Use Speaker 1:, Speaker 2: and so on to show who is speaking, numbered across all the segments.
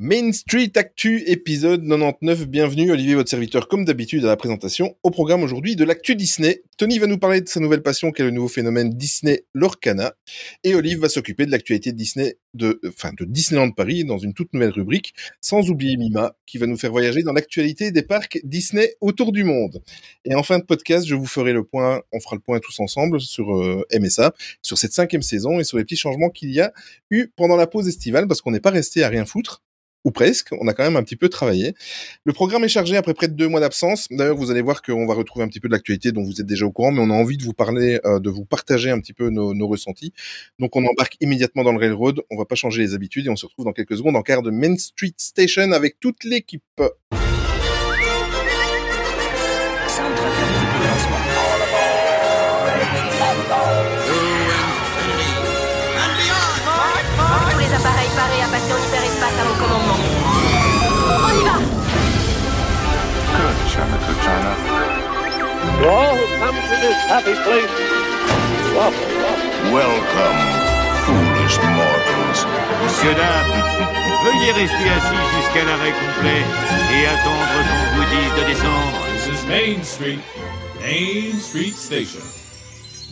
Speaker 1: Main Street Actu, épisode 99. Bienvenue, Olivier, votre serviteur, comme d'habitude, à la présentation. Au programme aujourd'hui de l'actu Disney. Tony va nous parler de sa nouvelle passion, qui est le nouveau phénomène Disney Lorcana. Et Olive va s'occuper de l'actualité de Disney, de, Disneyland Paris, dans une toute nouvelle rubrique. Sans oublier Mima, qui va nous faire voyager dans l'actualité des parcs Disney autour du monde. Et en fin de podcast, je vous ferai le point, on fera le point tous ensemble sur euh, MSA, sur cette cinquième saison et sur les petits changements qu'il y a eu pendant la pause estivale, parce qu'on n'est pas resté à rien foutre ou presque, on a quand même un petit peu travaillé. Le programme est chargé après près de deux mois d'absence. D'ailleurs, vous allez voir qu'on va retrouver un petit peu de l'actualité dont vous êtes déjà au courant, mais on a envie de vous parler, euh, de vous partager un petit peu nos, ressentis. Donc, on embarque immédiatement dans le railroad. On va pas changer les habitudes et on se retrouve dans quelques secondes en quart de Main Street Station avec toute l'équipe.
Speaker 2: This happy place, welcome, welcome.
Speaker 3: Foolish mortals.
Speaker 4: Monsieur, dame, veuillez rester assis jusqu'à l'arrêt complet et attendre qu'on vous dise de descendre.
Speaker 5: This is Main Street, Main Street Station.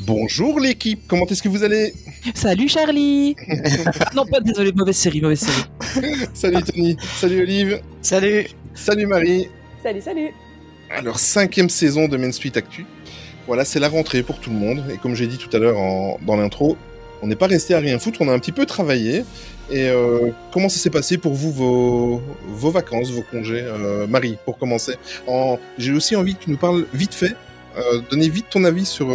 Speaker 1: Bonjour l'équipe, comment est-ce que vous allez?
Speaker 6: Salut Charlie Non pas désolé, mauvaise série, mauvaise série.
Speaker 1: Salut Tony, salut Olive,
Speaker 6: Salut
Speaker 1: salut Marie.
Speaker 7: Salut, salut.
Speaker 1: Alors, cinquième saison de Main Street Actu. Voilà, c'est la rentrée pour tout le monde. Et comme j'ai dit tout à l'heure en- dans l'intro, on n'est pas resté à rien foutre, on a un petit peu travaillé. Et euh, comment ça s'est passé pour vous, vos, vos vacances, vos congés Euh, Marie, pour commencer? En... J'ai aussi envie que tu nous parles vite fait, euh, donner vite ton avis sur, euh,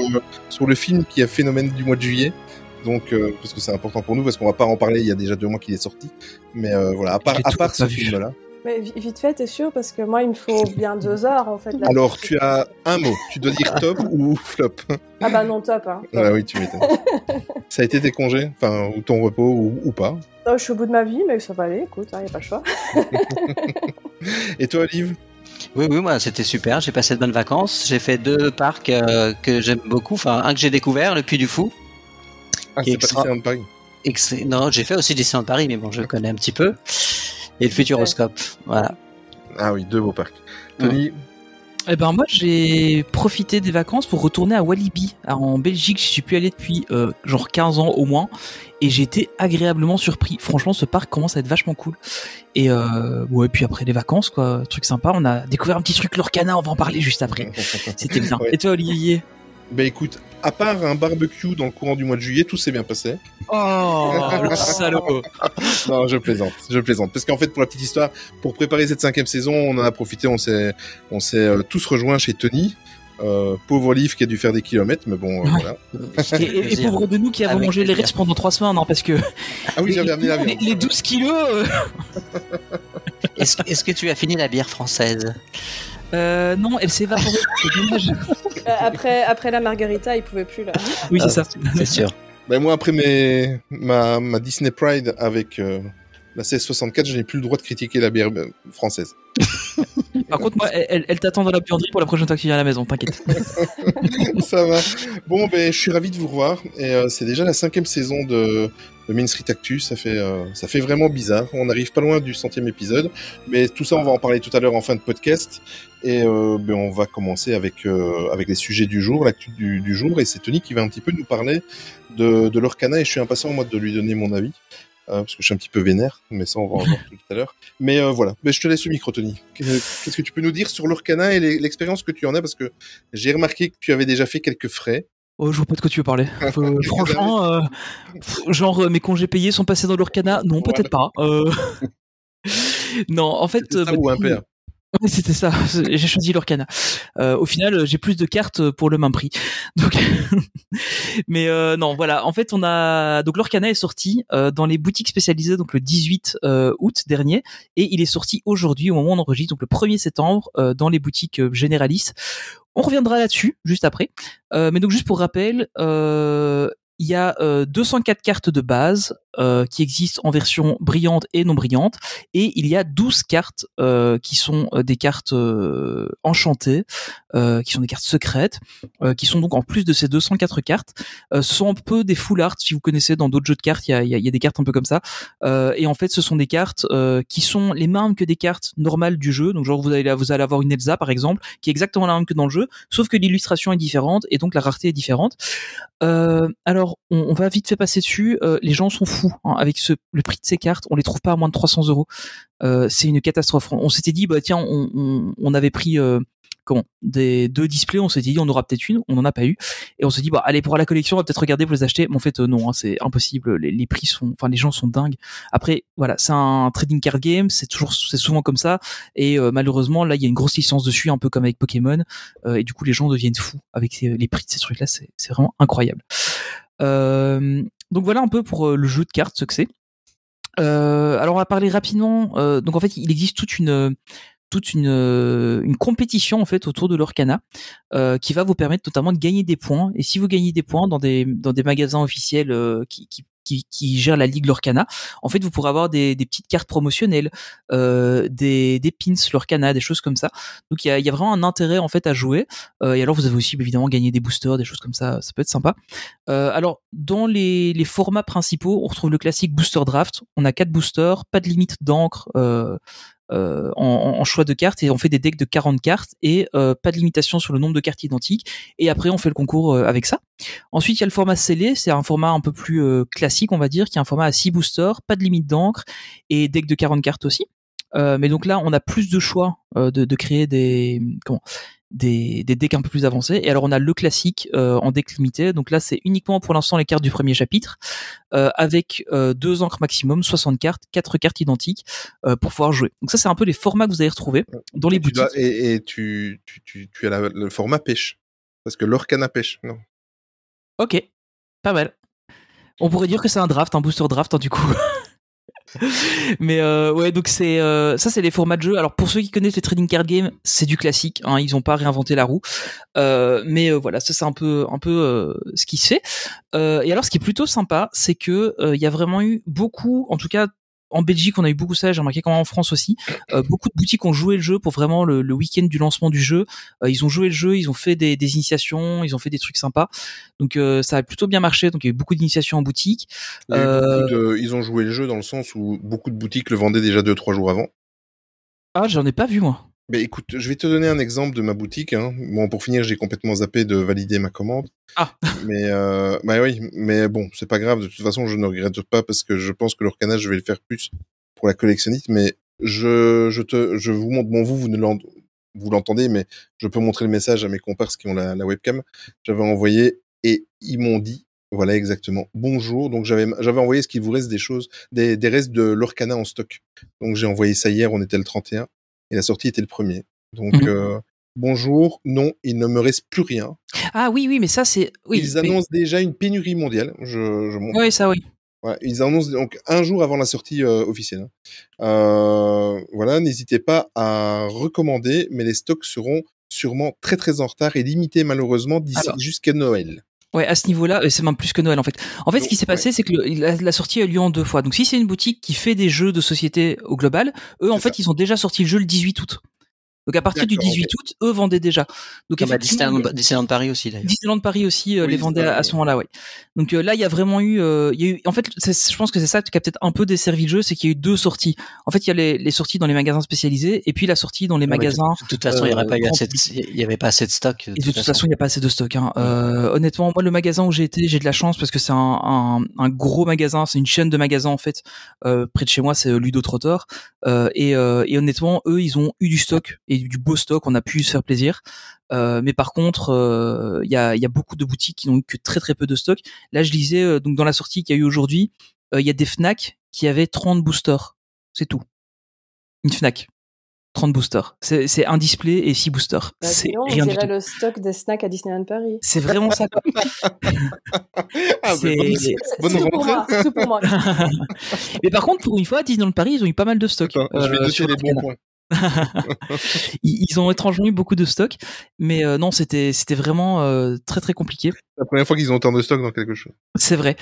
Speaker 1: sur le film qui a phénomène du mois de juillet. Donc, euh, parce que c'est important pour nous, parce qu'on va pas en parler, il y a déjà deux mois qu'il est sorti. Mais euh, voilà, à part, à part ce film-là.
Speaker 7: Mais vi- vite fait, t'es sûr? Parce que moi, il me faut bien deux heures en fait. là.
Speaker 1: Alors, tu as un mot, tu dois dire top ou flop.
Speaker 7: Ah bah non, top. Hein.
Speaker 1: Ah oui, tu m'étonnes. ça a été tes congés, enfin, ou ton repos, ou, ou pas?
Speaker 7: Oh, je suis au bout de ma vie, mais ça va aller, écoute, il n'y a pas le choix.
Speaker 1: Et toi, Olive?
Speaker 8: Oui, oui, moi c'était super. J'ai passé de bonnes vacances. J'ai fait deux parcs euh, que j'aime beaucoup. Enfin, un que j'ai découvert, le Puy du Fou.
Speaker 1: Ah, c'est pas Disneyland Paris.
Speaker 8: Ex- Non, j'ai fait aussi Disneyland Paris, mais bon, je le connais un petit peu. Et le Futuroscope. Voilà.
Speaker 1: Ah oui, deux beaux parcs. Tony,
Speaker 6: Eh ben moi j'ai profité des vacances pour retourner à Walibi Alors, en Belgique. Je suis plus allé depuis euh, genre 15 ans au moins et j'ai été agréablement surpris. Franchement, ce parc commence à être vachement cool. Et euh, ouais, puis après les vacances quoi, truc sympa. On a découvert un petit truc Lorcana. On va en parler juste après. C'était bien.
Speaker 1: Ouais.
Speaker 6: Et toi Olivier?
Speaker 1: Ben écoute, à part un barbecue dans le courant du mois de juillet, tout s'est bien passé.
Speaker 6: Oh le salaud
Speaker 1: non, je plaisante, je plaisante. Parce qu'en fait, pour la petite histoire, pour préparer cette cinquième saison, on en a profité, on s'est, on s'est euh, tous rejoints chez Tony. Euh, pauvre Olive qui a dû faire des kilomètres, mais bon, euh, voilà.
Speaker 6: Et, et- et pauvre de nous qui avons mangé les restes pendant trois semaines, hein, parce que
Speaker 1: Ah oui, j'avais amené la
Speaker 6: les,
Speaker 1: viande.
Speaker 6: les 12 kilos, euh,
Speaker 8: Est-ce est-ce que tu as fini la bière française?
Speaker 6: Euh, non, elle s'est évaporée. C'est dommage.
Speaker 7: Euh, après, après la margarita, il pouvait plus là.
Speaker 6: Oui, c'est
Speaker 8: Ah,
Speaker 6: ça.
Speaker 8: C'est sûr.
Speaker 1: Ben moi, après mes, ma, ma Disney Pride avec euh, la 1664, je n'ai plus le droit de critiquer la bière française.
Speaker 6: Par contre, moi, elle, elle- t'attend dans la buanderie pour la prochaine fois viens à la maison, t'inquiète.
Speaker 1: Ça va. Bon, ben, je suis ravi de vous revoir. Et euh, c'est déjà la cinquième saison de, de Main Actu. Ça fait, euh, ça fait vraiment bizarre. On arrive pas loin du centième épisode. Mais tout ça, on va en parler tout à l'heure en fin de podcast. Et euh, ben, on va commencer avec, euh, avec les sujets du jour, l'actu du, du jour. Et c'est Tony qui va un petit peu nous parler de, de l'Orcana. Et je suis impatient, moi, de lui donner mon avis. Euh, parce que je suis un petit peu vénère, mais ça on va en voir tout à l'heure. Mais euh, voilà, mais je te laisse le micro, Tony. Qu'est-ce que tu peux nous dire sur l'Orcana et l'expérience que tu en as? Parce que j'ai remarqué que tu avais déjà fait quelques frais.
Speaker 6: Oh, je vois pas de quoi tu veux parler. Euh, franchement, euh, genre, mes congés payés sont passés dans l'Orcana Non, peut-être pas. Euh, non, en fait. Bah,
Speaker 1: ou un
Speaker 6: du Ouais, C'était ça. J'ai choisi l'Orcana. Euh, au final, j'ai plus de cartes pour le même prix. Mais euh, non, voilà. En fait, on a donc l'Orcana est sorti euh, dans les boutiques spécialisées donc le 18 euh, août dernier et il est sorti aujourd'hui au moment où on enregistre donc le 1er septembre dans les boutiques généralistes. On reviendra là-dessus juste après. Mais donc juste pour rappel, il y a euh, 204 cartes de base, euh, qui existent en version brillante et non brillante, et il y a 12 cartes euh, qui sont euh, des cartes enchantées, qui sont des cartes secrètes, qui sont donc en plus de ces 204 cartes, sont un peu des full art, si vous connaissez dans d'autres jeux de cartes, il y a, y a- des cartes un peu comme ça, et en fait ce sont des cartes qui sont les mêmes que des cartes normales du jeu, donc genre vous allez, vous allez avoir une Elsa par exemple, qui est exactement la même que dans le jeu, sauf que l'illustration est différente et donc la rareté est différente. Alors, on, on va vite fait passer dessus. Les gens sont fous hein, avec le prix de ces cartes. On les trouve pas à moins de 300 euros. Euh, c'est une catastrophe. On s'était dit, bah tiens, on, avait pris euh, des deux displays. On s'était dit, on aura peut-être une. On n'en a pas eu. Et on s'est dit, bah allez pour la collection, on va peut-être regarder pour les acheter. Mais en fait, euh, non, hein, c'est impossible. Les, les prix sont, enfin, les gens sont dingues. Après, voilà, c'est un trading card game. C'est toujours, c'est souvent comme ça. Et malheureusement, là, il y a une grosse licence dessus, un peu comme avec Pokémon. Et du coup, les gens deviennent fous avec ces- les prix de ces trucs-là. C'est c'est vraiment incroyable. Euh, donc voilà un peu pour euh, le jeu de cartes, ce que c'est. Euh, alors on va parler rapidement. euh, donc en fait, il existe toute une toute une, une compétition en fait autour de l'Orcana euh, qui va vous permettre notamment de gagner des points. Et si vous gagnez des points dans des dans des magasins officiels qui qui, qui gèrent la ligue Lorcana, en fait, vous pourrez avoir des, petites cartes promotionnelles, euh, des, pins Lorcana, des choses comme ça. Donc il y a, il y a vraiment un intérêt en fait à jouer. Euh, et alors vous avez aussi évidemment gagné des boosters, des choses comme ça, ça peut être sympa. Euh, alors dans les, les formats principaux, on retrouve le classique booster draft. On a quatre boosters, pas de limite d'encre. Euh, en, en choix de cartes et on fait des decks de 40 cartes et euh, pas de limitation sur le nombre de cartes identiques et après on fait le concours euh, avec ça. Ensuite il y a le format scellé, c'est un format un peu plus classique on va dire, qui est un format à 6 boosters, pas de limite d'encre et deck de 40 cartes aussi. Mais donc là on a plus de choix de, de créer des comment des, des decks un peu plus avancés. Et alors on a le classique euh, en deck limité. Donc là c'est uniquement pour l'instant les cartes du premier chapitre, euh, avec euh, deux encres maximum, 60 cartes, quatre cartes identiques pour pouvoir jouer. Donc ça c'est un peu les formats que vous allez retrouver dans les
Speaker 1: Tu
Speaker 6: boutiques.
Speaker 1: dois- et et tu, tu, tu, tu as la- le format pêche. Parce que l'Orcana pêche. Non.
Speaker 6: Ok, pas mal. On pourrait dire que c'est un draft, un booster draft hein, du coup. Mais euh, ouais, donc c'est euh, ça, c'est les formats de jeu. Alors pour ceux qui connaissent les trading card games, c'est du classique. Hein, ils ont pas réinventé la roue. Euh, mais euh, voilà, ça c'est un peu un peu euh, ce qui se fait. Euh, et alors, ce qui est plutôt sympa, c'est que il y a vraiment eu beaucoup, en tout cas. En Belgique, on a eu beaucoup ça. J'ai remarqué quand même en France aussi. Euh, beaucoup de boutiques ont joué le jeu pour vraiment le, le week-end du lancement du jeu. Euh, ils ont joué le jeu, ils ont fait des, des initiations, ils ont fait des trucs sympas. Donc euh, ça a plutôt bien marché. Donc il y a eu beaucoup d'initiations en boutique.
Speaker 1: Il y a eu beaucoup de- ils ont joué le jeu dans le sens où beaucoup de boutiques le vendaient déjà deux trois jours avant.
Speaker 6: Ah, j'en ai pas vu moi.
Speaker 1: Mais écoute, je vais te donner un exemple de ma boutique. Hein. Bon, pour finir, j'ai complètement zappé de valider ma commande.
Speaker 6: Ah.
Speaker 1: Mais euh, bah oui, mais bon, c'est pas grave. De toute façon, je ne regrette pas parce que je pense que le recanage, je vais le faire plus pour la collectionnite. Mais je, je te, je vous montre. Bon, vous, vous ne vous l'entendez, mais je peux montrer le message à mes comparses qui ont la, la webcam. J'avais envoyé et ils m'ont dit. Voilà exactement. Bonjour. Donc j'avais j'avais envoyé ce qu'il vous reste des choses, des, des restes de l'Orcana en stock. Donc j'ai envoyé ça hier. On était le 31 et la sortie était le premier. Donc
Speaker 6: Mhm.
Speaker 1: euh, bonjour. Non, il ne me reste plus rien.
Speaker 6: Ah oui, oui, mais ça c'est oui.
Speaker 1: ils
Speaker 6: mais-
Speaker 1: annoncent déjà une pénurie mondiale. Je, je montre.
Speaker 6: Oui, ça oui.
Speaker 1: Voilà, ils annoncent donc un jour avant la sortie euh, officielle. Euh, voilà, n'hésitez pas à recommander, mais les stocks seront sûrement très très en retard et limités malheureusement d'ici jusqu'à Noël.
Speaker 6: Ouais, à ce niveau-là, euh, c'est même plus que Noël en fait. En fait, ce qui s'est passé, c'est que le- la, la sortie a eu lieu en deux fois. Donc, si c'est une boutique qui fait des jeux de société au global, eux, en fait, ils ont déjà sorti le jeu le 18 août. Donc, à partir du
Speaker 1: D'accord,
Speaker 6: 18 août, eux vendaient déjà. Donc,
Speaker 8: Ah bah, Disneyland, Disneyland Paris aussi d'ailleurs.
Speaker 6: Disneyland Paris aussi euh,
Speaker 1: Oui,
Speaker 6: les vendait à, à ce moment-là, ouais. Donc euh, là, il y a vraiment eu, euh, il y a eu, en fait, c'est- je pense que c'est ça qui a peut-être un peu desservi le jeu, c'est qu'il y a eu deux sorties. En fait, il y a les, les sorties dans les magasins spécialisés et puis la sortie dans les
Speaker 8: Ah ouais,
Speaker 6: magasins.
Speaker 8: De toute façon, il y aurait
Speaker 6: euh,
Speaker 8: pas eu
Speaker 6: grand
Speaker 8: assez de, il y avait pas assez de stock.
Speaker 6: Et de toute façon, il n'y a pas assez de stock. Hein. Euh, honnêtement, moi, le magasin où j'ai été, j'ai de la chance parce que c'est un, un, un gros magasin, c'est une chaîne de magasins en fait. Euh, près de chez moi, c'est Ludo Trotter. Euh, et, euh, et honnêtement, eux, ils ont eu du stock et du beau stock. On a pu se faire plaisir. Euh, mais par contre, euh, il y, a, il y a beaucoup de boutiques qui n'ont eu que très très peu de stock. Là, je lisais euh, donc dans la sortie qu'il y a eu aujourd'hui, euh, il y a des Fnac qui avaient 30 boosters. C'est tout. Une Fnac. 30 boosters. C'est c'est un display et 6 boosters.
Speaker 7: Bah,
Speaker 6: c'est
Speaker 7: sinon, on
Speaker 6: rien du tout.
Speaker 7: le stock des snacks à Disneyland Paris.
Speaker 6: C'est vraiment ça.
Speaker 1: Ah,
Speaker 6: C'est-
Speaker 7: tout pour
Speaker 1: rentrée.
Speaker 7: moi. C'est tout pour moi.
Speaker 6: Mais par contre, pour une fois, à Disneyland Paris, ils ont eu pas mal de stock.
Speaker 1: Attends, je vais
Speaker 6: euh,
Speaker 1: noter les bons points.
Speaker 6: ils, ont étrangement eu beaucoup de stock, mais euh, non, c'était c'était vraiment euh, très très compliqué.
Speaker 1: La première fois qu'ils ont autant de stock dans quelque chose.
Speaker 6: C'est vrai.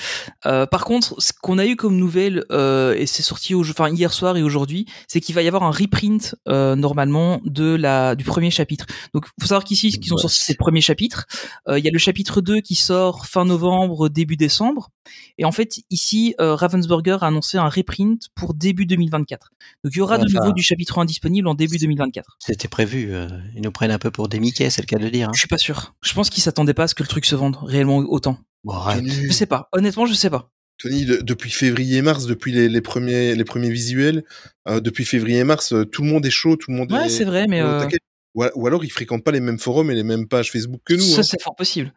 Speaker 6: Euh, par contre, ce qu'on a eu comme nouvelle, euh, et c'est sorti au, enfin, hier soir et aujourd'hui, c'est qu'il va y avoir un reprint euh, normalement de la du premier chapitre. Donc, faut savoir qu'ici, qu'ils ont sorti ces premiers chapitres. Euh, Il y a le chapitre 2 qui sort fin novembre, début décembre. Et en fait, ici, euh, Ravensburger a annoncé un reprint pour début 2024. Donc, il y aura de
Speaker 8: Enfin,
Speaker 6: nouveau du chapitre 1 disponible en début 2024.
Speaker 8: C'était prévu. euh, ils nous prennent un peu pour des Mickey, c'est le cas de le dire. hein.
Speaker 6: Je suis pas sûr. Je pense qu'ils s'attendaient pas à ce que le truc se vende réellement autant.
Speaker 8: Bon.
Speaker 6: Je sais pas. Honnêtement, je sais pas.
Speaker 1: Tony, de- depuis février-mars, depuis les, les premiers, les premiers visuels, euh, depuis février-mars, euh, tout le monde est chaud, tout le monde
Speaker 6: Ouais,
Speaker 1: est.
Speaker 6: c'est vrai, mais euh.
Speaker 1: Ou, alors ils fréquentent pas les mêmes forums et les mêmes pages Facebook que nous.
Speaker 6: Ça,
Speaker 1: hein.
Speaker 6: c'est fort possible.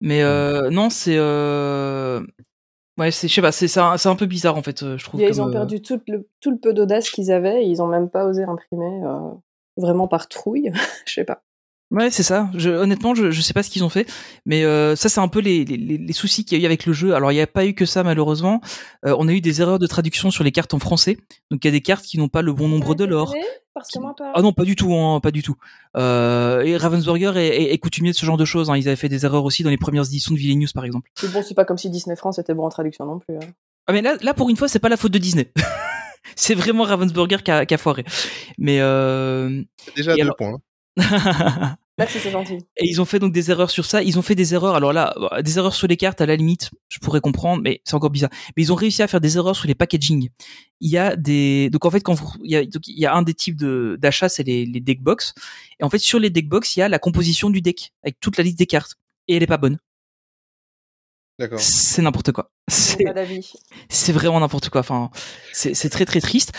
Speaker 6: Mais euh, non, c'est. Euh... Ouais, c'est, je sais pas, c'est, c'est, un, c'est un peu bizarre en fait, euh, je trouve.
Speaker 7: Ils
Speaker 6: comme,
Speaker 7: ont
Speaker 6: euh,
Speaker 7: perdu tout le, tout le peu d'audace qu'ils avaient. et ils ont même pas osé imprimer euh, vraiment par trouille. Je sais pas.
Speaker 6: Ouais, c'est ça. Je, honnêtement, je, je sais pas ce qu'ils ont fait, mais euh, ça, c'est un peu les, les, les soucis qu'il y a eu avec le jeu. Alors, il n'y a pas eu que ça, malheureusement. Euh, on a eu des erreurs de traduction sur les cartes en français. Donc, il y a des cartes qui n'ont pas le bon nombre de l'or. Ah non, pas du tout, hein, pas du tout. Euh, et Ravensburger est, est, est coutumier de ce genre de choses. Hein. Ils avaient fait des erreurs aussi dans les premières éditions de Villainous, par exemple.
Speaker 7: Mais bon, c'est pas comme si Disney France était bon en traduction non plus. hein.
Speaker 6: Ah mais là, là pour une fois, c'est pas la faute de Disney. c'est vraiment Ravensburger qui a, qui a foiré. Mais euh...
Speaker 1: C'est déjà deux
Speaker 6: alors-
Speaker 1: points.
Speaker 7: Merci, c'est gentil.
Speaker 6: Et ils ont fait donc des erreurs sur ça. Ils ont fait des erreurs. Alors là, des erreurs sur les cartes, à la limite, je pourrais comprendre, mais c'est encore bizarre. Mais ils ont réussi à faire des erreurs sur les packaging. Il y a des, donc en fait, quand vous, il y a, donc, il y a un des types de d'achat, c'est les, les deck box. Et en fait, sur les deck box, il y a la composition du deck avec toute la liste des cartes. Et elle est pas bonne.
Speaker 1: D'accord.
Speaker 6: C'est n'importe quoi. C'est c'est vraiment n'importe quoi. Enfin, c'est c'est très très triste.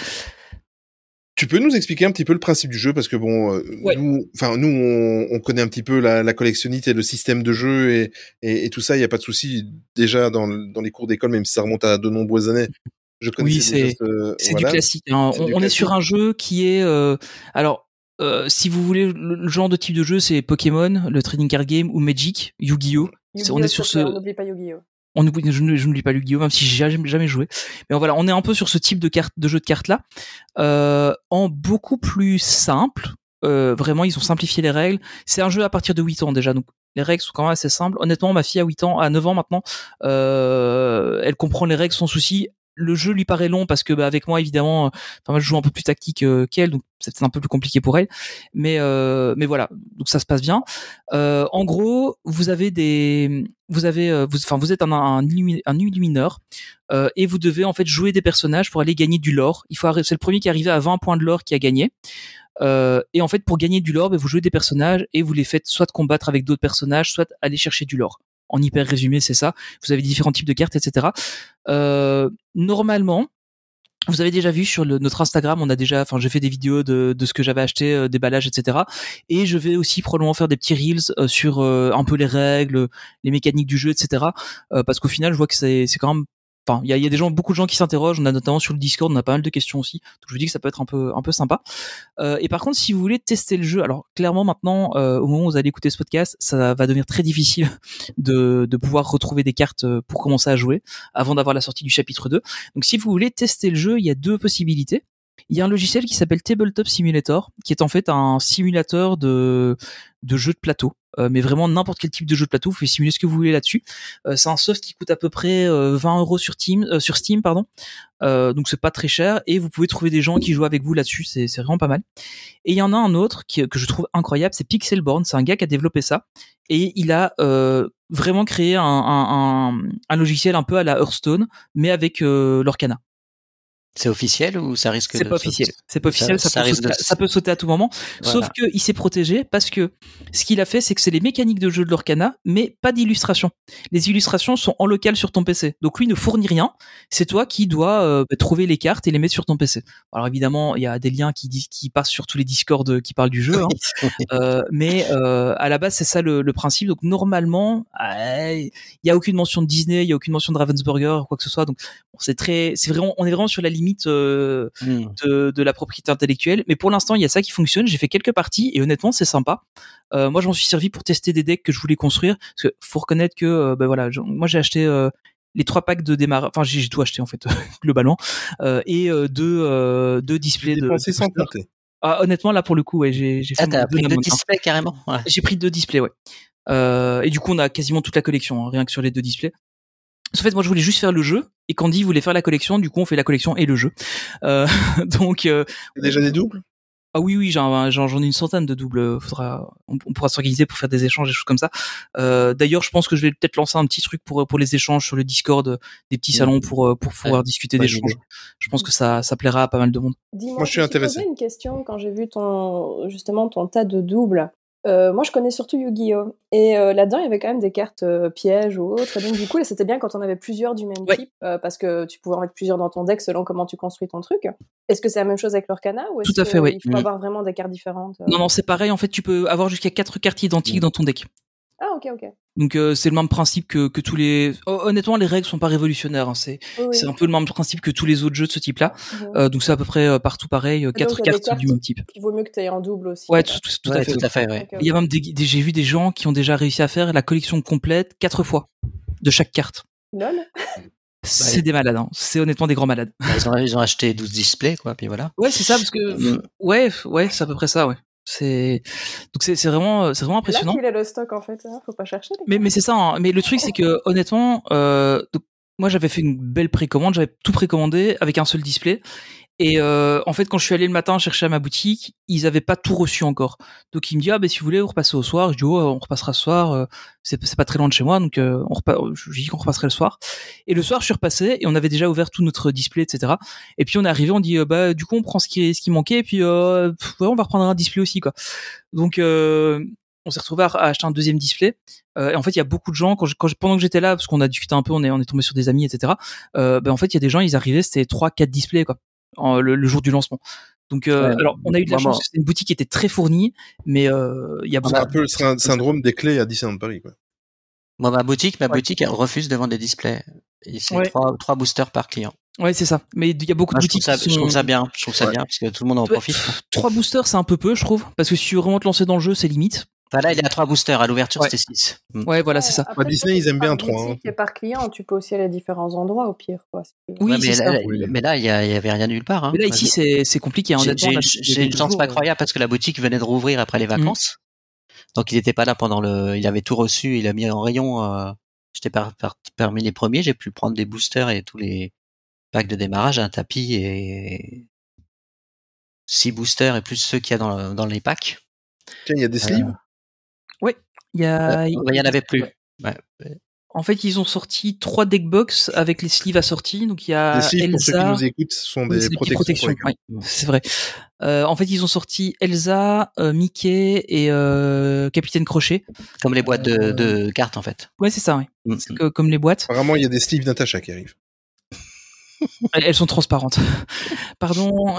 Speaker 1: Tu peux nous expliquer un petit peu le principe du jeu parce que bon, euh,
Speaker 6: Ouais.
Speaker 1: nous, enfin nous, on, on connaît un petit peu la, la collectionnite et le système de jeu et, et, et tout ça. Il y a pas de souci. Déjà dans, le- dans les cours d'école, même si ça remonte à de nombreuses années, je connais
Speaker 6: Oui,
Speaker 1: déjà
Speaker 6: c'est-
Speaker 1: ce-
Speaker 6: C'est
Speaker 1: voilà.
Speaker 6: du classique. hein.
Speaker 1: C'est
Speaker 6: On,
Speaker 1: du
Speaker 6: on est sur un jeu qui est euh, alors. euh, si vous voulez le, le genre de type de jeu, c'est Pokémon, le trading card game ou Magic, Yu-Gi-Oh. On est sur ce,
Speaker 7: On n'oublie pas Yu-Gi-Oh.
Speaker 6: On je ne- je n'oublie pas Yu-Gi-Oh même si j'ai jamais, jamais joué. Mais voilà, on est un peu sur ce type de carte, de jeu de cartes là, euh, en beaucoup plus simple. Euh, vraiment, ils ont simplifié les règles. C'est un jeu à partir de 8 ans déjà, donc les règles sont quand même assez simples. Honnêtement, ma fille a 8 ans, à 9 ans maintenant, euh, elle comprend les règles sans souci. Le jeu lui paraît long parce que bah, avec moi évidemment, euh, je joue un peu plus tactique euh, qu'elle, donc c'est un peu plus compliqué pour elle. Mais euh, mais voilà, donc ça se passe bien. En gros, vous avez des, vous avez, enfin vous êtes un un, un illumineur et vous devez en fait jouer des personnages pour aller gagner du lore. Il faut c'est le premier qui est arrivé à 20 points de lore qui a gagné. Et en fait, pour gagner du lore, ben, vous jouez des personnages et vous les faites soit combattre avec d'autres personnages, soit aller chercher du lore. En hyper résumé, c'est ça. Vous avez différents types de cartes, etc. Euh, normalement, vous avez déjà vu sur notre Instagram, on a déjà, enfin, j'ai fait des vidéos de, ce que j'avais acheté, euh, déballages, etc. Et je vais aussi probablement faire des petits reels euh, sur euh, un peu les règles, les mécaniques du jeu, etc. Parce qu'au final, je vois que c'est, c'est quand même Il y a, y a des gens, beaucoup de gens qui s'interrogent. On a notamment sur le Discord, on a pas mal de questions aussi. Donc je vous dis que ça peut être un peu, un peu sympa. Euh, et par contre, si vous voulez tester le jeu, alors clairement maintenant, euh, au moment où vous allez écouter ce podcast, ça va devenir très difficile de, de pouvoir retrouver des cartes euh, pour commencer à jouer avant d'avoir la sortie du chapitre 2. Donc si vous voulez tester le jeu, il y a deux possibilités. Il y a un logiciel qui s'appelle Tabletop Simulator, qui est en fait un simulateur de, de jeu de plateau. Euh, mais vraiment n'importe quel type de jeu de plateau, vous pouvez simuler ce que vous voulez là-dessus. Euh, c'est un soft qui coûte à peu près euh, 20 euros sur Steam, euh, sur Steam pardon. Euh, donc c'est pas très cher et vous pouvez trouver des gens qui jouent avec vous là-dessus, c'est c'est vraiment pas mal. Et il y en a un autre que je trouve incroyable, c'est Pixelborn, c'est un gars qui a développé ça et il a euh, vraiment créé un, un, logiciel un peu à la Hearthstone, mais avec euh, l'Orcana.
Speaker 8: C'est officiel ou ça risque
Speaker 6: C'est pas officiel. C'est pas officiel. Ça,
Speaker 8: ça
Speaker 6: peut sauter,
Speaker 8: de-
Speaker 6: ça peut sauter à tout moment.
Speaker 8: Voilà.
Speaker 6: Sauf que il s'est protégé parce que ce qu'il a fait, c'est que c'est les mécaniques de jeu de l'Orcana, mais pas d'illustration. Les illustrations sont en local sur ton PC. Donc lui ne fournit rien. C'est toi qui dois euh, bah, trouver les cartes et les mettre sur ton PC. Alors évidemment, il y a des liens qui, qui passent sur tous les Discords euh, qui parlent du jeu. hein. Euh, mais euh, à la base, c'est ça le, le principe. Donc normalement, il y a aucune mention de Disney, il y a aucune mention de Ravensburger, quoi que ce soit. Donc bon, c'est très, c'est vraiment, on est vraiment sur la limite euh,
Speaker 8: Hmm.
Speaker 6: de, de la propriété intellectuelle. Mais pour l'instant, il y a ça qui fonctionne. J'ai fait quelques parties et honnêtement, c'est sympa. Euh, moi, je m'en suis servi pour tester des decks que je voulais construire. Parce que faut reconnaître que, euh, ben voilà, je- moi j'ai acheté euh, les trois packs de démarrage. Enfin, j'ai tout acheté en fait globalement euh, et euh, deux euh, deux displays de.
Speaker 1: Sans.
Speaker 6: Ah, honnêtement, là pour le coup, ouais, j'ai j'ai fait
Speaker 8: Ah, pris deux displays carrément. Ouais.
Speaker 6: J'ai pris deux displays, ouais. Euh, et du coup, on a quasiment toute la collection, hein, rien que sur les deux displays. En fait, moi, je voulais juste faire le jeu, et Candy voulait faire la collection. Du coup, on fait la collection et le jeu. Euh, donc, euh,
Speaker 1: déjà des doubles?
Speaker 6: Ah oui, oui, j'en ai une centaine de doubles. Faudra, on, on pourra s'organiser pour faire des échanges, des choses comme ça. Euh, D'ailleurs, je pense que je vais peut-être lancer un petit truc pour pour les échanges sur le Discord, euh, des petits salons pour euh, pour pouvoir discuter
Speaker 1: bonne
Speaker 6: d'échanges. Je pense que ça ça plaira à pas mal de monde.
Speaker 1: Moi, je suis
Speaker 7: me
Speaker 1: intéressé.
Speaker 7: posé une question quand j'ai vu ton justement ton tas de doubles. Euh, moi, je connais surtout Yu-Gi-Oh! Et euh, là-dedans, il y avait quand même des cartes euh, pièges ou autres. Et donc, du coup, là, c'était bien quand on avait plusieurs du même
Speaker 6: Ouais.
Speaker 7: type, euh, parce que tu pouvais en mettre plusieurs dans ton deck selon comment tu construis ton truc. Est-ce que c'est la même chose avec l'Orcana ou est-ce
Speaker 6: Tout à fait,
Speaker 7: que
Speaker 6: oui.
Speaker 7: il faut
Speaker 8: Mm.
Speaker 7: avoir vraiment des cartes différentes euh?
Speaker 6: Non, non, c'est pareil. En fait, tu peux avoir jusqu'à quatre cartes identiques dans ton deck.
Speaker 7: Ah, ok, ok.
Speaker 6: Donc euh, c'est le même principe que, que tous les. Hon- Honnêtement, les règles sont pas révolutionnaires. hein. C'est
Speaker 7: Oui,
Speaker 6: c'est un peu le même principe que tous les autres jeux de ce type-là.
Speaker 7: Mhm.
Speaker 6: Euh, donc c'est à peu près euh, partout pareil, euh,
Speaker 7: donc,
Speaker 6: quatre cartes,
Speaker 7: cartes
Speaker 6: du même type.
Speaker 7: Il vaut mieux que tu aies en double aussi.
Speaker 6: Ouais, tout, tout- tout
Speaker 8: Ouais,
Speaker 6: à fait.
Speaker 8: tout à fait, ouais.
Speaker 6: Il y a même des, des- j'ai vu des gens qui ont déjà réussi à faire la collection complète quatre fois de chaque carte.
Speaker 7: Lol.
Speaker 6: C'est des malades. hein. C'est honnêtement des grands malades.
Speaker 8: Bah, Ils ont, ils ont acheté 12 displays, quoi, puis voilà.
Speaker 6: Ouais, c'est ça parce que
Speaker 8: Mm.
Speaker 6: ouais, ouais, c'est à peu près ça. Ouais. C'est donc c'est vraiment euh, c'est vraiment
Speaker 7: Là
Speaker 6: impressionnant.
Speaker 7: qu'il est le stock en fait, hein, faut pas chercher.
Speaker 6: Mais, c'est ça. hein. Mais le truc, c'est que honnêtement, euh, donc, moi, j'avais fait une belle précommande. J'avais tout précommandé avec un seul display. Et euh, en fait, quand je suis allé le matin chercher à ma boutique, ils avaient pas tout reçu encore. Donc, il me dit ah ben si vous voulez, vous repassez au soir. Je dis oh, on repassera ce soir. euh, C'est pas très loin de chez moi, donc euh, on repa je dis qu'on repasserait le soir. Et le soir, je suis repassé et on avait déjà ouvert tout notre display, etc. Et puis on est arrivé, on dit euh, bah du coup on prend ce qui ce qui manquait et puis euh, ouais, on va reprendre un display aussi quoi. Donc on s'est retrouvé à, à acheter un deuxième display. Euh, et en fait, il y a beaucoup de gens quand, je- quand je- pendant que j'étais là, parce qu'on a discuté un peu, on est on est tombé sur des amis, etc. Euh, ben en fait, il y a des gens, ils arrivaient, c'était trois, quatre displays quoi, en- le, le jour du lancement. Donc, euh,
Speaker 8: Ouais.
Speaker 6: alors on a eu de la
Speaker 8: Vraiment.
Speaker 6: chance, c'était une boutique qui était très fournie, mais euh, il y a
Speaker 1: C'est
Speaker 6: beaucoup.
Speaker 1: un peu le syn- syndrome des clés à Disneyland Paris. Quoi.
Speaker 8: Moi, ma boutique, ma
Speaker 6: Ouais.
Speaker 8: boutique, elle refuse de vendre des displays. C'est
Speaker 6: Ouais.
Speaker 8: trois, trois boosters par client.
Speaker 6: Ouais, c'est ça. Mais il y a beaucoup
Speaker 8: Moi,
Speaker 6: de
Speaker 8: je, trouve
Speaker 6: boutiques
Speaker 8: ça,
Speaker 6: qui
Speaker 8: je trouve
Speaker 6: sont-
Speaker 8: ça bien. Je trouve ça
Speaker 1: Ouais.
Speaker 8: bien, parce que tout le monde en profite.
Speaker 6: Trois boosters, c'est un peu peu, je trouve, parce que si tu veux vraiment te lancer dans le jeu, c'est limite.
Speaker 8: Enfin, là, il est à trois boosters. À l'ouverture,
Speaker 6: Ouais.
Speaker 8: c'était six. Mm.
Speaker 6: Ouais, voilà, c'est ça.
Speaker 7: Après,
Speaker 1: Disney, ils aiment bien
Speaker 7: par
Speaker 1: trois, hein.
Speaker 7: boutique Et par client, tu peux aussi aller à différents endroits au pire. Quoi.
Speaker 6: Oui,
Speaker 8: Ouais,
Speaker 6: c'est
Speaker 8: mais,
Speaker 6: ça.
Speaker 8: là,
Speaker 1: oui.
Speaker 8: mais là, il y, a- il y avait rien nulle part. Hein.
Speaker 6: Mais là, ici, c'est compliqué. hein,
Speaker 8: J'ai une, chance
Speaker 6: jours,
Speaker 8: pas
Speaker 6: euh,
Speaker 8: croyable parce que la boutique venait de rouvrir après les
Speaker 6: Mhm.
Speaker 8: vacances. Donc il n'était pas là pendant le. Il avait tout reçu, il a mis en rayon. euh, J'étais par, par- parmi les premiers, j'ai pu prendre des boosters et tous les packs de démarrage, un tapis et six boosters et plus ceux qu'il y a dans, dans les packs.
Speaker 1: Tiens, il y a des sleeves?
Speaker 6: Il y a,
Speaker 8: Euh, il y en avait plus. Ouais.
Speaker 6: En fait, ils ont sorti trois deckbox avec les sleeves assortis. Donc il y a
Speaker 1: des sleeves, pour ceux qui
Speaker 6: Elsa.
Speaker 1: nous écoutent, ce sont
Speaker 6: Oui,
Speaker 1: des protections. les-
Speaker 6: oui, c'est vrai. Euh, en fait, ils ont sorti Elsa, euh, Mickey et euh, Capitaine Crochet.
Speaker 8: Comme les boîtes
Speaker 6: Euh,
Speaker 8: de, de cartes en fait.
Speaker 6: Ouais, c'est ça, oui.
Speaker 8: Mm.
Speaker 6: C'est que- comme les boîtes.
Speaker 1: Apparemment, il y a des sleeves Natacha qui arrivent.
Speaker 6: Elles, elles sont transparentes. Pardon.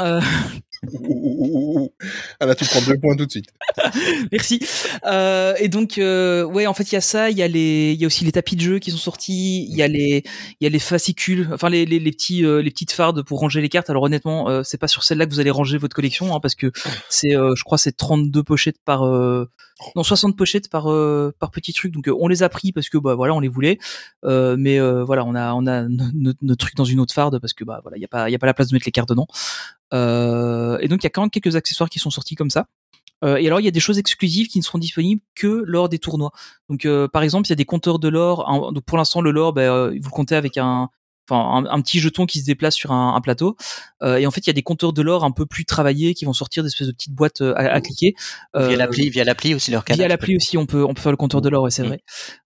Speaker 1: Ah là, tu prends deux points tout de suite.
Speaker 6: Merci. Euh, et donc, euh, ouais, en fait, il y a ça. Il y a les, il y a aussi les tapis de jeu qui sont sortis. Il y a les, il y a les fascicules, enfin les, les, les petits, euh, les petites fardes pour ranger les cartes. Alors honnêtement, euh, c'est pas sur celle-là que vous allez ranger votre collection, hein, parce que c'est, euh, je crois, c'est 32 pochettes par, euh, non 60 pochettes par, par petit truc. Donc, on les a pris parce que bah voilà, on les voulait. Mais voilà, on a, on a notre truc dans une autre farde parce que bah voilà, il y a pas, il y a pas la place de mettre les cartes dedans. Euh, et donc il y a quand même quelques accessoires qui sont sortis comme ça. Euh, et alors il y a des choses exclusives qui ne seront disponibles que lors des tournois. Donc euh, par exemple il y a des compteurs de l'or. Donc pour l'instant le l'or, ben, vous le comptez avec un, enfin un, un petit jeton qui se déplace sur un, un plateau. Euh, et en fait il y a des compteurs de l'or un peu plus travaillés qui vont sortir d'espèces de petites boîtes euh, à, à cliquer.
Speaker 8: Via
Speaker 6: Euh,
Speaker 8: l'appli, via l'appli aussi leur canal.
Speaker 6: Via l'appli aussi, on peut on peut faire le compteur de l'or, ouais, c'est
Speaker 8: Mm.
Speaker 6: vrai.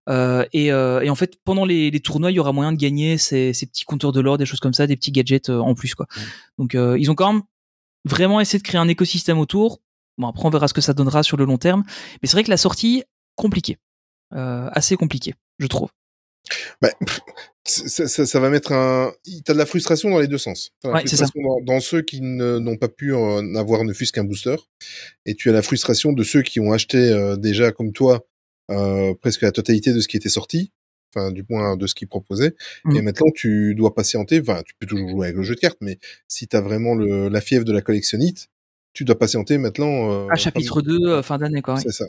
Speaker 6: Euh, et, euh, et en fait, pendant les, les tournois, il y aura moyen de gagner ces, ces petits compteurs de l'or, des choses comme ça, des petits gadgets euh, en plus, quoi.
Speaker 8: Mm.
Speaker 6: Donc, euh, ils ont quand même vraiment essayé de créer un écosystème autour. Bon, après, on verra ce que ça donnera sur le long terme. Mais c'est vrai que la sortie compliquée, euh, assez compliquée, je trouve.
Speaker 1: Bah, ça, ça- ça va mettre un. T'as de la frustration dans les deux sens.
Speaker 6: Ouais, c'est ça.
Speaker 1: dans, dans ceux qui n'ont pas pu en avoir ne fût-ce qu'un booster, et tu as la frustration de ceux qui ont acheté euh, déjà comme toi euh, presque la totalité de ce qui était sorti, enfin du moins de ce qu'ils proposaient. Et maintenant tu dois patienter. Enfin, tu peux toujours jouer avec le jeu de cartes, mais si t'as vraiment le, la fièvre de la collectionnite, tu dois patienter maintenant. euh,
Speaker 6: À chapitre 2, euh, fin d'année, quoi.
Speaker 1: C'est ça.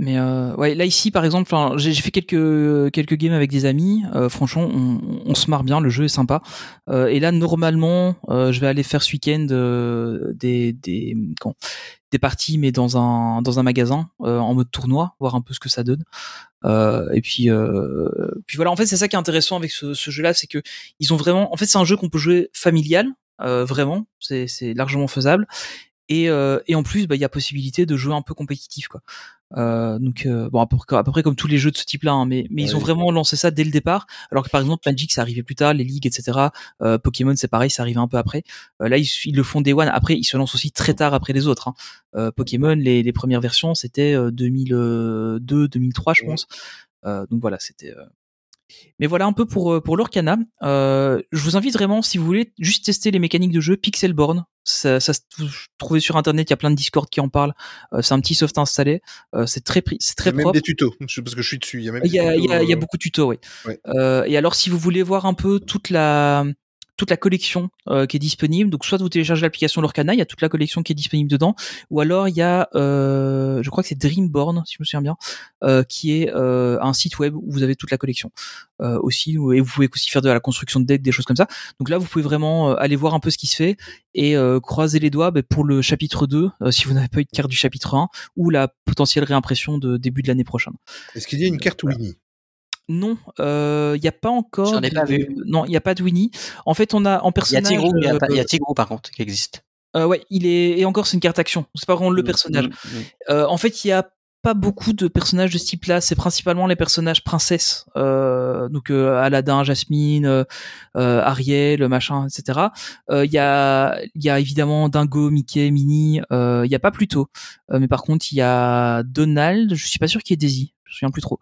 Speaker 6: Mais euh, ouais, là ici par exemple, j'ai fait quelques quelques games avec des amis. Euh, franchement, on, on se marre bien, le jeu est sympa. Euh, et là, normalement, euh, je vais aller faire ce week-end euh, des des des parties, mais dans un dans un magasin euh, en mode tournoi, voir un peu ce que ça donne. Et puis puis voilà. En fait, c'est ça qui est intéressant avec ce, ce jeu-là, c'est que ils ont vraiment. En fait, c'est un jeu qu'on peut jouer familial, vraiment. C'est c'est largement faisable. Et, euh, et en plus, bah, il y a possibilité de jouer un peu compétitif, quoi. Euh, donc euh, bon à peu, près, à peu près comme tous les jeux de ce type-là, hein, mais mais ils ont vraiment lancé ça dès le départ. Alors que par exemple Magic, c'est arrivé plus tard, les ligues, etc. Euh, Pokémon, c'est pareil, c'est arrivé un peu après. Euh, là, ils, ils le font Day One. Après, ils se lancent aussi très tard après les autres. Hein. Euh, Pokémon, les, les premières versions, c'était euh, 2002, 2003, je pense. Euh, donc voilà, c'était. Mais voilà un peu pour euh, pour l'Orcana. Euh, je vous invite vraiment, si vous voulez, juste tester les mécaniques de jeu Pixelborn. Ça, ça se vous trouvez sur internet, il y a plein de Discord qui en parlent. Euh, c'est un petit soft installé. Euh, c'est très c'est
Speaker 1: Il y
Speaker 6: très
Speaker 1: a même
Speaker 6: propre.
Speaker 1: des tutos, je- parce que je suis dessus. Il y a même
Speaker 6: Il y a, il y a- il y a
Speaker 1: tutos,
Speaker 6: beaucoup de tutos, oui.
Speaker 1: Ouais.
Speaker 6: Et alors, si vous voulez voir un peu toute la toute la collection euh, qui est disponible, donc soit vous téléchargez l'application Lorcana, il y a toute la collection qui est disponible dedans, ou alors il y a, euh, je crois que c'est Dreamborn, si je me souviens bien, euh, qui est euh, un site web où vous avez toute la collection euh, aussi, et vous pouvez aussi faire de la construction de decks, des choses comme ça. Donc là, vous pouvez vraiment euh, aller voir un peu ce qui se fait et euh, croiser les doigts ben, pour le chapitre 2, euh, si vous n'avez pas eu de carte du chapitre 1, ou la potentielle réimpression de début de l'année prochaine.
Speaker 1: Est-ce qu'il y a une carte Winnie?
Speaker 6: Non, euh, il n'y a pas encore.
Speaker 8: J'en ai
Speaker 6: de-
Speaker 8: pas vu.
Speaker 6: Non, il n'y a pas de Winnie. En fait, on a en
Speaker 8: Il y a
Speaker 6: personnage.
Speaker 8: Tigrou, il y a, pas- il y a
Speaker 6: euh,
Speaker 8: Tigrou par contre qui existe.
Speaker 6: euh, ouais, il est et encore c'est une carte action. C'est pas vraiment le personnage.
Speaker 8: Mm, mm, mm.
Speaker 6: Euh, en fait, il y a pas beaucoup de personnages de ce type-là. C'est principalement les personnages princesses. Euh, donc euh, Aladdin, Jasmine, euh, euh, Ariel, machin, etc. Euh, Il y a y a évidemment Dingo, Mickey, Minnie. euh, Il y a pas Pluto. Euh, mais par contre, il y a Donald. Je suis pas sûr qu'il y ait Daisy. Je me souviens plus trop.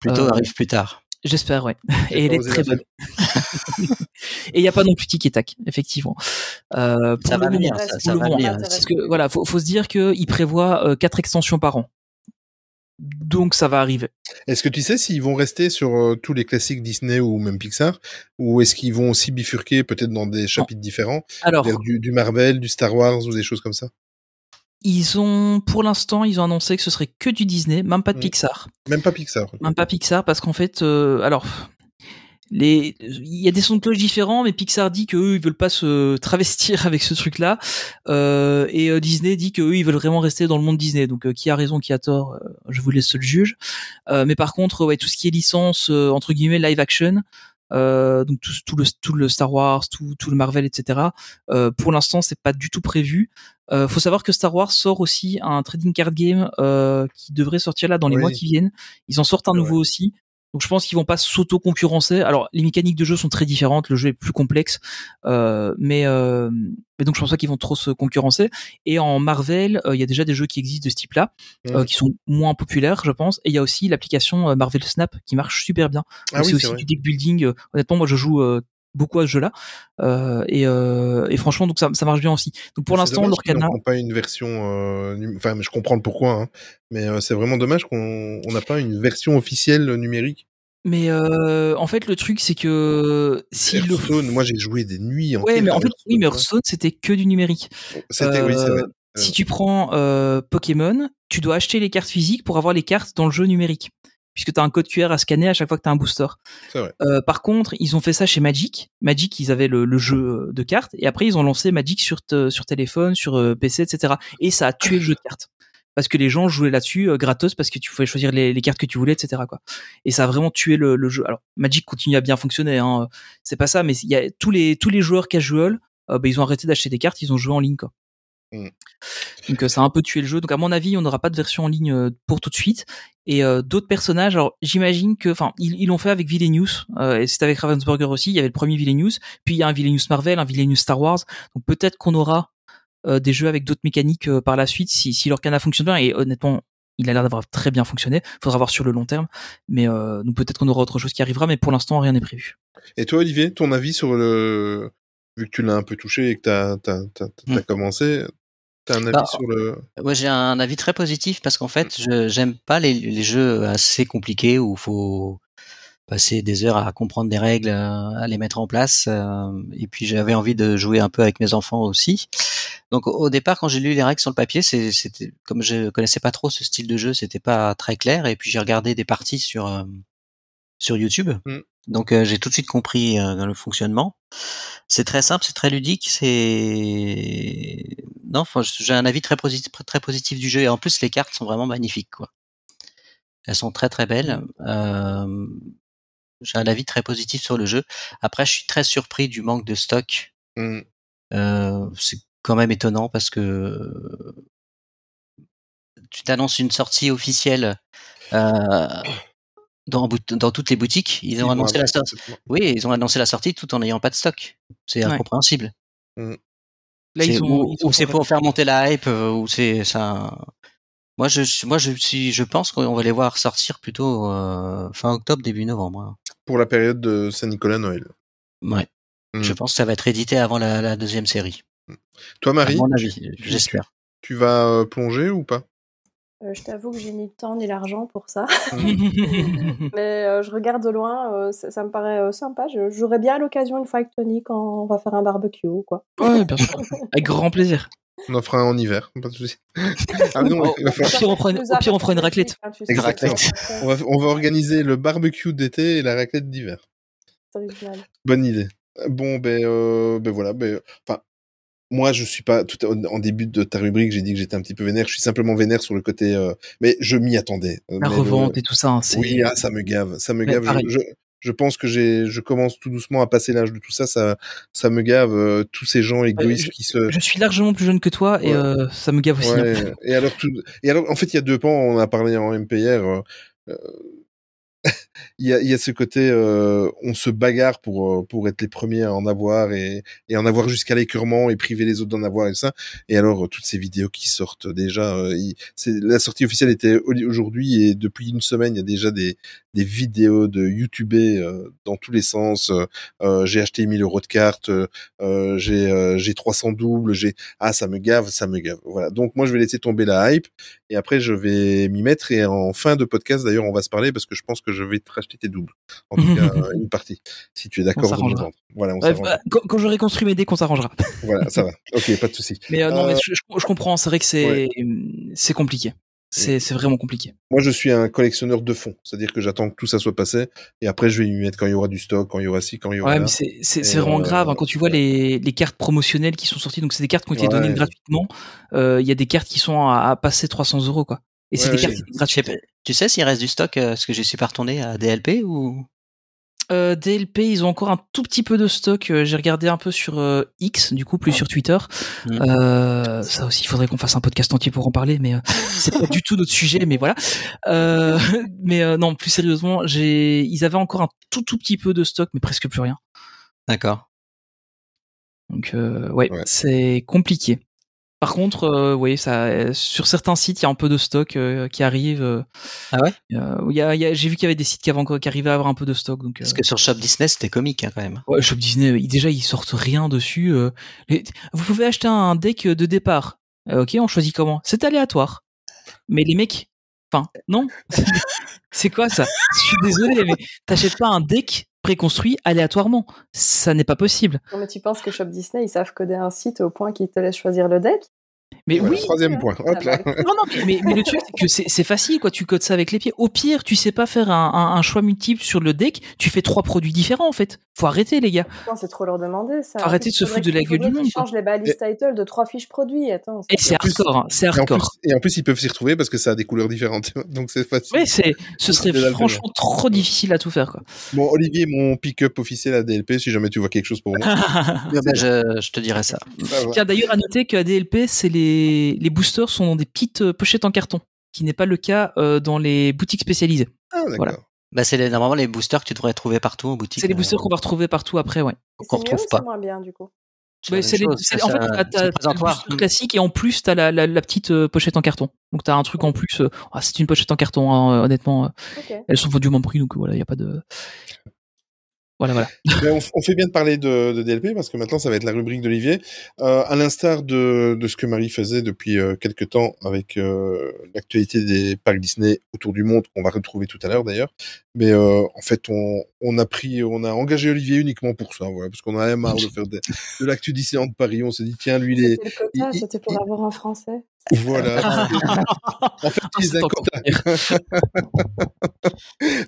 Speaker 8: Plutôt
Speaker 6: Euh,
Speaker 8: arrive plus tard.
Speaker 6: J'espère, ouais. Et elle est très bonne. Et il n'y a pas non plus Tic et Tac, effectivement. Euh,
Speaker 8: Ça va venir, ça, va venir.
Speaker 6: parce que voilà, faut, faut se dire qu'il prévoit euh, quatre extensions par an. Donc ça va arriver.
Speaker 1: Est-ce que tu sais s'ils vont rester sur euh, tous les classiques Disney ou même Pixar? Ou est-ce qu'ils vont aussi bifurquer peut-être dans des chapitres différents?
Speaker 6: Alors,
Speaker 1: du Marvel, du Star Wars ou des choses comme ça?
Speaker 6: Ils ont, pour l'instant, ils ont annoncé que ce serait que du Disney, même pas de
Speaker 1: Mm.
Speaker 6: Pixar.
Speaker 1: Même pas Pixar.
Speaker 6: Même pas Pixar, parce qu'en fait, euh, alors, les, il y a des sons de cloche différents, mais Pixar dit qu'eux, ils veulent pas se travestir avec ce truc-là, euh, et euh, Disney dit qu'eux, ils veulent vraiment rester dans le monde Disney. Donc, euh, qui a raison, qui a tort, je vous laisse le juge. Mais par contre, ouais, tout ce qui est licence entre guillemets live action, euh, donc tout, tout le tout le Star Wars, tout, tout le Marvel, etc. Euh, pour l'instant, c'est pas du tout prévu. Euh, faut savoir que Star Wars sort aussi un trading card game euh, qui devrait sortir là dans les
Speaker 1: Oui.
Speaker 6: mois qui viennent. Ils en sortent un nouveau aussi. Donc je pense qu'ils vont pas s'auto-concurrencer. Alors les mécaniques de jeu sont très différentes, le jeu est plus complexe, euh, mais, euh, mais donc je pense pas qu'ils vont trop se concurrencer. Et en Marvel, euh, il y a déjà des jeux qui existent de ce type-là, euh,
Speaker 1: Mhm.
Speaker 6: qui sont moins populaires, je pense. Et il y a aussi l'application euh, Marvel Snap qui marche super bien.
Speaker 1: Ah oui,
Speaker 6: c'est aussi
Speaker 1: vrai.
Speaker 6: du deck building. Euh, honnêtement, moi je joue euh, beaucoup à ce jeu-là, euh, et, euh, et franchement donc ça, ça marche bien aussi. Donc pour l'instant, l'Orcana.
Speaker 1: font pas une version. euh, Enfin, je comprends le pourquoi, hein, mais c'est vraiment dommage qu'on on n'a pas une version officielle numérique.
Speaker 6: Mais euh, en fait, le truc, c'est que si le
Speaker 1: Hearthstone, moi j'ai joué des nuits
Speaker 6: Ouais,
Speaker 1: entières
Speaker 6: mais en fait, oui, mais
Speaker 1: Hearthstone,
Speaker 6: c'était que du numérique.
Speaker 1: ouais. C'était, oui, c'est vrai.
Speaker 6: Si tu prends euh, Pokémon, tu dois acheter les cartes physiques pour avoir les cartes dans le jeu numérique. Puisque tu as un code QR à scanner à chaque fois que tu as un booster.
Speaker 1: Vrai.
Speaker 6: Euh, par contre, ils ont fait ça chez Magic. Magic, ils avaient le, le jeu de cartes. Et après, ils ont lancé Magic sur, sur téléphone, sur euh, PC, etc. Et ça a tué le jeu de cartes. Parce que les gens jouaient là-dessus euh, gratos parce que tu pouvais choisir les, les cartes que tu voulais, etc. Quoi. Et ça a vraiment tué le, le jeu. Alors, Magic continue à bien fonctionner. Hein. C'est pas ça, mais il y a tous les, tous les joueurs casual, euh, bah, ils ont arrêté d'acheter des cartes, ils ont joué en ligne. Quoi.
Speaker 1: Mm.
Speaker 6: Donc euh, ça a un peu tué le jeu. Donc à mon avis, on n'aura pas de version en ligne euh, pour tout de suite. Et euh, d'autres personnages, alors j'imagine que, enfin, ils ils l'ont fait avec Villainous, euh, et c'était avec Ravensburger aussi. Il y avait le premier Villainous, puis il y a un Villainous Marvel, un Villainous Star Wars. Donc peut-être qu'on aura euh, des jeux avec d'autres mécaniques par la suite si, si leur canard fonctionne bien. Et honnêtement, il a l'air d'avoir très bien fonctionné. Faudra voir sur le long terme. Mais euh, donc peut-être qu'on aura autre chose qui arrivera, mais pour l'instant rien n'est prévu.
Speaker 1: Et toi, Olivier, ton avis sur le. Vu que tu l'as un peu touché et que t'as as,
Speaker 8: Mm.
Speaker 1: commencé, t'as un avis
Speaker 8: Bah,
Speaker 1: sur le.
Speaker 8: Ouais, j'ai un avis très positif parce qu'en fait, je j'aime pas les, les jeux assez compliqués où faut passer des heures à comprendre des règles, euh, à les mettre en place. euh, et puis j'avais envie de jouer un peu avec mes enfants aussi. Donc au départ, quand j'ai lu les règles sur le papier, c'était comme je connaissais pas trop ce style de jeu, c'était pas très clair. Et puis j'ai regardé des parties sur euh, sur YouTube.
Speaker 1: Mm.
Speaker 8: Donc euh, j'ai tout de suite compris euh, le fonctionnement. C'est très simple, c'est très ludique, c'est non, j'ai un avis très positif, très positif du jeu et en plus les cartes sont vraiment magnifiques quoi. Elles sont très très belles. Euh, j'ai un avis très positif sur le jeu. Après, je suis très surpris du manque de stock.
Speaker 1: Mm.
Speaker 8: Euh, c'est quand même étonnant parce que tu t'annonces une sortie officielle euh, dans, toutes les boutiques. Ils ont annoncé la sortie. Oui, ils ont annoncé la sortie tout en n'ayant pas de stock. C'est
Speaker 6: Ouais.
Speaker 8: incompréhensible.
Speaker 6: Là,
Speaker 8: C'est-
Speaker 6: ils ont,
Speaker 8: ou ou c'est pour faire monter la hype, euh, ou c'est ça. Moi, je, moi, je suis, je pense qu'on va les voir sortir plutôt euh, fin octobre, début novembre. hein.
Speaker 1: Pour la période de Saint-Nicolas-Noël.
Speaker 8: Ouais.
Speaker 1: Mm.
Speaker 8: Je pense que ça va être édité avant la, la deuxième série.
Speaker 1: Toi,
Speaker 8: À
Speaker 1: Marie,
Speaker 8: mon avis,
Speaker 1: tu-
Speaker 8: j'espère.
Speaker 1: tu vas euh, plonger ou pas?
Speaker 7: Euh, je t'avoue que j'ai ni le temps ni l'argent pour ça.
Speaker 1: Mm.
Speaker 7: Mais euh, je regarde de loin, euh, ça, ça me paraît euh, sympa. Je- J'aurais bien l'occasion une fois avec Tony quand on va faire un barbecue ou quoi.
Speaker 6: Ouais, bien sûr. Avec grand plaisir.
Speaker 1: On en fera un en hiver, pas de souci. ah non,
Speaker 6: Au- pire, on fera une, au pire, on fera une raclette.
Speaker 1: Exactement. on va, on va organiser le barbecue d'été et la raclette d'hiver.
Speaker 7: c'est original.
Speaker 1: Bonne idée. Bon, ben, euh, ben voilà. Ben, enfin, moi, je suis pas tout en début de ta rubrique. J'ai dit que j'étais un petit peu vénère. Je suis simplement vénère sur le côté, euh, mais je m'y attendais.
Speaker 6: La
Speaker 1: Mais le-
Speaker 6: revente et tout ça. hein, c'est-
Speaker 1: Oui, ah, ça me gave, ça me
Speaker 6: Mais
Speaker 1: gave. Je,
Speaker 6: pareil.
Speaker 1: je, je pense que j'ai, je commence tout doucement à passer l'âge de tout ça. Ça, ça me gave. euh, tous ces gens égoïstes
Speaker 6: je-
Speaker 1: qui se.
Speaker 6: Je suis largement plus jeune que toi et
Speaker 1: Ouais.
Speaker 6: euh, ça me gave aussi. hein.
Speaker 1: Ouais, et alors tout, et alors en fait il y a deux pans. On a parlé en MPR. Il y a, y a ce côté, euh, on se bagarre pour euh, pour être les premiers à en avoir et, et en avoir jusqu'à l'écœurement et priver les autres d'en avoir et ça. Et alors euh, toutes ces vidéos qui sortent déjà, euh, c'est la sortie officielle était au- aujourd'hui et depuis une semaine il y a déjà des des vidéos de YouTube euh, dans tous les sens. Euh, j'ai acheté 1000 euros de cartes, j'ai j'ai 300 doubles, j'ai ah ça me gave, ça me gave. Voilà. Donc moi je vais laisser tomber la hype et après je vais m'y mettre et en fin de podcast d'ailleurs on va se parler parce que je pense que je vais te racheter tes doubles. En tout cas une partie si tu es d'accord
Speaker 6: s'arrangera.
Speaker 1: Voilà, on
Speaker 6: bah, quand, quand j'aurai construit mes decks, on s'arrangera.
Speaker 1: Voilà, ça va. OK, pas de souci.
Speaker 6: Mais euh, non,
Speaker 1: Euh,
Speaker 6: mais je, je- je comprends. C'est vrai que c'est compliqué. C'est c'est vraiment compliqué.
Speaker 1: Moi, je suis un collectionneur de fonds, c'est-à-dire que j'attends que tout ça soit passé et après je vais y mettre quand il y aura du stock, quand il y aura ci, quand il y aura
Speaker 6: Ouais,
Speaker 1: là.
Speaker 6: mais c'est vraiment
Speaker 1: euh,
Speaker 6: grave hein, quand tu vois les, les cartes promotionnelles qui sont sorties. Donc c'est des cartes qui ont été
Speaker 1: Ouais.
Speaker 6: données gratuitement. Euh, Il y a des cartes qui sont à, à passer 300 euros quoi. Et c'est des cartes gratuites.
Speaker 8: Tu sais s'il reste du stock, euh, parce que je suis pas retourné à DLP ou?
Speaker 6: Euh, DLP, ils ont encore un tout petit peu de stock. Euh, J'ai regardé un peu sur euh, X, du coup, plus sur Twitter.
Speaker 8: Mm.
Speaker 6: Euh, ça aussi, il faudrait qu'on fasse un podcast entier pour en parler, mais euh, c'est pas du tout notre sujet, mais voilà. Euh, mais euh, non, plus sérieusement, ils avaient encore un tout tout petit peu de stock, mais presque plus rien.
Speaker 8: D'accord.
Speaker 6: Donc euh, ouais,
Speaker 1: Ouais.
Speaker 6: c'est compliqué. Par contre, euh, oui, ça, euh, sur certains sites, il y a un peu de stock euh, qui arrive. euh,
Speaker 8: Ah ouais?
Speaker 6: euh, il y a, il y a- J'ai vu qu'il y avait des sites qui, avaient encore, qui arrivaient à avoir un peu de stock. Donc,
Speaker 8: Parce que sur Shop Disney, c'était comique hein, quand même.
Speaker 6: Ouais, Shop Disney, déjà ils sortent rien dessus. les- Vous pouvez acheter un deck de départ. Ok, on choisit comment? C'est aléatoire. Mais les mecs, enfin, non? C'est quoi ça? Je suis désolé, mais t'achètes pas un deck préconstruit aléatoirement. Ça n'est pas possible.
Speaker 7: Mais tu penses que Shop Disney, ils savent coder un site au point qu'ils te laissent choisir le deck?
Speaker 6: Mais
Speaker 1: Voilà,
Speaker 6: oui.
Speaker 1: troisième point. Hop là.
Speaker 6: Non, non, mais, mais, mais le truc, c'est que c'est facile, quoi. Tu codes ça avec les pieds. Au pire, tu sais pas faire un, un- un choix multiple sur le deck. Tu fais trois produits différents, en fait. Faut arrêter, les gars.
Speaker 7: C'est trop leur demander ça.
Speaker 6: Faut arrêter de se foutre de la gueule du monde, quoi.
Speaker 7: changent les balises title de trois fiches produits. Attends.
Speaker 6: Et c'est hardcore, hein. C'est
Speaker 1: Et en, plus,
Speaker 6: hardcore.
Speaker 1: et en plus, ils peuvent s'y retrouver parce que ça a des couleurs différentes. Donc c'est facile.
Speaker 6: Ouais, c'est, ce serait franchement trop difficile à tout faire, quoi.
Speaker 1: Bon, Olivier, mon pick-up officiel à DLP, si jamais tu vois quelque chose pour moi.
Speaker 8: Ah je, je te dirai ça.
Speaker 1: Va.
Speaker 6: Tiens, d'ailleurs, à noter qu'à DLP, c'est les, les boosters sont dans des petites euh, pochettes en carton, qui n'est pas le cas euh, dans les boutiques spécialisées.
Speaker 1: Ah, d'accord.
Speaker 6: Voilà.
Speaker 8: Bah, c'est les- normalement les boosters que tu devrais trouver partout en boutique.
Speaker 6: C'est les
Speaker 8: euh,
Speaker 6: boosters qu'on va retrouver partout après, ouais.
Speaker 8: Qu'on retrouve
Speaker 7: ou
Speaker 8: pas.
Speaker 7: C'est moins bien du coup?
Speaker 8: c'est
Speaker 6: les- c'est- en fait,
Speaker 8: ça-
Speaker 6: t'as-
Speaker 8: c'est
Speaker 6: t'as-
Speaker 8: le
Speaker 6: t'as le
Speaker 8: présentoir.
Speaker 6: booster classique et en plus, t'as la, la, la petite euh, pochette en carton. Donc t'as un truc en plus. euh, ah, c'est une pochette en carton, hein, euh, honnêtement. euh,
Speaker 7: Ok.
Speaker 6: elles sont vendues au même prix, donc voilà, il y a pas de. Voilà, voilà.
Speaker 1: Mais on, on fait bien de parler de, de DLP parce que maintenant ça va être la rubrique d'Olivier. Euh, à l'instar de, de ce que Marie faisait depuis euh, quelques temps avec euh, l'actualité des parcs Disney autour du monde, qu'on va retrouver tout à l'heure d'ailleurs. Mais euh, en fait, on, on a pris, on a engagé Olivier uniquement pour ça, voilà, parce qu'on en avait marre de faire de, de l'actu Disneyland de Paris. On s'est dit tiens, lui, il est,
Speaker 7: C'était
Speaker 1: il-
Speaker 7: pour avoir un français.
Speaker 1: Voilà. en fait, il est
Speaker 6: C'est
Speaker 1: un
Speaker 6: encore
Speaker 1: quota.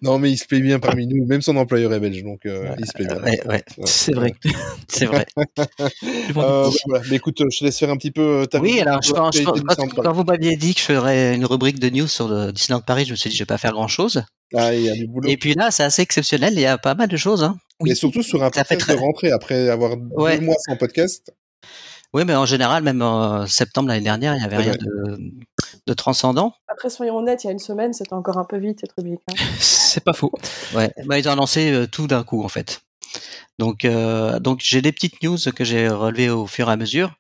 Speaker 1: non, mais il se plaît bien parmi nous. Même son employeur est belge, donc euh, il se plaît bien.
Speaker 8: Ouais, ouais,
Speaker 6: C'est vrai.
Speaker 8: c'est vrai.
Speaker 1: Euh, voilà. Mais écoute, je te laisse faire un petit peu euh, ta
Speaker 8: Oui, alors je
Speaker 1: sur
Speaker 8: pense, je
Speaker 1: l'actualité
Speaker 8: pense-
Speaker 1: Disneyland
Speaker 8: quand, vous m'aviez dit que je ferais une rubrique de news sur le Disneyland Paris, je me suis dit je vais pas faire grand chose.
Speaker 1: Ah, il y a du boulot.
Speaker 8: Et puis là, c'est assez exceptionnel. Il y a pas mal de choses. Hein.
Speaker 1: Et surtout sur un
Speaker 8: fait
Speaker 1: podcast
Speaker 8: très-
Speaker 1: de rentrée après avoir deux mois sans podcast.
Speaker 8: Oui, mais en général, même en septembre l'année dernière, il y avait
Speaker 1: Ouais,
Speaker 8: rien
Speaker 1: ouais.
Speaker 8: de, de transcendant.
Speaker 7: Après, soyons honnêtes, il y a une semaine, c'était encore un peu vite cette rubrique. hein.
Speaker 6: C'est pas faux.
Speaker 8: Ouais, bah, ils ont lancé euh, tout d'un coup en fait. Donc, euh, donc j'ai des petites news que j'ai relevées au fur et à mesure.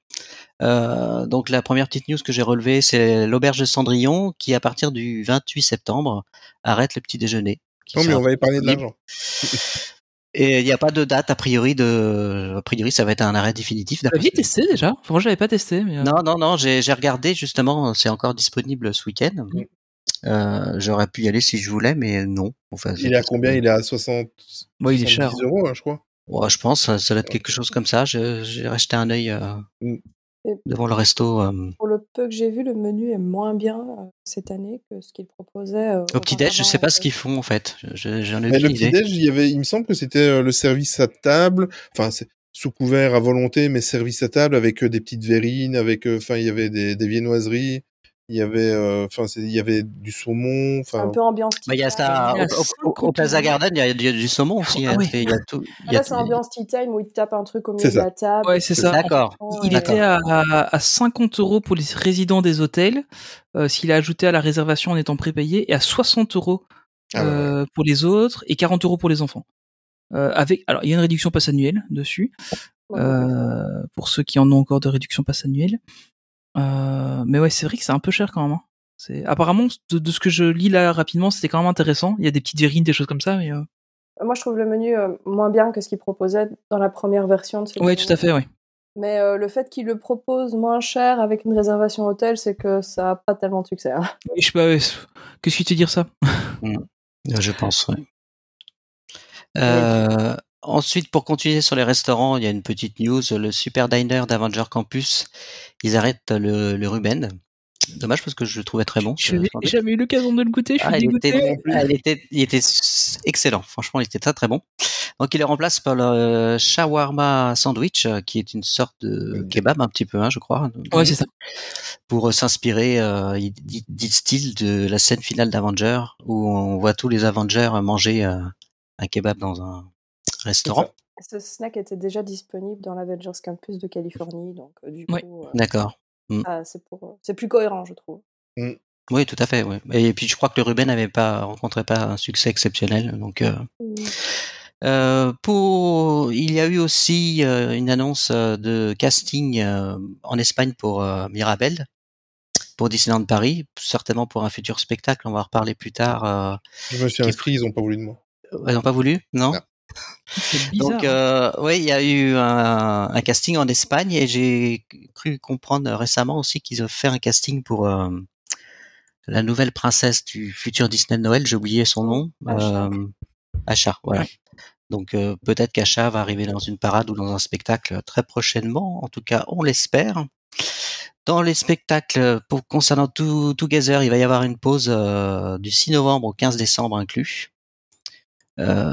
Speaker 8: Euh, donc la première petite news que j'ai relevée, c'est l'auberge de Cendrillon qui, à partir du 28 septembre, arrête le petit déjeuner.
Speaker 1: Non, mais on va y parler de l'argent.
Speaker 8: Et il n'y a pas de date a priori de, a priori ça va être un arrêt définitif.
Speaker 6: Vous
Speaker 8: que-
Speaker 6: testé déjà? Enfin, Moi, je l'avais pas testé. Mais, euh,
Speaker 8: Non, non, non, j'ai regardé justement, c'est encore disponible ce week-end.
Speaker 1: Mm.
Speaker 8: Euh, J'aurais pu y aller si je voulais, mais non. Enfin,
Speaker 1: Il est à combien? Il est à 60
Speaker 6: Ouais, il est
Speaker 1: 70
Speaker 6: cher.
Speaker 1: euros, hein, je crois.
Speaker 8: Ouais, je pense, ça doit être quelque chose comme ça. Je- J'ai rejeté un œil euh,
Speaker 1: Mm.
Speaker 7: Et
Speaker 8: devant le resto. euh,
Speaker 7: pour le peu que j'ai vu, le menu est moins bien euh, cette année que ce qu'il proposait. euh,
Speaker 8: Au petit-déj, je
Speaker 7: auparavant,
Speaker 8: sais pas ce qu'ils font en fait. Je- J'en ai
Speaker 1: le petit-déj, il, y avait, il me semble que c'était euh, le service à table. Enfin, c'est sous couvert à volonté, mais service à table avec des petites verrines, avec, euh, enfin, il y avait des, des viennoiseries. Il y avait, euh, enfin, il y avait du saumon.
Speaker 7: Un peu ambiance
Speaker 8: Bah, il y a
Speaker 7: tea
Speaker 8: ça
Speaker 7: time.
Speaker 6: Il y a
Speaker 8: au, au-
Speaker 6: cinq
Speaker 8: au- au Plaza. Garden, il y a, il y a du saumon aussi.
Speaker 6: Ah
Speaker 8: hein.
Speaker 6: oui.
Speaker 8: C'est- Il y a tout. il
Speaker 7: Ah,
Speaker 8: y a
Speaker 7: là, c'est ambiance tea time où il tape un truc au milieu de la table.
Speaker 6: Ouais, c'est ça.
Speaker 8: D'accord.
Speaker 6: Il était à, à 50 euros pour les résidents des hôtels, euh, s'il a ajouté à la réservation en étant prépayé, et à 60 euros
Speaker 1: Ah ouais,
Speaker 6: euh, pour les autres et 40 euros pour les enfants. Euh, avec, alors il y a une réduction passe annuelle dessus
Speaker 7: Ouais,
Speaker 6: euh, pour ceux qui en ont encore de réduction passe annuelle. Euh, mais ouais, c'est vrai que c'est un peu cher quand même. hein. C'est apparemment de, de ce que je lis là rapidement, c'était quand même intéressant. Il y a des petites verrines, des choses comme ça, mais euh,
Speaker 7: Moi, je trouve le menu euh, moins bien que ce qu'il proposait dans la première version de ce
Speaker 6: ouais,
Speaker 7: menu.
Speaker 6: tout à fait, ouais.
Speaker 7: Mais euh, le fait qu'il le propose moins cher avec une réservation hôtel, c'est que ça a pas tellement de succès. hein.
Speaker 6: Je sais pas, qu'est-ce qui te dire ça?
Speaker 8: Euh, Je pense, ouais. Euh, ensuite, pour continuer sur les restaurants, il y a une petite news. Le Super Diner d'Avenger Campus, ils arrêtent le, le Ruben. Dommage parce que je le trouvais très bon.
Speaker 6: Je n'ai
Speaker 8: sandwich.
Speaker 6: jamais eu l'occasion de le goûter, je suis
Speaker 8: Ah, il, était,
Speaker 1: non plus.
Speaker 8: il, était, il était s- excellent. Franchement, il était très très bon. Donc, il le remplace par le shawarma sandwich, euh, qui est une sorte de kebab un petit peu, hein, je crois.
Speaker 6: Ouais, c'est ça.
Speaker 8: Pour euh, s'inspirer, euh, il dit, dit style de la scène finale d'Avenger, où on voit tous les Avengers manger euh, un kebab dans un restaurant.
Speaker 7: Ce snack était déjà disponible dans l'Avengers Campus de Californie, donc euh, du coup,
Speaker 6: Ouais.
Speaker 7: euh,
Speaker 8: D'accord.
Speaker 7: ah, c'est pour, c'est plus cohérent, je trouve.
Speaker 8: Oui, tout à fait. Et puis, je crois que le Ruben n'avait pas rencontré pas un succès exceptionnel. Donc, euh, Euh, pour, il y a eu aussi euh, une annonce euh, de casting euh, en Espagne pour euh, Mirabel, pour Disneyland Paris, certainement pour un futur spectacle. On va en reparler plus tard. Euh,
Speaker 1: je me suis inscrit, ils ont pas voulu de moi.
Speaker 8: ils n'ont pas voulu, non,
Speaker 1: Non.
Speaker 6: Bizarre.
Speaker 8: Donc, euh, oui, il y a eu un, un casting en Espagne et j'ai cru comprendre récemment aussi qu'ils ont fait un casting pour euh, la nouvelle princesse du futur Disney de Noël. J'ai oublié son nom.
Speaker 7: Asha.
Speaker 8: Euh, Asha, voilà.
Speaker 6: Ouais.
Speaker 8: Donc euh, peut-être qu'Asha va arriver dans une parade ou dans un spectacle très prochainement. En tout cas, on l'espère. Dans les spectacles pour concernant tout Together, il va y avoir une pause du 6 novembre au 15 décembre inclus. Euh,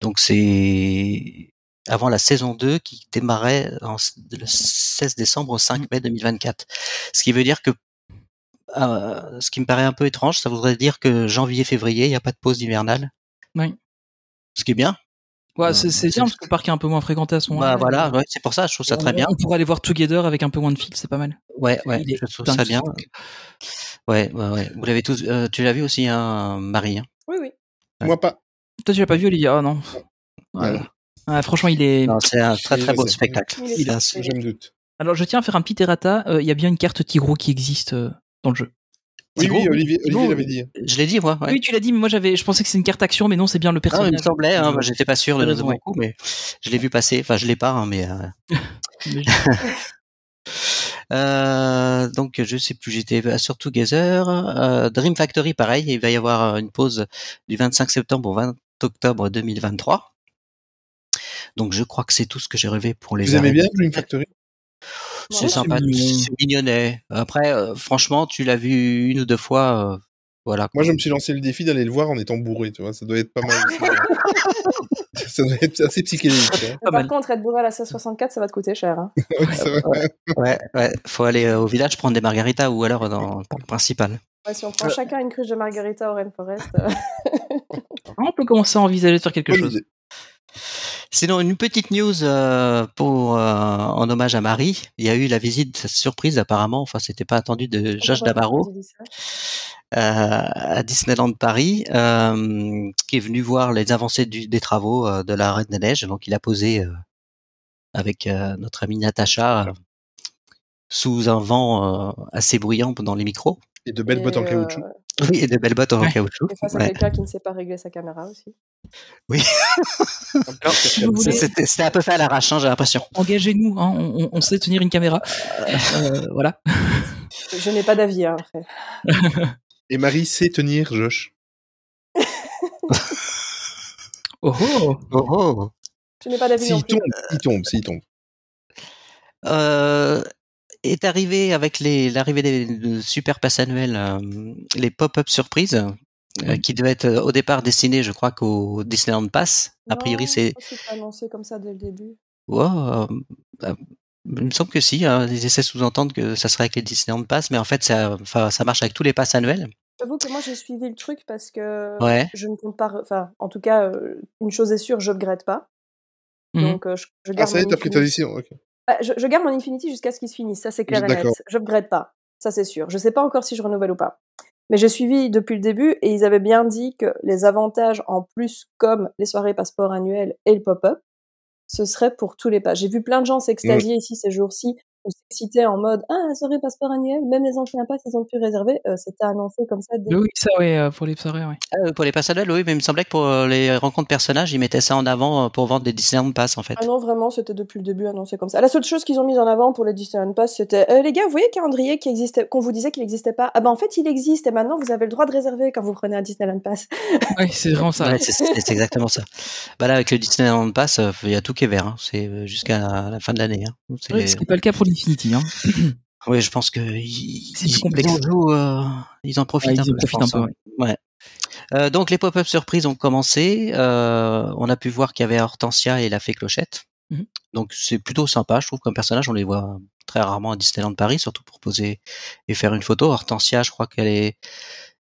Speaker 8: donc c'est avant la saison 2 qui démarrait en, le 16 décembre au 5 mai 2024. Ce qui veut dire que euh, ce qui me paraît un peu étrange, ça voudrait dire que janvier-février, il n'y a pas de pause hivernale?
Speaker 6: Oui.
Speaker 8: Ce qui est bien.
Speaker 6: Ouais,
Speaker 8: Euh,
Speaker 6: c'est bien parce que le parc est un peu moins fréquenté à ce
Speaker 8: Bah
Speaker 6: moment-là.
Speaker 8: voilà, ouais, c'est pour ça, je trouve ça
Speaker 6: On-
Speaker 8: très bien.
Speaker 6: On pourrait aller voir Together avec un peu moins de fil, c'est pas mal.
Speaker 8: Ouais, ouais,
Speaker 6: Il
Speaker 8: je trouve ça bien. Ouais, ouais, ouais. Vous l'avez tous, euh, tu l'as vu aussi, hein, Marie. hein?
Speaker 7: Oui, oui.
Speaker 8: Ouais.
Speaker 1: Moi pas.
Speaker 6: Toi, tu l'as pas vu, Olivia? Ah non.
Speaker 1: Voilà.
Speaker 6: Ah, franchement, il est.
Speaker 8: Non, c'est un très très beau spectacle.
Speaker 7: Il parfait.
Speaker 1: Je me doute.
Speaker 6: Alors, je tiens à faire un petit errata. euh, Il y a bien une carte Tigro qui existe euh, dans le jeu.
Speaker 1: Oui, oui, Olivier, Olivier l'avait dit.
Speaker 8: Je l'ai dit, moi. ouais.
Speaker 6: Oui, tu l'as dit, mais moi j'avais, je pensais que c'est une carte action, mais non, c'est bien le
Speaker 8: Ah,
Speaker 6: personnage.
Speaker 8: il me semblait, hein, j'étais pas sûr de, de
Speaker 6: raison,
Speaker 8: mon
Speaker 6: ouais.
Speaker 8: coup, mais je l'ai vu passer. Enfin, je l'ai pas, hein, mais. euh, Euh, donc je sais plus, j'étais sur Together, euh, Dream Factory pareil, il va y avoir une pause du 25 septembre au 20 octobre 2023. Donc je crois que c'est tout ce que j'ai relevé pour les
Speaker 1: Vous aimez bien Dream Factory?
Speaker 8: C'est
Speaker 6: Ouais,
Speaker 8: sympa,
Speaker 6: c'est mignon.
Speaker 8: c'est mignonnet. Après, euh, franchement, tu l'as vu une ou deux fois, euh, voilà.
Speaker 1: Moi, je me suis lancé le défi d'aller le voir en étant bourré, tu vois. Ça doit être pas mal. ça doit être assez psychédélique. hein.
Speaker 7: Par
Speaker 6: mal.
Speaker 7: contre, être bourré à la 1664, ça va te coûter cher. Hein.
Speaker 1: Ouais.
Speaker 8: Ouais, ouais, faut aller euh, au village prendre des margaritas ou alors dans le parc principal.
Speaker 7: Ouais, si on prend chacun une cruche de margarita au Rainforest.
Speaker 6: On peut commencer à envisager de faire quelque
Speaker 1: Bonne
Speaker 6: chose?
Speaker 8: Sinon, une petite news euh, pour euh, en hommage à Marie. Il y a eu la visite surprise apparemment, enfin c'était pas attendu de Josh
Speaker 7: ça
Speaker 8: euh, à Disneyland Paris, euh, qui est venu voir les avancées du- des travaux euh, de la Reine des Neiges. Donc il a posé euh, avec euh, notre amie Natacha euh, sous un vent euh, assez bruyant dans les micros.
Speaker 1: Et de belles bottes en
Speaker 7: euh,
Speaker 1: caoutchouc.
Speaker 8: Oui, et de belles bottes en
Speaker 6: Ouais.
Speaker 8: caoutchouc.
Speaker 7: Et face à
Speaker 8: Ouais.
Speaker 7: quelqu'un qui ne sait pas régler sa caméra aussi.
Speaker 6: Si voulez,
Speaker 8: C'était un peu fait à l'arrache, hein, j'ai l'impression.
Speaker 6: engagez-nous, hein, on, sait tenir une caméra. Euh, voilà.
Speaker 7: Je n'ai pas d'avis. Hein, après.
Speaker 1: Et Marie sait tenir Josh.
Speaker 6: Oh oh
Speaker 8: Oh, oh.
Speaker 7: Je n'ai pas d'avis
Speaker 1: S'il tombe, s'il tombe, s'il tombe.
Speaker 8: euh, est arrivé avec l'arrivée des de super pass annuels, euh, les pop-up surprises, euh, qui devaient être euh, au départ destinés, je crois, qu'au Disneyland Pass. A priori, c'est.
Speaker 7: annoncé comme ça dès le début.
Speaker 8: Ouais, euh, euh, il me semble que si. Hein, ils essaient de sous-entendre que ça serait avec les Disneyland Pass, mais en fait, ça, marche avec tous les passes annuels.
Speaker 7: J'avoue que moi j'ai suivi le truc parce que
Speaker 8: Ouais.
Speaker 7: je ne compte pas. Enfin, en tout cas, une chose est sûre, je ne regrette pas.
Speaker 6: Mhm.
Speaker 7: Donc je, je
Speaker 1: Ah,
Speaker 7: garde
Speaker 1: ça y est, t'as pris ta décision. ok.
Speaker 7: Bah, je, je garde mon Infinity jusqu'à ce qu'il se finisse. Ça c'est clair et net. Je ne regrette pas. Ça c'est sûr. Je sais pas encore si je renouvelle ou pas. Mais j'ai suivi depuis le début et ils avaient bien dit que les avantages en plus, comme les soirées passeport annuelles et le pop-up, ce serait pour tous les pas. J'ai vu plein de gens s'extasier ici ces jours-ci ou s'exciter en mode Ah, la soirée passeport annuel, même les anciens passes, ils ont pu réserver. Euh, C'était annoncé comme ça dès
Speaker 6: Oui, ça, ouais, euh, pour les soirées, ouais.
Speaker 8: Euh, pour les passes annuelles, oui, mais il me semblait que pour les rencontres personnages, ils mettaient ça en avant pour vendre des Disneyland Pass, en fait.
Speaker 7: Ah non, vraiment, c'était depuis le début annoncé comme ça. La seule chose qu'ils ont mise en avant pour les Disneyland Pass, c'était euh, les gars, vous voyez le calendrier qui existait, qu'on vous disait qu'il n'existait pas? Ah ben en fait, il existe et maintenant vous avez le droit de réserver quand vous prenez un Disneyland Pass.
Speaker 6: Ouais, c'est vraiment ça.
Speaker 8: Ouais, c'est exactement ça. Bah là, avec le Disneyland Pass, euh, il y a tout qui est vert. hein. C'est jusqu'à la fin de l'année. Hein. C'est
Speaker 6: Ouais,
Speaker 8: les-
Speaker 6: Ce qui n'est pas le cas pour l'Infinity. Hein.
Speaker 8: Oui, je pense que ils,
Speaker 6: C'est plus
Speaker 8: ils-
Speaker 6: complexe.
Speaker 8: ils en jouent, euh, ils en profitent
Speaker 6: Ouais,
Speaker 8: un
Speaker 6: ils
Speaker 8: peu. je
Speaker 6: profitent un
Speaker 8: pense,
Speaker 6: peu,
Speaker 8: ouais. Ouais. Euh, donc les pop-up surprises ont commencé. Euh, on a pu voir qu'il y avait Hortensia et la fée Clochette.
Speaker 6: Mhm.
Speaker 8: Donc c'est plutôt sympa, je trouve, comme personnage. On les voit très rarement à Disneyland Paris, surtout pour poser et faire une photo. Hortensia, je crois qu'elle est.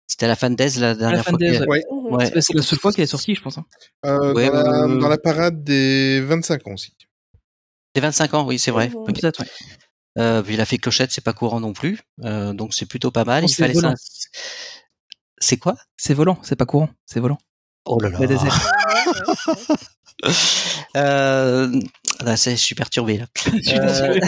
Speaker 8: C'était à la fan days la dernière
Speaker 6: Fan
Speaker 8: fois.
Speaker 1: Ouais.
Speaker 8: Ouais.
Speaker 6: C'est la seule fois qu'elle est sortie, je pense. hein.
Speaker 1: Euh,
Speaker 8: Ouais,
Speaker 1: dans, la, dans la parade des 25 ans aussi.
Speaker 8: Des 25 ans, oui, c'est vrai. Oui.
Speaker 6: Peut-être, ouais.
Speaker 8: Euh, puis la fée Clochette, c'est pas courant non plus, euh, donc c'est plutôt pas mal.
Speaker 6: Oh,
Speaker 8: Il
Speaker 6: c'est
Speaker 8: fallait
Speaker 6: volant.
Speaker 8: C'est quoi?
Speaker 6: C'est volant, c'est pas courant, c'est volant.
Speaker 8: Oh là là. Euh, là, c'est- je suis perturbé là. Euh.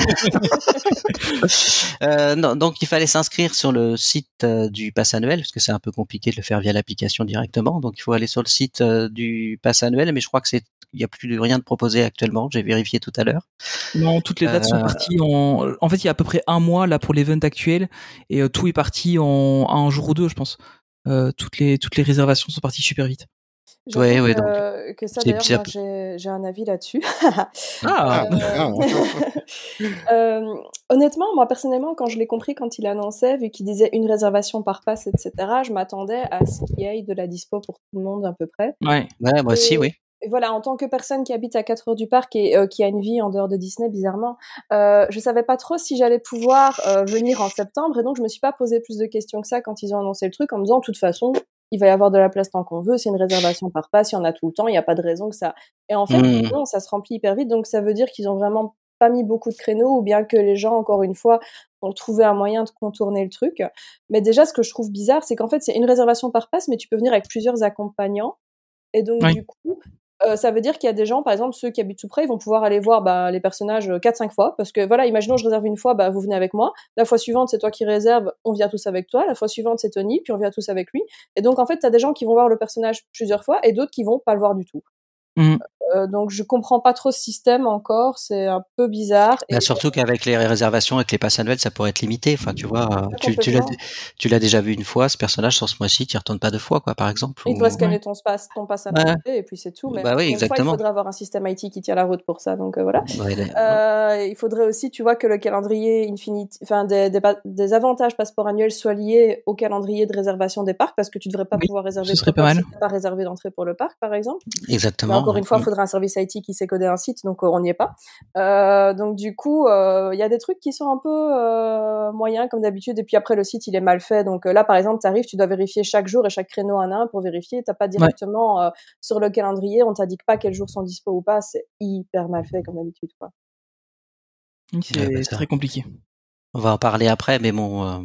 Speaker 8: Euh, non, donc il fallait s'inscrire sur le site euh, du pass annuel parce que c'est un peu compliqué de le faire via l'application directement. Donc il faut aller sur le site du pass annuel, mais je crois que c'est il y a plus de rien de proposé actuellement. J'ai vérifié tout à l'heure.
Speaker 6: Non, toutes les dates sont parties en. En fait, il y a à peu près un mois là pour l'event actuel et tout est parti en un jour ou deux, je pense. Toutes les toutes les réservations sont parties super vite.
Speaker 8: Ouais, ouais, donc,
Speaker 7: que ça d'ailleurs, j'ai un avis là-dessus.
Speaker 6: Ah,
Speaker 1: Ah.
Speaker 7: Euh, honnêtement, moi personnellement, quand je l'ai compris, quand il annonçait, vu qu'il disait une réservation par passe, etc., je m'attendais à ce qu'il y ait de la dispo pour tout le monde à peu près.
Speaker 6: ouais.
Speaker 8: Ouais, moi aussi, oui.
Speaker 7: Et voilà, en tant que personne qui habite à 4 heures du parc et euh, qui a une vie en dehors de Disney, bizarrement, euh, je savais pas trop si j'allais pouvoir euh, venir en septembre et donc je me suis pas posé plus de questions que ça quand ils ont annoncé le truc en me disant de toute façon il va y avoir de la place tant qu'on veut, c'est une réservation par passe, il y en a tout le temps, il n'y a pas de raison que ça. Et en fait,
Speaker 8: Mm.
Speaker 7: non, ça se remplit hyper vite, donc ça veut dire qu'ils ont vraiment pas mis beaucoup de créneaux ou bien que les gens, encore une fois, ont trouvé un moyen de contourner le truc. Mais déjà, ce que je trouve bizarre, c'est qu'en fait, c'est une réservation par passe, mais tu peux venir avec plusieurs accompagnants. Et donc,
Speaker 6: Oui.
Speaker 7: du coup, euh, ça veut dire qu'il y a des gens, par exemple, ceux qui habitent tout près, ils vont pouvoir aller voir bah, les personnages 4-5 fois. Parce que voilà, imaginons, je réserve une fois, bah, vous venez avec moi. La fois suivante, c'est toi qui réserves, on vient tous avec toi. La fois suivante, c'est Tony, puis on vient tous avec lui. Et donc, en fait, tu as des gens qui vont voir le personnage plusieurs fois et d'autres qui vont pas le voir du tout.
Speaker 6: Mhm.
Speaker 7: Euh, donc, je comprends pas trop ce système encore. C'est un peu bizarre. Et-
Speaker 8: Bah, surtout qu'avec les réservations, avec les passes annuelles, ça pourrait être limité. Enfin, tu vois, tu, tu l'as,
Speaker 7: complètement.
Speaker 8: tu l'as déjà vu une fois, ce personnage sur ce mois-ci, tu y retournes pas deux fois, quoi, par exemple.
Speaker 7: Il
Speaker 8: ou-
Speaker 7: faudrait scanner ton passe, ton passe
Speaker 8: Ouais.
Speaker 7: l'entrée et puis c'est tout. Mais
Speaker 8: Bah oui,
Speaker 7: fois,
Speaker 8: exactement.
Speaker 7: il faudrait avoir un système IT qui tient la route pour ça. Donc euh, voilà.
Speaker 8: Ouais, les-
Speaker 7: Euh, il faudrait aussi, tu vois, que le calendrier enfin des, des, pa- des avantages passeport annuel soient liés au calendrier de réservation des parcs, parce que tu devrais pas
Speaker 6: Oui,
Speaker 7: pouvoir réserver
Speaker 6: ce serait
Speaker 7: trop
Speaker 6: pas
Speaker 7: tard
Speaker 6: mal.
Speaker 7: si t'as pas réservé d'entrée pour le parc, par exemple.
Speaker 8: Exactement.
Speaker 7: Encore une fois, il faudrait un service IT qui sait coder un site, donc euh, on n'y est pas. Euh, donc du coup, euh, il y a des trucs qui sont un peu euh, moyens comme d'habitude, et puis après le site il est mal fait. Donc euh, là, par exemple, tu arrives, tu dois vérifier chaque jour et chaque créneau un à un pour vérifier. T'as pas directement euh, sur le calendrier, on t'indique pas quels jours sont dispo ou pas. C'est hyper mal fait comme d'habitude.
Speaker 6: C'est
Speaker 8: Ouais, bah,
Speaker 6: très compliqué.
Speaker 8: On va en parler après, mais bon, euh,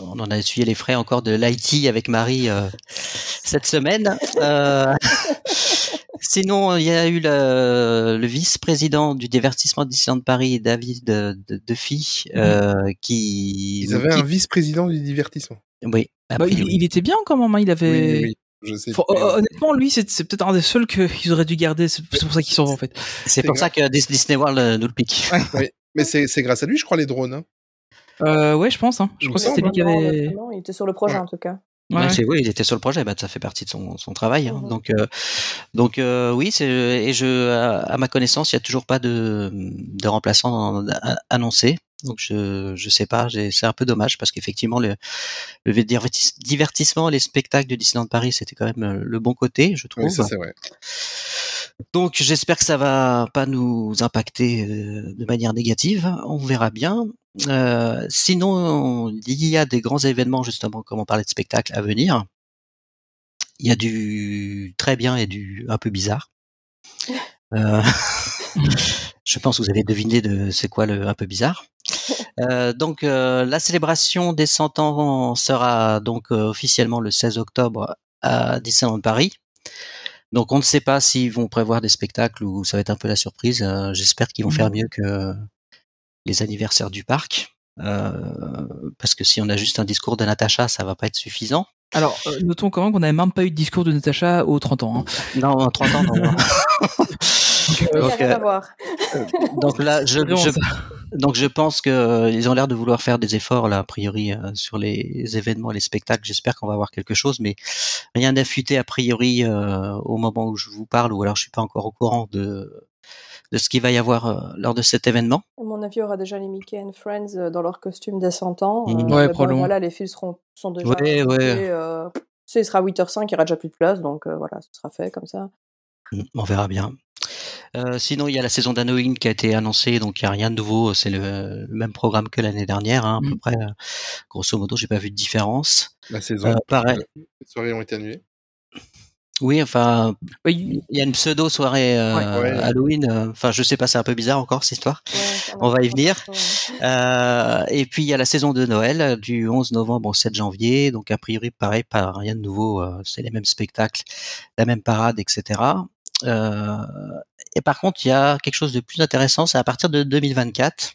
Speaker 8: on en a essuyé les frais encore de l'IT avec Marie euh, cette semaine. Euh, sinon, il y a eu le, le vice-président du divertissement de Disneyland Paris, David de, de, Duffy, euh, qui...
Speaker 1: Ils avaient
Speaker 8: qui-
Speaker 1: un vice-président du divertissement.
Speaker 8: Oui, a
Speaker 6: Bah, il,
Speaker 8: priori.
Speaker 6: il était bien quand même. hein, Il avait.
Speaker 1: Oui, oui, je sais.
Speaker 6: Faut-
Speaker 1: plus.
Speaker 6: hon- honnêtement, lui, c'est peut-être un des seuls qu'ils auraient dû garder. C'est pour ça qu'ils sont en fait.
Speaker 8: C'est pour ça que Dis- Disney World euh, nous le pique.
Speaker 1: Oui. Mais c'est c'est grâce à lui, je crois, les drones. hein.
Speaker 6: Euh, ouais, je pense. Hein. Je crois que c'était lui qui
Speaker 7: Non,
Speaker 6: avait.
Speaker 7: honnêtement, il était sur le projet
Speaker 1: Ouais.
Speaker 7: en tout cas.
Speaker 6: Ouais,
Speaker 8: oui, il était sur le projet, bah, ça fait partie de son, son travail. hein.
Speaker 7: Mhm.
Speaker 8: Donc, euh, donc euh, oui, c'est et je, à, à ma connaissance, il y a toujours pas de, de remplaçant annoncé. Donc je, je sais pas, c'est un peu dommage parce qu'effectivement le, le divertis- divertissement, les spectacles de Disneyland Paris, c'était quand même euh, le bon côté, je trouve.
Speaker 1: Oui, ça c'est vrai.
Speaker 8: Donc j'espère que ça va pas nous impacter euh, de manière négative. On verra bien. Euh, sinon, il y a des grands événements justement, comme on parlait de spectacles à venir. Il y a du très bien et du un peu bizarre. Euh, je pense que vous avez deviné de c'est quoi le un peu bizarre. Euh, donc euh, la célébration des 100 ans sera donc officiellement le 16 octobre à Disneyland Paris. Donc on ne sait pas s'ils vont prévoir des spectacles ou ça va être un peu la surprise. Euh, J'espère qu'ils vont faire mieux que les anniversaires du parc. Euh, parce que si on a juste un discours de Natacha, ça va pas être suffisant.
Speaker 6: Alors, euh, notons quand même qu'on n'avait même pas eu de discours de Natacha aux 30 ans. hein.
Speaker 8: Non, en 30 ans, non. donc, euh, donc là, je, donc je pense que euh, ils ont l'air de vouloir faire des efforts là, a priori, euh, sur les événements, les spectacles. J'espère qu'on va voir quelque chose, mais rien d'affûté a priori euh, au moment où je vous parle, ou alors je suis pas encore au courant de de ce qu'il va y avoir euh, lors de cet événement.
Speaker 7: À mon avis, il y aura déjà les Mickey and Friends euh, dans leur costume des 100 ans. Euh,
Speaker 6: Ouais,
Speaker 7: mais bon,
Speaker 6: probablement.
Speaker 7: voilà, les fils seront, sont déjà.
Speaker 8: Ouais, ouais.
Speaker 7: euh, il sera 8h05, il n'y aura déjà plus de place, donc euh, voilà, ce sera fait comme ça.
Speaker 8: Mm, On verra bien. Euh, sinon, il y a la saison d'Halloween qui a été annoncée, donc il n'y a rien de nouveau. C'est le, le même programme que l'année dernière, hein, à peu
Speaker 6: Mm.
Speaker 8: près. euh, Grosso modo, j'ai pas vu de différence.
Speaker 1: La saison.
Speaker 8: Euh, pareil.
Speaker 1: Les soirées ont été annulées.
Speaker 8: Oui, enfin,
Speaker 6: Oui,
Speaker 8: il y a une pseudo soirée euh,
Speaker 1: Ouais. Ouais.
Speaker 8: Halloween. euh, Enfin, je sais pas, c'est un peu bizarre encore cette histoire.
Speaker 7: Ouais,
Speaker 8: On va y venir. Euh, et puis il y a la saison de Noël euh, du 11 novembre au 7 janvier. Donc a priori, pareil, pas rien de nouveau. euh, c'est les mêmes spectacles, la même parade, etc. Euh, et par contre, il y a quelque chose de plus intéressant. C'est à partir de 2024,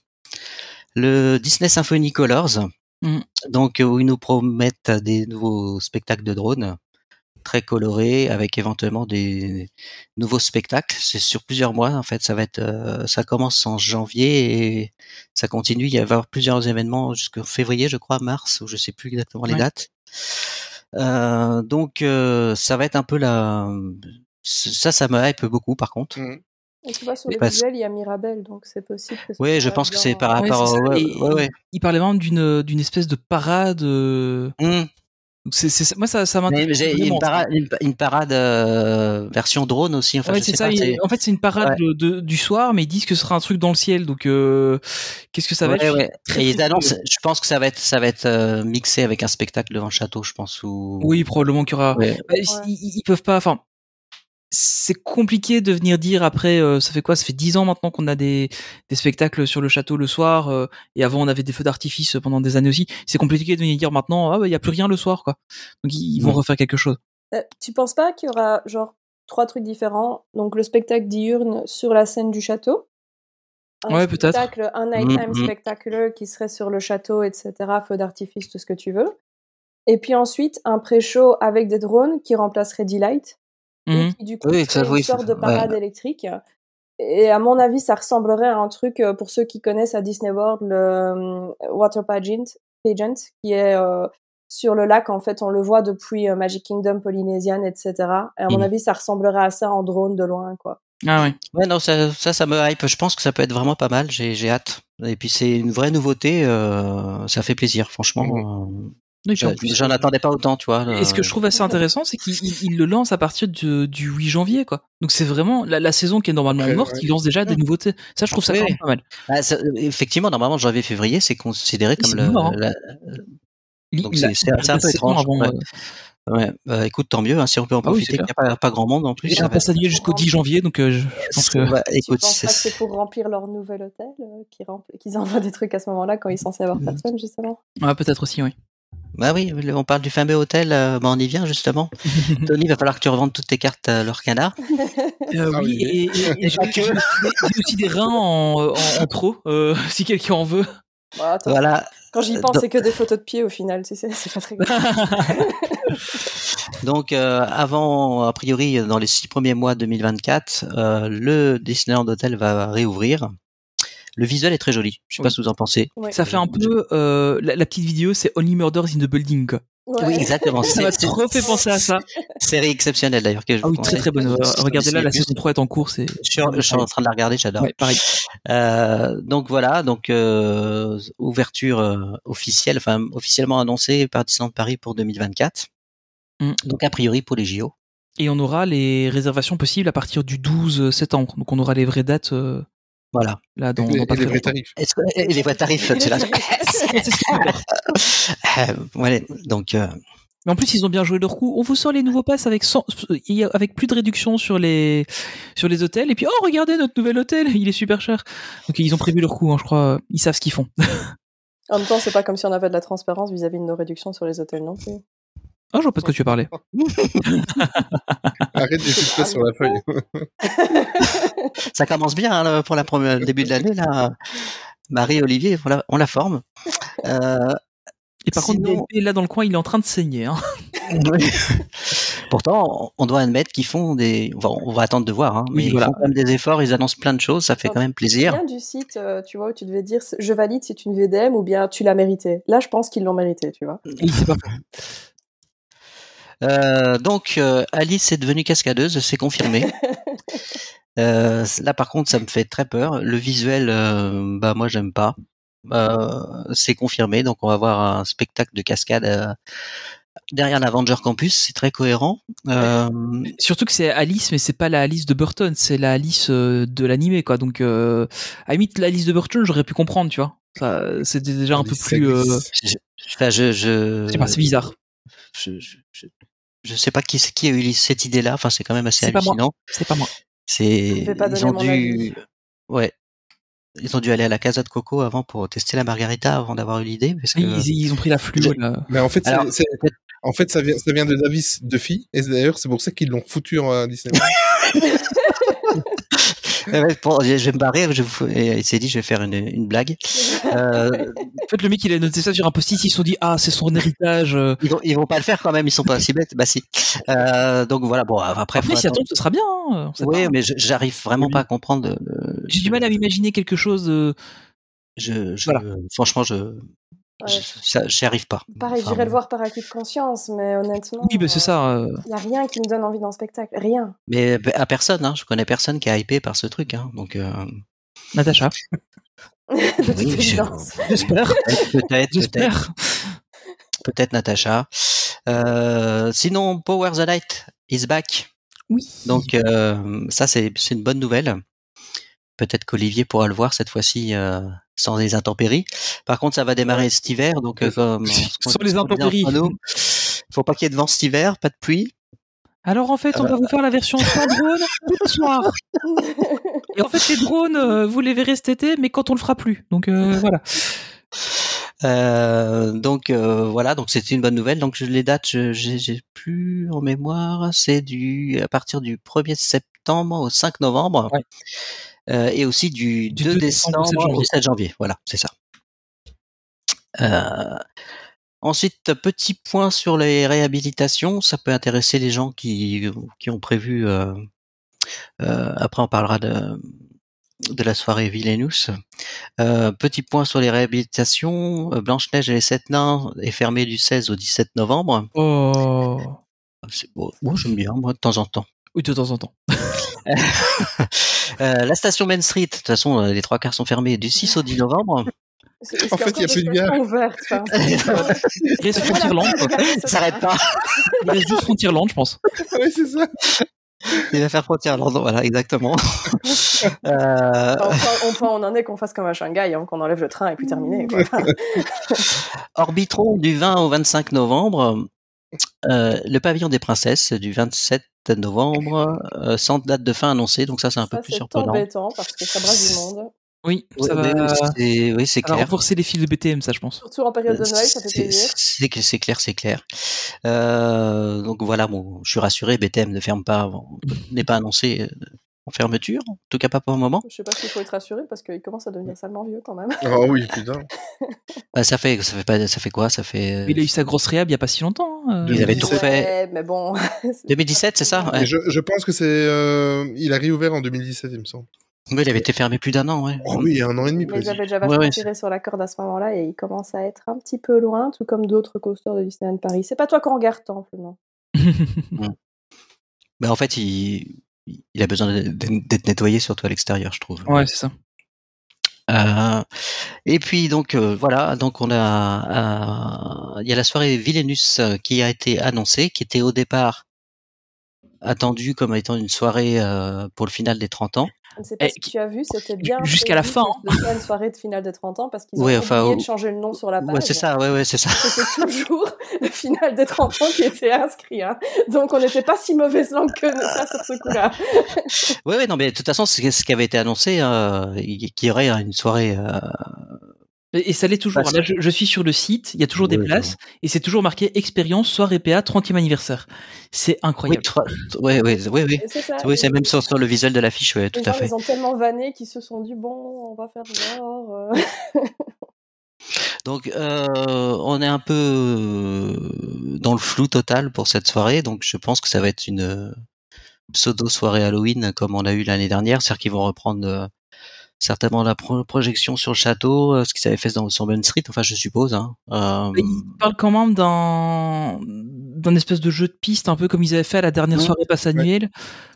Speaker 8: le Disney Symphony Colors.
Speaker 6: Mhm.
Speaker 8: Donc où ils nous promettent des nouveaux spectacles de drones très colorés avec éventuellement des nouveaux spectacles. C'est sur plusieurs mois en fait. Ça va être, euh, ça commence en janvier et ça continue. Il va y avoir plusieurs événements jusqu'en février, je crois, mars, ou je sais plus exactement les
Speaker 6: Ouais.
Speaker 8: dates. Euh, donc euh, ça va être un peu la, ça, ça me hype beaucoup par contre.
Speaker 1: Mhm.
Speaker 7: Et tu vois, sur
Speaker 8: Mais
Speaker 7: le
Speaker 8: parce-
Speaker 7: visuel, il y a Mirabelle, donc c'est possible que
Speaker 8: Oui, je pense que c'est par rapport. ouais, ouais, ouais.
Speaker 6: Il parlait vraiment d'une d'une espèce de parade. euh, donc c'est c'est- moi ça ça
Speaker 8: Mais
Speaker 6: m'intéresse.
Speaker 8: une parade, une, une parade euh, version drone aussi. Enfin,
Speaker 6: Ouais,
Speaker 8: je
Speaker 6: c'est
Speaker 8: sais
Speaker 6: ça.
Speaker 8: pas.
Speaker 6: il-
Speaker 8: c'est-
Speaker 6: En fait, c'est une parade de- de- du soir, mais ils disent que ce sera un truc dans le ciel. Donc, euh, qu'est-ce que ça va
Speaker 8: Ouais,
Speaker 6: être? Très,
Speaker 8: Et ils annoncent. Je pense que ça va être, ça va être euh, mixé avec un spectacle devant le château, je pense. Ou...
Speaker 6: Oui, probablement qu'il y aura.
Speaker 8: Ouais.
Speaker 6: Bah, ils, ils- ils peuvent pas. Enfin, c'est compliqué de venir dire après. euh, ça fait quoi? Ça fait dix ans maintenant qu'on a des, des spectacles sur le château le soir. euh, et avant, on avait des feux d'artifice pendant des années aussi. C'est compliqué de venir dire maintenant. Ah, bah, il y a plus rien le soir, quoi. Donc, ils, ils vont refaire quelque chose.
Speaker 7: Euh, tu penses pas qu'il y aura genre trois trucs différents? Donc le spectacle diurne sur la scène du château. Un
Speaker 6: Ouais, peut-être.
Speaker 7: spectacle, un nighttime
Speaker 8: Mhm.
Speaker 7: spectacular qui serait sur le château, etc. Feu d'artifice, tout ce que tu veux. Et puis ensuite, un pré-show avec des drones qui remplacerait Delight. Et qui du coup
Speaker 8: Oui,
Speaker 7: une
Speaker 8: oui,
Speaker 7: sorte de
Speaker 8: ouais.
Speaker 7: parade électrique. Et à mon avis, ça ressemblerait à un truc, euh, pour ceux qui connaissent à Disney World, le euh, Water Pageant, pageant qui est euh, sur le lac. En fait, on le voit depuis euh, Magic Kingdom, Polynesian, etc. Et à mon
Speaker 8: Mhm.
Speaker 7: avis, ça ressemblerait à ça en drone de loin, quoi.
Speaker 6: Ah ouais.
Speaker 8: Ouais, non, ça, ça, ça me hype. Je pense que ça peut être vraiment pas mal. J'ai, j'ai hâte. Et puis c'est une vraie nouveauté. euh, ça fait plaisir, franchement. euh,
Speaker 6: Plus,
Speaker 8: J'en attendais pas autant, tu vois.
Speaker 6: Et ce que
Speaker 8: euh,
Speaker 6: je trouve assez intéressant, c'est qu'il il- il le lance à partir du, du 8 janvier, quoi. Donc c'est vraiment la, la saison qui est normalement
Speaker 1: Ouais,
Speaker 6: morte,
Speaker 1: ouais.
Speaker 6: il lance déjà des nouveautés. Ça, je trouve ça quand même pas mal.
Speaker 8: ah, ça- effectivement, normalement, janvier-février, c'est considéré comme
Speaker 6: c'est
Speaker 8: le.
Speaker 6: mort, hein.
Speaker 8: la-
Speaker 6: Il-
Speaker 8: donc
Speaker 6: il
Speaker 8: c'est,
Speaker 6: il
Speaker 8: un peu étrange.
Speaker 6: avant,
Speaker 8: ouais.
Speaker 6: euh,
Speaker 8: Ouais, bah, écoute, tant mieux, hein, si on peut en
Speaker 6: Ah oui,
Speaker 8: profiter, qu'il n'y a pas, pas grand monde en plus.
Speaker 6: Il
Speaker 8: ça
Speaker 6: a
Speaker 8: va
Speaker 6: pas annulé jusqu'au 10 janvier, donc euh, je, pense que.
Speaker 8: Bah,
Speaker 7: Tu
Speaker 8: écoute,
Speaker 7: penses pas que
Speaker 8: c'est-
Speaker 7: pour remplir leur nouvel hôtel euh, qu'ils envoient des trucs à ce moment-là quand ils sont censés avoir
Speaker 8: Mhm.
Speaker 7: personne, justement?
Speaker 6: Ah, peut-être aussi, oui.
Speaker 8: Bah oui, on parle du fameux hôtel, euh, bah on y vient justement. Tony, il va falloir que tu revendes toutes tes cartes à leur canard.
Speaker 6: Euh,
Speaker 1: Ah
Speaker 6: oui, et, et- et j'ai aussi, des- reins en, en, en trop, euh, si quelqu'un en veut?
Speaker 7: Bon, attends,
Speaker 8: Voilà.
Speaker 7: Quand j'y
Speaker 8: Euh,
Speaker 7: pense, c'est que des photos de pieds au final, tu sais, c'est pas très grave.
Speaker 8: Donc euh, avant, a priori, dans les six premiers mois 2024, euh, le Disneyland Hotel va réouvrir. Le visuel est très joli. Je sais pas
Speaker 6: Oui.
Speaker 8: ce que vous en pensez.
Speaker 7: Ouais.
Speaker 6: Ça fait un peu. euh, la, la petite vidéo, c'est Only Murders in the Building, quoi.
Speaker 7: Ouais.
Speaker 8: Oui, exactement.
Speaker 6: Ça m'a trop fait penser à ça.
Speaker 8: Série exceptionnelle d'ailleurs. que je
Speaker 6: Ah oui, très très bonne.
Speaker 8: conseille.
Speaker 6: Regardez là, la saison 3 est en cours. C'est.
Speaker 8: Je suis, je suis en train de la regarder, j'adore.
Speaker 6: Ouais, pareil.
Speaker 8: Euh, donc voilà, donc euh, ouverture officielle, enfin officiellement annoncée par Disneyland Paris pour 2024.
Speaker 6: Mm.
Speaker 8: Donc a priori pour les JO.
Speaker 6: Et on aura les réservations possibles à partir du 12 septembre. Donc on aura les vraies dates euh,
Speaker 8: Voilà.
Speaker 6: là dans,
Speaker 1: Et, les vrais tarifs.
Speaker 8: Est-ce que et les vrais tarifs, tu l'as Euh, voilà, donc euh,
Speaker 6: Mais en plus, ils ont bien joué leur coup. On vous sort les nouveaux passes avec 100 il y a- avec plus de réduction sur les sur les hôtels. Et puis oh regardez notre nouvel hôtel, il est super cher. Donc ils ont prévu leur coup, hein, je crois. Ils savent ce qu'ils font.
Speaker 7: En même temps, c'est pas comme si on avait de la transparence vis-à-vis de nos réductions sur les hôtels non plus.
Speaker 6: Ah, je vois pas de quoi tu parlais.
Speaker 1: Arrête de sur la feuille.
Speaker 8: ça commence bien hein, pour la première, le début de l'année là. Marie Olivier, voilà, on la forme. Euh,
Speaker 6: Et par
Speaker 8: Sinon-
Speaker 6: contre, DLP, là dans le coin, il est en train de saigner. Hein.
Speaker 8: Pourtant, on doit admettre qu'ils font des. On va, on va attendre de voir, hein,
Speaker 6: Oui,
Speaker 8: mais
Speaker 6: voilà.
Speaker 8: ils font quand même des efforts. Ils annoncent plein de choses. Ça fait quand même plaisir.
Speaker 7: Bien du site, euh, tu vois, où tu devais dire je valide si tu une VDM ou bien tu l'as mérité. Là, je pense qu'ils l'ont mérité, tu vois.
Speaker 6: Et il sait pas.
Speaker 8: Euh, donc, euh, Alice est devenue cascadeuse, c'est confirmé. Euh, là, par contre, ça me fait très peur. Le visuel, euh, bah moi, j'aime pas. Euh, c'est confirmé, donc on va voir un spectacle de cascade euh, derrière l'Avenger Campus. C'est très cohérent. Euh,
Speaker 6: Surtout que c'est Alice, mais c'est pas la Alice de Burton, c'est la Alice euh, de l'animé, quoi. Donc, euh, à la limite, l'Alice de Burton, j'aurais pu comprendre, tu vois. Ça, c'était déjà un peu
Speaker 1: Alice,
Speaker 6: plus. euh,
Speaker 1: Alice.
Speaker 8: je,
Speaker 6: c'est bizarre.
Speaker 8: je, je, sais pas qui, c'est- qui a eu cette idée-là. Enfin, c'est quand même assez hallucinant.
Speaker 6: C'est pas moi.
Speaker 8: C'est ils ont dû
Speaker 7: avis.
Speaker 8: ouais ils ont dû aller à la Casa de Coco avant pour tester la margarita avant d'avoir eu l'idée parce que
Speaker 6: Ils, ils ont pris la là.
Speaker 1: Mais en fait, c'est-
Speaker 8: Alors,
Speaker 1: c'est- en fait, ça vient, ça vient de Davis de filles, et d'ailleurs, c'est pour ça qu'ils l'ont foutu à Disney.
Speaker 8: Je vais me barrer je vous- et il s'est dit je vais faire une, une blague euh,
Speaker 6: En fait, le mec, il a noté ça sur un post-it, ils se sont dit, ah, c'est son héritage. euh.
Speaker 8: ils, vont, ils vont pas le faire quand même ils sont pas si bêtes bah si euh, donc voilà bon après,
Speaker 6: Après, si
Speaker 8: attendre.
Speaker 6: ce sera bien. hein,
Speaker 8: oui
Speaker 6: pas.
Speaker 8: mais j'arrive vraiment
Speaker 6: Oui.
Speaker 8: pas à comprendre le-
Speaker 6: J'ai du mal à m'imaginer quelque chose de.
Speaker 8: je, je-
Speaker 6: Voilà.
Speaker 8: franchement je
Speaker 7: Ouais.
Speaker 8: je- ça- j'y arrive pas
Speaker 7: Pareil,
Speaker 8: Enfin,
Speaker 7: j'irai le voir par acquis de conscience, mais honnêtement.
Speaker 6: Oui, bah, c'est ça. euh.
Speaker 7: Il n'y a rien qui me donne envie dans le spectacle. Rien.
Speaker 8: mais à personne hein, je connais personne qui est hypé par ce truc hein, donc euh,
Speaker 6: Natacha.
Speaker 8: Oui.
Speaker 6: J'espère.
Speaker 8: peut-être peut-être
Speaker 6: J'espère.
Speaker 8: peut-être Natacha. Euh, sinon, Power the Night is back.
Speaker 6: Oui.
Speaker 8: Donc euh, ça, c'est c'est une bonne nouvelle. Peut-être qu'Olivier pourra le voir cette fois-ci euh, sans les intempéries. Par contre, ça va démarrer cet hiver, donc euh, comme
Speaker 6: Sans
Speaker 8: ce qu'on-
Speaker 6: les intempéries.
Speaker 8: nous, faut pas qu'il y ait de vent cet hiver, pas de pluie.
Speaker 6: Alors en fait, on va vous faire la version sans drone tout le soir. Et en fait, les drones, euh, vous les verrez cet été, mais quand on le fera plus. Donc euh, voilà.
Speaker 8: Euh, donc euh, voilà, donc c'était une bonne nouvelle. Donc je- les dates, j'ai plus en mémoire. C'est du à partir du 1er septembre au 5 novembre,
Speaker 6: Ouais.
Speaker 8: Euh, et aussi du,
Speaker 6: Du
Speaker 8: 2
Speaker 6: 2 décembre au 7
Speaker 8: décembre au
Speaker 6: janvier.
Speaker 8: 7 janvier. Voilà, c'est ça. Euh, ensuite, petit point sur les réhabilitations. Ça peut intéresser les gens qui qui ont prévu. euh, après, on parlera de de la soirée Villainous. Euh, petit point sur les réhabilitations. Blanche-Neige et les Sept Nains est fermé du 16 au 17 novembre.
Speaker 6: Oh.
Speaker 8: C'est bon, moi j'aime bien, moi de temps en temps.
Speaker 6: Oui, de temps en temps.
Speaker 8: Euh, la station Main Street, de toute façon, euh, les trois quarts sont fermés du 6 au 10 novembre.
Speaker 1: En fait, il y a plus de
Speaker 7: enfin.
Speaker 6: Il reste Frontierland.
Speaker 8: Ça s'arrête pas.
Speaker 6: Il reste juste Frontierland, je pense.
Speaker 1: oui, c'est ça.
Speaker 8: Il va faire frontière Londres, voilà, exactement. Euh,
Speaker 7: Enfin, on, peut, on en est qu'on fasse comme à Shanghai, hein, qu'on enlève le train et puis terminé. Quoi.
Speaker 8: Orbitron du 20 au 25 novembre. Euh, le pavillon des princesses du 27 novembre, euh, sans date de fin annoncée, donc ça c'est un peu plus
Speaker 7: c'est
Speaker 8: surprenant.
Speaker 7: embêtant parce que ça brasse du monde.
Speaker 6: Oui, ça va,
Speaker 8: oui, c'est oui, c'est
Speaker 6: ça va
Speaker 8: clair.
Speaker 6: renforcer les fils de BTM, ça, je pense.
Speaker 7: Surtout en période de Noël, ça fait
Speaker 8: C'est-
Speaker 7: plaisir.
Speaker 8: C'est c'est clair, c'est clair. Euh, donc voilà, bon, je suis rassuré, BTM ne ferme pas, avant- n'est pas annoncé euh, en fermeture, en tout cas pas pour le moment.
Speaker 7: Je sais pas s'il faut être rassuré parce qu'il commence à devenir salement vieux quand même.
Speaker 1: Oh oui, putain.
Speaker 8: Bah, ça fait, ça fait pas, ça fait quoi? Ça fait euh,
Speaker 6: Il a eu sa grosse réhab il y a pas si longtemps. hein, euh.
Speaker 8: Ils avaient tout
Speaker 7: mais bon.
Speaker 8: 2017, c'est ça?
Speaker 1: Mais
Speaker 8: ouais.
Speaker 1: Je, je pense que c'est. euh, il a réouvert en 2017, il me semble.
Speaker 8: Oui, il avait été fermé plus d'un an, ouais.
Speaker 1: Oh oui, il y a un an et demi,
Speaker 7: Mais ils avaient déjà vachement
Speaker 8: ouais,
Speaker 7: tiré sur la corde à ce moment-là et il commence à être un petit peu loin, tout comme d'autres coasters de Disneyland Paris. C'est pas toi qu'on regarde Temple, non?
Speaker 8: Bah, en fait, il, il a besoin d'être nettoyé, surtout à l'extérieur, je trouve.
Speaker 6: Ouais, c'est ça.
Speaker 8: Euh, et puis donc euh, voilà, donc on a, euh, il y a la soirée Villainus euh, qui a été annoncée, qui était au départ attendue comme étant une soirée euh, pour le final des 30 ans.
Speaker 7: Je ne sais pas
Speaker 6: Eh,
Speaker 7: si tu as vu, c'était bien.
Speaker 6: jusqu'à la fin,
Speaker 7: une soirée de finale de 30 ans parce qu'ils ont
Speaker 8: Ouais,
Speaker 7: oublié
Speaker 8: enfin,
Speaker 7: de changer le nom sur la page.
Speaker 8: Ouais, c'est ça, ouais, ouais, c'est ça.
Speaker 7: C'était toujours le final des 30 ans qui était inscrit. Hein. Donc on n'était pas si mauvaise langue que ça sur ce coup-là.
Speaker 8: Ouais, ouais, non, mais de toute façon, c'est ce qui avait été annoncé, euh, qu'il y aurait une soirée. euh,
Speaker 6: Et, ça l'est toujours.
Speaker 8: Bah,
Speaker 6: Là, je, je suis sur le site, il y a toujours des places et c'est toujours marqué expérience soirée PA 30e anniversaire. C'est
Speaker 8: Oui,
Speaker 6: incroyable.
Speaker 8: ouais, ouais, oui.
Speaker 7: Et c'est ça.
Speaker 8: Oui, c'est même sur, sur le visuel de l'affiche, ouais, tout à fait.
Speaker 7: ils ont tellement vanné qu'ils se sont dit bon, on va faire genre. euh.
Speaker 8: Donc, euh, on est un peu euh, dans le flou total pour cette soirée, donc je pense que ça va être une pseudo soirée Halloween comme on a eu l'année dernière, c'est-à-dire qu'ils vont reprendre euh, certainement la pro- projection sur le château, euh, ce qu'ils avaient fait dans sur Main Street, enfin je suppose. Hein. Euh,
Speaker 6: Il parle quand même d'un d'un espèce de jeu de piste, un peu comme ils avaient fait à la dernière soirée passe annuelle.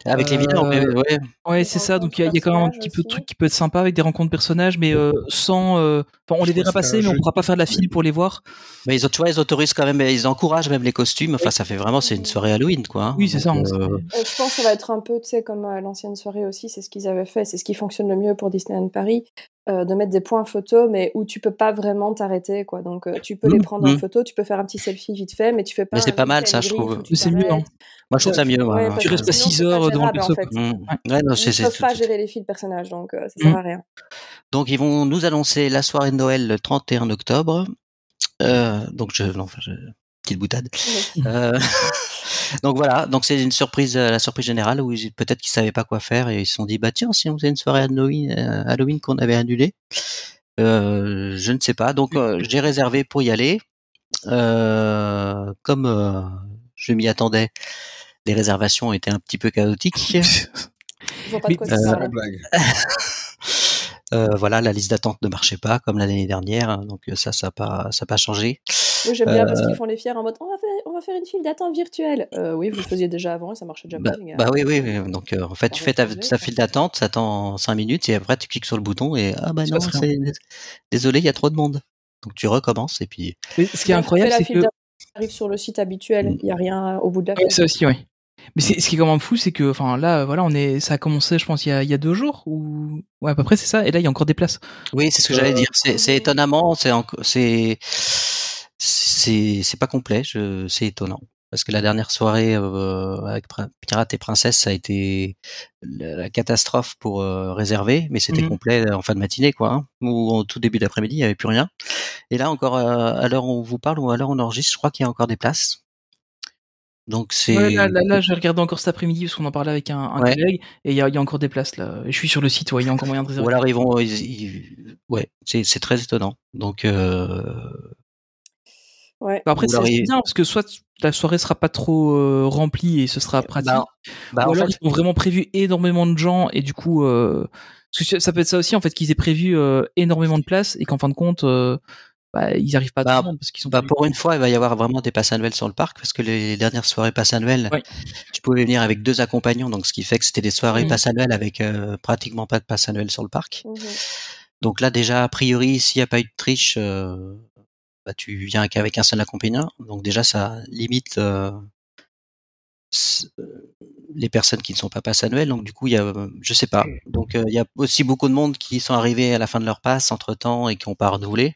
Speaker 8: avec les
Speaker 6: euh,
Speaker 8: vilains, ouais, ouais.
Speaker 6: C'est ça. Donc il y, a- il y a quand même un petit peu de trucs qui peut être sympa avec des rencontres personnages, mais euh, sans. euh, on les verra passer, mais on pourra pas faire de la file pour les voir.
Speaker 8: Mais ils, ont- tu vois, ils autorisent quand même, ils encouragent même les costumes. Enfin, ça fait vraiment, c'est une soirée Halloween, quoi. hein.
Speaker 6: Oui, c'est ça.
Speaker 8: Euh,
Speaker 7: Euh, je pense que ça va être un peu, tu sais, comme à l'ancienne soirée aussi, c'est ce qu'ils avaient fait, c'est ce qui fonctionne le mieux pour Disneyland Paris, euh, de mettre des points photo, mais où tu peux pas vraiment t'arrêter, quoi. Donc euh, tu peux les
Speaker 8: Mhm,
Speaker 7: prendre en
Speaker 8: mhm.
Speaker 7: photo, tu peux faire un petit selfie vite fait, mais tu fais pas.
Speaker 8: Mais c'est pas mal, ça, je trouve.
Speaker 6: Mais c'est mieux, hein.
Speaker 8: moi, je trouve ça mieux.
Speaker 7: Ouais,
Speaker 8: ouais,
Speaker 7: parce
Speaker 6: Tu restes pas
Speaker 7: sinon,
Speaker 6: 6
Speaker 7: c'est pas
Speaker 6: heures devant le perso.
Speaker 7: en fait.
Speaker 8: Ouais, non, c'est,
Speaker 7: Ils
Speaker 8: c'est
Speaker 7: peuvent pas
Speaker 8: tout-
Speaker 7: gérer les fils de personnages, donc euh, ça sert à rien.
Speaker 8: Donc ils vont nous annoncer la soirée de Noël le 31 octobre. Euh, donc je, non, enfin, je, petite boutade. Donc voilà, donc c'est une surprise, euh, la surprise générale où peut-être qu'ils savaient pas quoi faire et ils se sont dit bah tiens si on faisait une soirée Halloween, euh, Halloween qu'on avait annulée. Euh, je ne sais pas. Donc euh, j'ai réservé pour y aller. Euh, comme je m'y attendais, les réservations étaient un petit peu chaotiques.
Speaker 7: Pas de quoi
Speaker 8: Euh, voilà, la liste d'attente ne marchait pas comme l'année dernière, hein, donc ça, ça n'a pas, ça pas changé.
Speaker 7: Oui, j'aime bien parce
Speaker 8: Euh,
Speaker 7: qu'ils font les fiers en mode on va faire, on va faire une file d'attente virtuelle. Euh, oui, vous le faisiez déjà avant et ça marchait déjà
Speaker 8: Bah,
Speaker 7: pas,
Speaker 8: bah oui, oui, oui. Donc euh, en fait, tu
Speaker 7: On
Speaker 8: fais ta, file d'attente, ça attend 5 minutes et après tu cliques sur le bouton et ah bah non, c'est désolé, il y a trop de monde. Donc tu recommences et puis
Speaker 6: Mais ce qui est
Speaker 7: tu
Speaker 6: incroyable, c'est
Speaker 7: file
Speaker 6: que.
Speaker 7: d'attente, tu arrives sur le site habituel, il n'y a rien au bout de la file.
Speaker 6: ça aussi, oui. Mais c'est- ce qui est quand même fou, c'est que, enfin, là, voilà, on est, ça a commencé, je pense, il y a, il y a deux jours ou, ouais, à peu près, c'est ça. Et là, il y a encore des places.
Speaker 8: oui, c'est ce que
Speaker 1: Euh,
Speaker 8: j'allais dire. C'est c'est étonnamment, c'est c'est c'est c'est pas complet. Je c'est étonnant parce que la dernière soirée euh, avec Pirates et Princesse, ça a été la, catastrophe pour euh, réserver, mais c'était
Speaker 6: Mhm.
Speaker 8: complet en fin de matinée, quoi. hein, ou au tout début d'après-midi, il y avait plus rien. Et là encore, euh, à l'heure où on vous parle ou à l'heure où on enregistre, je crois qu'il y a encore des places. Donc c'est.
Speaker 6: Ouais, là, là, là, j'ai regardé encore cet après-midi parce qu'on en parlait avec un, un
Speaker 8: Ouais.
Speaker 6: collègue et il y a, il y a encore des places là. Je suis sur le site, ouais, il y a encore moyen de réserver.
Speaker 8: Ou alors ils vont, ils- ils- ouais, c'est c'est très étonnant. Donc euh,
Speaker 7: Ouais.
Speaker 6: Bah, après, c'est bien parce que soit la soirée sera pas trop euh, remplie et ce sera pratique,
Speaker 8: bah, bah,
Speaker 6: ou
Speaker 8: en
Speaker 6: alors
Speaker 8: fait,
Speaker 6: ils ont vraiment prévu énormément de gens et du coup, euh, parce que ça peut être ça aussi en fait qu'ils aient prévu euh, énormément de places et qu'en fin de compte, euh, bah, ils arrivent pas à
Speaker 8: Bah,
Speaker 6: tout le monde parce qu'ils sont
Speaker 8: Bah
Speaker 6: pas
Speaker 8: pour une fois, il va y avoir vraiment des passes annuelles sur le parc parce que les dernières soirées passes annuelles,
Speaker 6: Ouais.
Speaker 8: tu pouvais venir avec deux accompagnants, donc ce qui fait que c'était des soirées
Speaker 6: Mhm.
Speaker 8: passes annuelles avec euh, pratiquement pas de passes annuelles sur le parc.
Speaker 7: Mhm.
Speaker 8: Donc là déjà a priori, s'il n'y a pas eu de triche, euh, bah, tu viens qu'avec un seul accompagnant, donc déjà ça limite euh, euh, les personnes qui ne sont pas passes annuelles. Donc du coup, il y a, euh, je sais pas. Donc euh, il y a aussi beaucoup de monde qui sont arrivés à la fin de leur passe entre temps et qui n'ont pas renouvelé.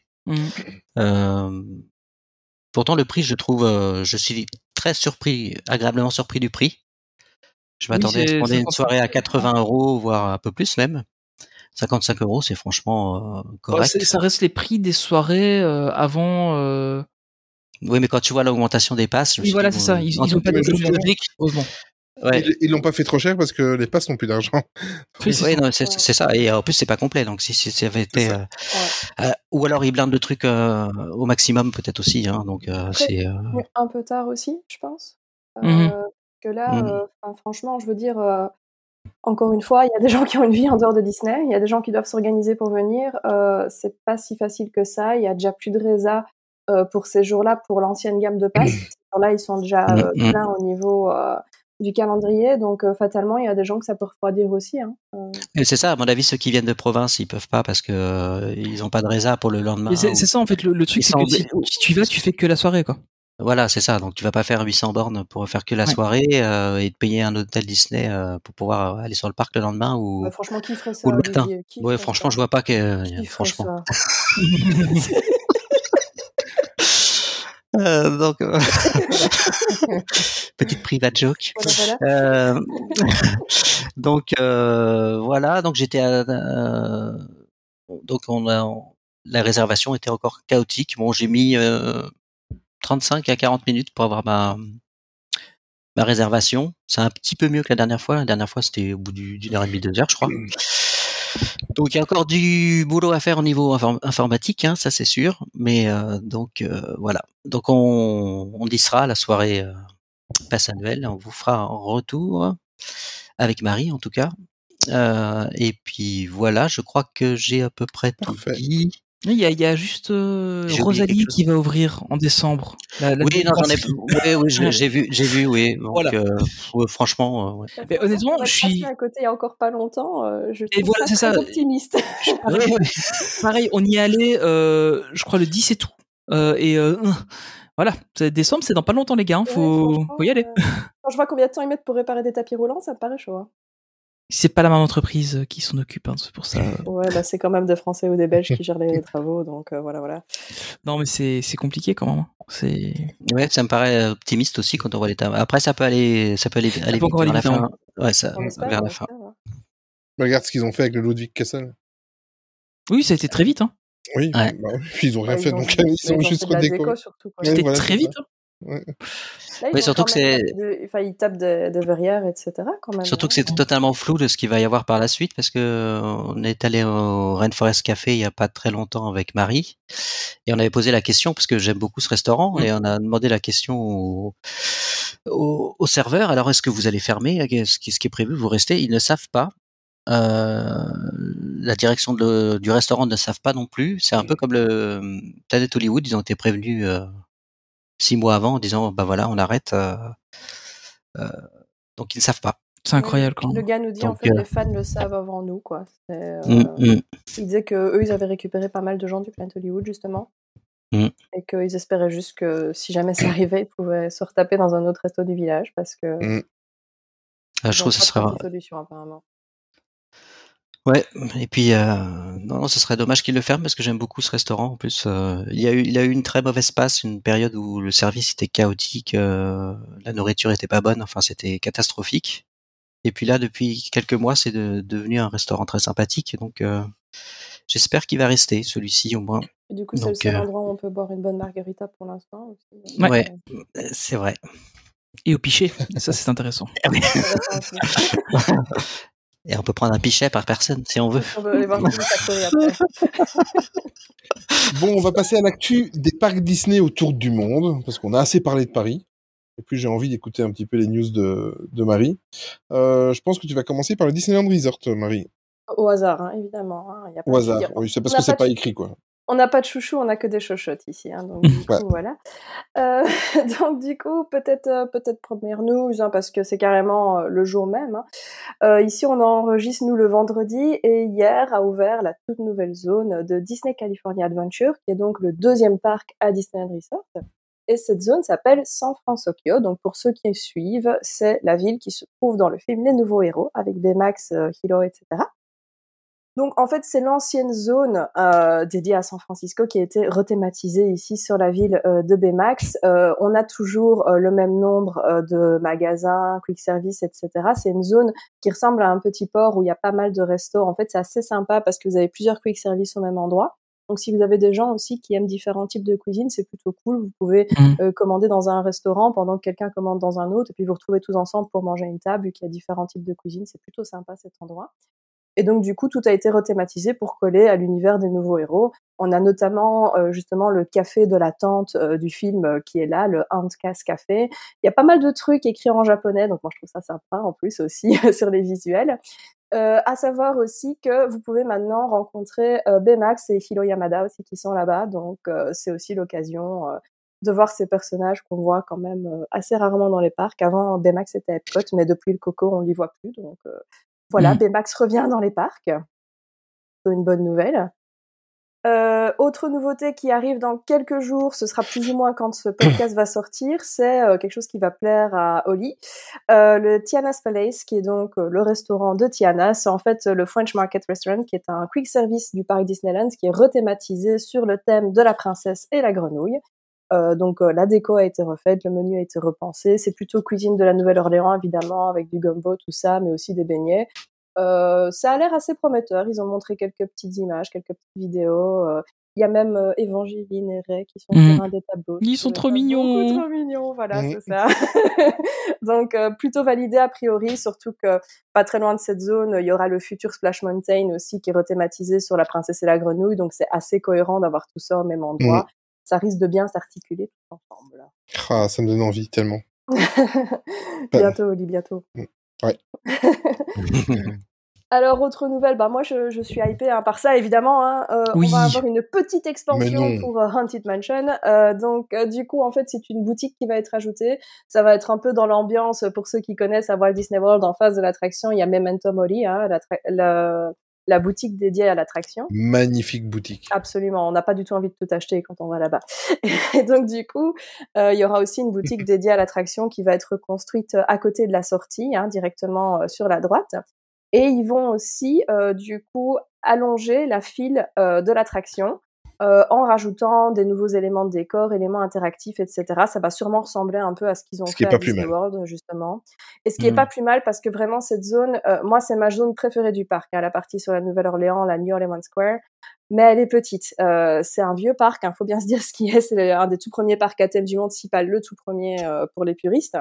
Speaker 8: Euh, pourtant, le prix, je trouve, je suis très surpris, agréablement surpris du prix. Je
Speaker 6: Oui,
Speaker 8: m'attendais à ce qu'on ait une soirée à 80 euros, voire un peu plus même. 55 euros, c'est franchement euh,
Speaker 6: Bah,
Speaker 8: correct.
Speaker 6: c'est- ça reste les prix des soirées euh, avant. euh,
Speaker 8: Oui, mais quand tu vois l'augmentation des passes,
Speaker 6: Oui, voilà, c'est ça. Ils,
Speaker 8: en
Speaker 6: ils ont
Speaker 8: toute
Speaker 6: pas heureusement.
Speaker 8: ouais.
Speaker 1: Ils l'ont pas fait trop cher parce que les passes n'ont plus d'argent.
Speaker 6: Oui, c'est
Speaker 8: Oui,
Speaker 6: ça.
Speaker 8: c'est. Et en plus, c'est pas complet. Donc, si, si ça avait été,
Speaker 1: ça.
Speaker 8: euh, euh, ou alors ils blindent le truc euh, au maximum, peut-être aussi. Hein, donc, euh,
Speaker 7: Après,
Speaker 8: c'est. euh,
Speaker 7: un peu tard aussi, je pense. Euh. Parce que là, euh, enfin, franchement, je veux dire, euh, encore une fois, il y a des gens qui ont une vie en dehors de Disney, il y a des gens qui doivent s'organiser pour venir. Euh, c'est pas si facile que ça. Il y a déjà plus de résa euh, pour ces jours-là, pour l'ancienne gamme de passes. Ces jours-là, ils sont déjà euh,
Speaker 8: Mhm.
Speaker 7: pleins au niveau euh, du calendrier, donc euh, fatalement, il y a des gens que ça peut refroidir aussi. Hein. Euh,
Speaker 8: Et c'est ça, à mon avis, ceux qui viennent de province, ils peuvent pas parce que euh, ils ont pas de résa pour le lendemain.
Speaker 6: Mais c'est
Speaker 8: ou-
Speaker 6: ça en fait le, le truc, c'est que si, si tu y vas, tu fais que la soirée quoi.
Speaker 8: Voilà, c'est ça. Donc tu vas pas faire 800 bornes pour faire que la
Speaker 6: Ouais.
Speaker 8: soirée euh, et te payer un hôtel Disney euh, pour pouvoir aller sur le parc le lendemain ou,
Speaker 7: ouais, franchement, qui ferait ça
Speaker 8: ou le matin?
Speaker 7: Qui
Speaker 8: Ouais, franchement,
Speaker 7: ça?
Speaker 8: je vois pas que
Speaker 7: Qui
Speaker 8: franchement. Euh, donc euh, petite private joke.
Speaker 7: Voilà, voilà.
Speaker 8: Euh, donc euh, voilà, donc j'étais à, euh, donc on a la réservation était encore chaotique. Bon, j'ai mis euh, 35 à 40 minutes pour avoir ma ma réservation. C'est un petit peu mieux que la dernière fois. La dernière fois, c'était au bout du- d'une heure et demie, deux heures, je crois. Donc il y a encore du boulot à faire au niveau inform- informatique, hein, ça c'est sûr. Mais euh, donc euh, voilà. Donc on, on y sera la soirée euh, passe annuelle. On vous fera un retour avec Marie en tout cas. Euh, et puis voilà, je crois que j'ai à peu près tout dit.
Speaker 6: Il y a, il y a juste euh, Rosalie qui va ouvrir en décembre. La, la
Speaker 8: Oui, non, j'en ai. Oui, oui, j'ai vu, j'ai vu, oui. Donc,
Speaker 6: Voilà.
Speaker 8: euh, ouais, franchement, euh, ouais.
Speaker 6: Mais honnêtement, je suis-
Speaker 7: à côté il y a encore pas longtemps, je
Speaker 6: voilà, c'est
Speaker 7: très
Speaker 6: ça.
Speaker 7: optimiste.
Speaker 6: Pareil, pareil, on y allait, euh, je crois le 10 et tout. Euh, et euh, voilà, c'est décembre, c'est dans pas longtemps les gars, hein, faut, y aller.
Speaker 7: euh, Quand je vois combien de temps ils mettent pour réparer des tapis roulants, ça me paraît chaud. hein.
Speaker 6: C'est pas la même entreprise qui s'en occupe, hein, c'est pour ça.
Speaker 7: Ouais, bah c'est quand même des Français ou des Belges qui gèrent les travaux, donc euh, voilà, voilà.
Speaker 6: Non, mais c'est c'est compliqué quand même. hein. C'est
Speaker 8: Ouais, ça me paraît optimiste aussi quand on voit les tables. Après, ça peut aller, ça peut aller, aller
Speaker 6: peut
Speaker 8: vite vers la
Speaker 6: vite,
Speaker 8: fin. Ouais, ça,
Speaker 7: espère,
Speaker 8: vers la fin.
Speaker 7: hein.
Speaker 1: Regarde ce qu'ils ont fait avec le Ludwig Castle.
Speaker 6: oui, ça a été très vite. Hein.
Speaker 1: Oui,
Speaker 8: Ouais.
Speaker 1: bah, puis ils ont rien
Speaker 7: Ouais,
Speaker 1: fait,
Speaker 7: ils ont-
Speaker 1: donc ils ont juste redécoré.
Speaker 6: C'était
Speaker 1: voilà,
Speaker 6: très vite. hein.
Speaker 1: Ouais.
Speaker 7: Là,
Speaker 8: surtout que c'est-
Speaker 7: de- Enfin, ils tapent des, des verrières, etc. Quand même.
Speaker 8: Surtout que c'est totalement flou de ce qu'il va y avoir par la suite parce que on est allé au Rainforest Café il y a pas très longtemps avec Marie et on avait posé la question parce que j'aime beaucoup ce restaurant
Speaker 6: Mm.
Speaker 8: et on a demandé la question au, au, au serveur. Alors est-ce que vous allez fermer? Ce qui, ce qui est prévu Vous restez? Ils ne savent pas. Euh, la direction de- du restaurant ne savent pas non plus. C'est un peu comme le Planet Hollywood. Ils ont été prévenus euh, six mois avant en disant bah voilà on arrête. euh, euh, donc ils ne savent pas.
Speaker 6: C'est incroyable quand
Speaker 7: Le gars nous dit en fait
Speaker 8: euh,
Speaker 7: les fans le savent avant nous quoi. Euh,
Speaker 8: Mm, mm.
Speaker 7: Il disait que eux ils avaient récupéré pas mal de gens du Planet Hollywood justement.
Speaker 8: Mm.
Speaker 7: Et qu'ils espéraient juste que si jamais ça arrivait, ils pouvaient se retaper dans un autre resto du village parce que.
Speaker 1: Mm.
Speaker 8: Ah, je trouve que ce
Speaker 7: pas
Speaker 8: sera
Speaker 7: trouvé de solution apparemment.
Speaker 8: Ouais, et puis euh, non, non, ce serait dommage qu'il le ferme parce que j'aime beaucoup ce restaurant. En plus, euh, il y a eu, il a eu une très mauvaise passe, une période où le service était chaotique, euh, la nourriture était pas bonne, enfin c'était catastrophique. Et puis là, depuis quelques mois, c'est de- devenu un restaurant très sympathique. Donc, euh, j'espère qu'il va rester celui-ci au moins.
Speaker 7: Et du coup, c'est le seul
Speaker 8: euh,
Speaker 7: endroit où on peut boire une bonne margarita pour l'instant.
Speaker 6: Ouais.
Speaker 8: Ouais. C'est vrai.
Speaker 6: Et au pichet, ça c'est intéressant.
Speaker 8: Et on peut prendre un pichet par personne si on veut.
Speaker 7: On va aller voir Kimi Factory après.
Speaker 1: Bon, on va passer à l'actu des parcs Disney autour du monde, parce qu'on a assez parlé de Paris. Et puis j'ai envie d'écouter un petit peu les news de, de Marie. Euh, je pense que tu vas commencer par le Disneyland Resort, Marie.
Speaker 7: Au hasard, hein, évidemment. hein, y a pas
Speaker 1: Au hasard. Oui, c'est parce que c'est
Speaker 7: pas
Speaker 1: écrit, quoi.
Speaker 7: On n'a pas de chouchou, on n'a que des chochottes ici. Hein, donc, du
Speaker 1: Ouais.
Speaker 7: coup, voilà. Euh, donc, du coup, peut-être euh, peut-être première news, hein, parce que c'est carrément euh, le jour même. hein. Euh, ici, on enregistre, nous, le vendredi, et hier a ouvert la toute nouvelle zone de Disney California Adventure, qui est donc le deuxième parc à Disneyland Resort. Et cette zone s'appelle San Francisco. Donc, pour ceux qui suivent, c'est la ville qui se trouve dans le film Les Nouveaux Héros, avec Baymax, Hilo, etc. Donc en fait, c'est l'ancienne zone euh, dédiée à San Francisco qui a été rethématisée ici sur la ville euh, de Baymax. Euh, on a toujours euh, le même nombre euh, de magasins, quick service, etc. C'est une zone qui ressemble à un petit port où il y a pas mal de restos. En fait, c'est assez sympa parce que vous avez plusieurs quick service au même endroit. Donc si vous avez des gens aussi qui aiment différents types de cuisine, c'est plutôt cool. Vous pouvez
Speaker 6: Mm.
Speaker 7: euh, commander dans un restaurant pendant que quelqu'un commande dans un autre et puis vous retrouvez tous ensemble pour manger à une table vu qu'il y a différents types de cuisine. C'est plutôt sympa cet endroit. Et donc du coup, tout a été rethématisé pour coller à l'univers des nouveaux héros. On a notamment euh, justement le café de la tante euh, du film euh, qui est là, le Handcast Café. Il y a pas mal de trucs écrits en japonais, donc moi je trouve ça sympa en plus aussi sur les visuels. Euh, à savoir aussi que vous pouvez maintenant rencontrer euh, Baymax et Hiro Yamada aussi qui sont là-bas, donc euh, c'est aussi l'occasion de voir ces personnages qu'on voit quand même assez rarement dans les parcs. Avant, Baymax était à Epcot, mais depuis le Coco, on l'y voit plus, donc voilà,
Speaker 6: Mm.
Speaker 7: Baymax revient dans les parcs. C'est une bonne nouvelle. Euh, autre nouveauté qui arrive dans quelques jours, ce sera plus ou moins quand ce podcast va sortir, c'est euh, quelque chose qui va plaire à Oli. Euh, le Tiana's Palace, qui est donc le restaurant de Tiana, c'est en fait le French Market Restaurant, qui est un quick service du parc Disneyland, qui est rethématisé sur le thème de la princesse et la grenouille. Euh, donc euh, la déco a été refaite, le menu a été repensé. C'est plutôt cuisine de la Nouvelle-Orléans évidemment, avec du gumbo, tout ça, mais aussi des beignets. Euh, ça a l'air assez prometteur. Ils ont montré quelques petites images, quelques petites vidéos. Euh, Il y a même euh, Évangeline et Ray qui sont
Speaker 6: Mm.
Speaker 7: sur un des tableaux.
Speaker 6: Ils sont trop
Speaker 7: ça
Speaker 6: mignons.
Speaker 7: Beaucoup trop mignons, voilà,
Speaker 1: Mm.
Speaker 7: c'est ça. Donc euh, plutôt validé a priori, surtout que pas très loin de cette zone, il y aura le futur Splash Mountain aussi qui est rethématisé sur la princesse et la grenouille. Donc c'est assez cohérent d'avoir tout ça au même endroit. Ça risque de bien s'articuler tout ensemble.
Speaker 1: Ah, ça me donne envie tellement.
Speaker 7: bientôt, Oli, bientôt.
Speaker 1: Ouais.
Speaker 7: Alors, autre nouvelle, bah moi je, je suis hypée hein, par ça évidemment. Hein, euh,
Speaker 6: Oui.
Speaker 7: On va avoir une petite expansion pour euh, Haunted Mansion. Euh, donc euh, du coup en fait c'est une boutique qui va être ajoutée. Ça va être un peu dans l'ambiance pour ceux qui connaissent à Walt Disney World en face de l'attraction. Il y a Memento Mori, hein, la, la boutique dédiée à l'attraction.
Speaker 1: Magnifique boutique.
Speaker 7: Absolument, on n'a pas du tout envie de tout acheter quand on va là-bas. Et donc du coup, euh, il y aura aussi une boutique dédiée à l'attraction qui va être construite à côté de la sortie, hein, directement euh, sur la droite. Et ils vont aussi euh, du coup allonger la file euh, de l'attraction euh, en rajoutant des nouveaux éléments de décor, éléments interactifs, etc. Ça va sûrement ressembler un peu à ce qu'ils ont
Speaker 1: Ce
Speaker 7: fait à Disney. World justement. Et ce qui est
Speaker 6: Mm.
Speaker 7: pas plus mal parce que vraiment cette zone, euh, moi c'est ma zone préférée du parc, hein, la partie sur la Nouvelle-Orléans, la New Orleans Square mais elle est petite. Euh, c'est un vieux parc, il faut bien se dire ce qui est. C'est un des tout premiers parcs à thème du monde, si pas le tout premier pour les puristes.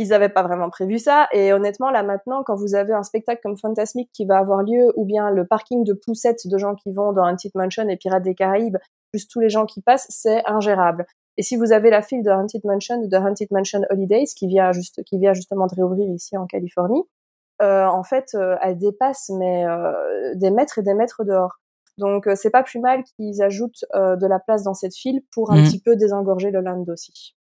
Speaker 7: Ils n'avaient pas vraiment prévu ça. Et honnêtement, là maintenant, quand vous avez un spectacle comme Fantasmic qui va avoir lieu, ou bien le parking de poussettes de gens qui vont dans Haunted Mansion et Pirates des Caraïbes, plus tous les gens qui passent, c'est ingérable. Et si vous avez la file de Haunted Mansion ou de Haunted Mansion Holidays qui vient juste, qui vient justement de réouvrir ici en Californie, euh, en fait, euh, elle dépasse mais euh, des mètres et des mètres dehors. Donc euh, c'est pas plus mal qu'ils ajoutent euh, de la place dans cette file pour un
Speaker 6: Mhm.
Speaker 7: petit peu désengorger le land aussi.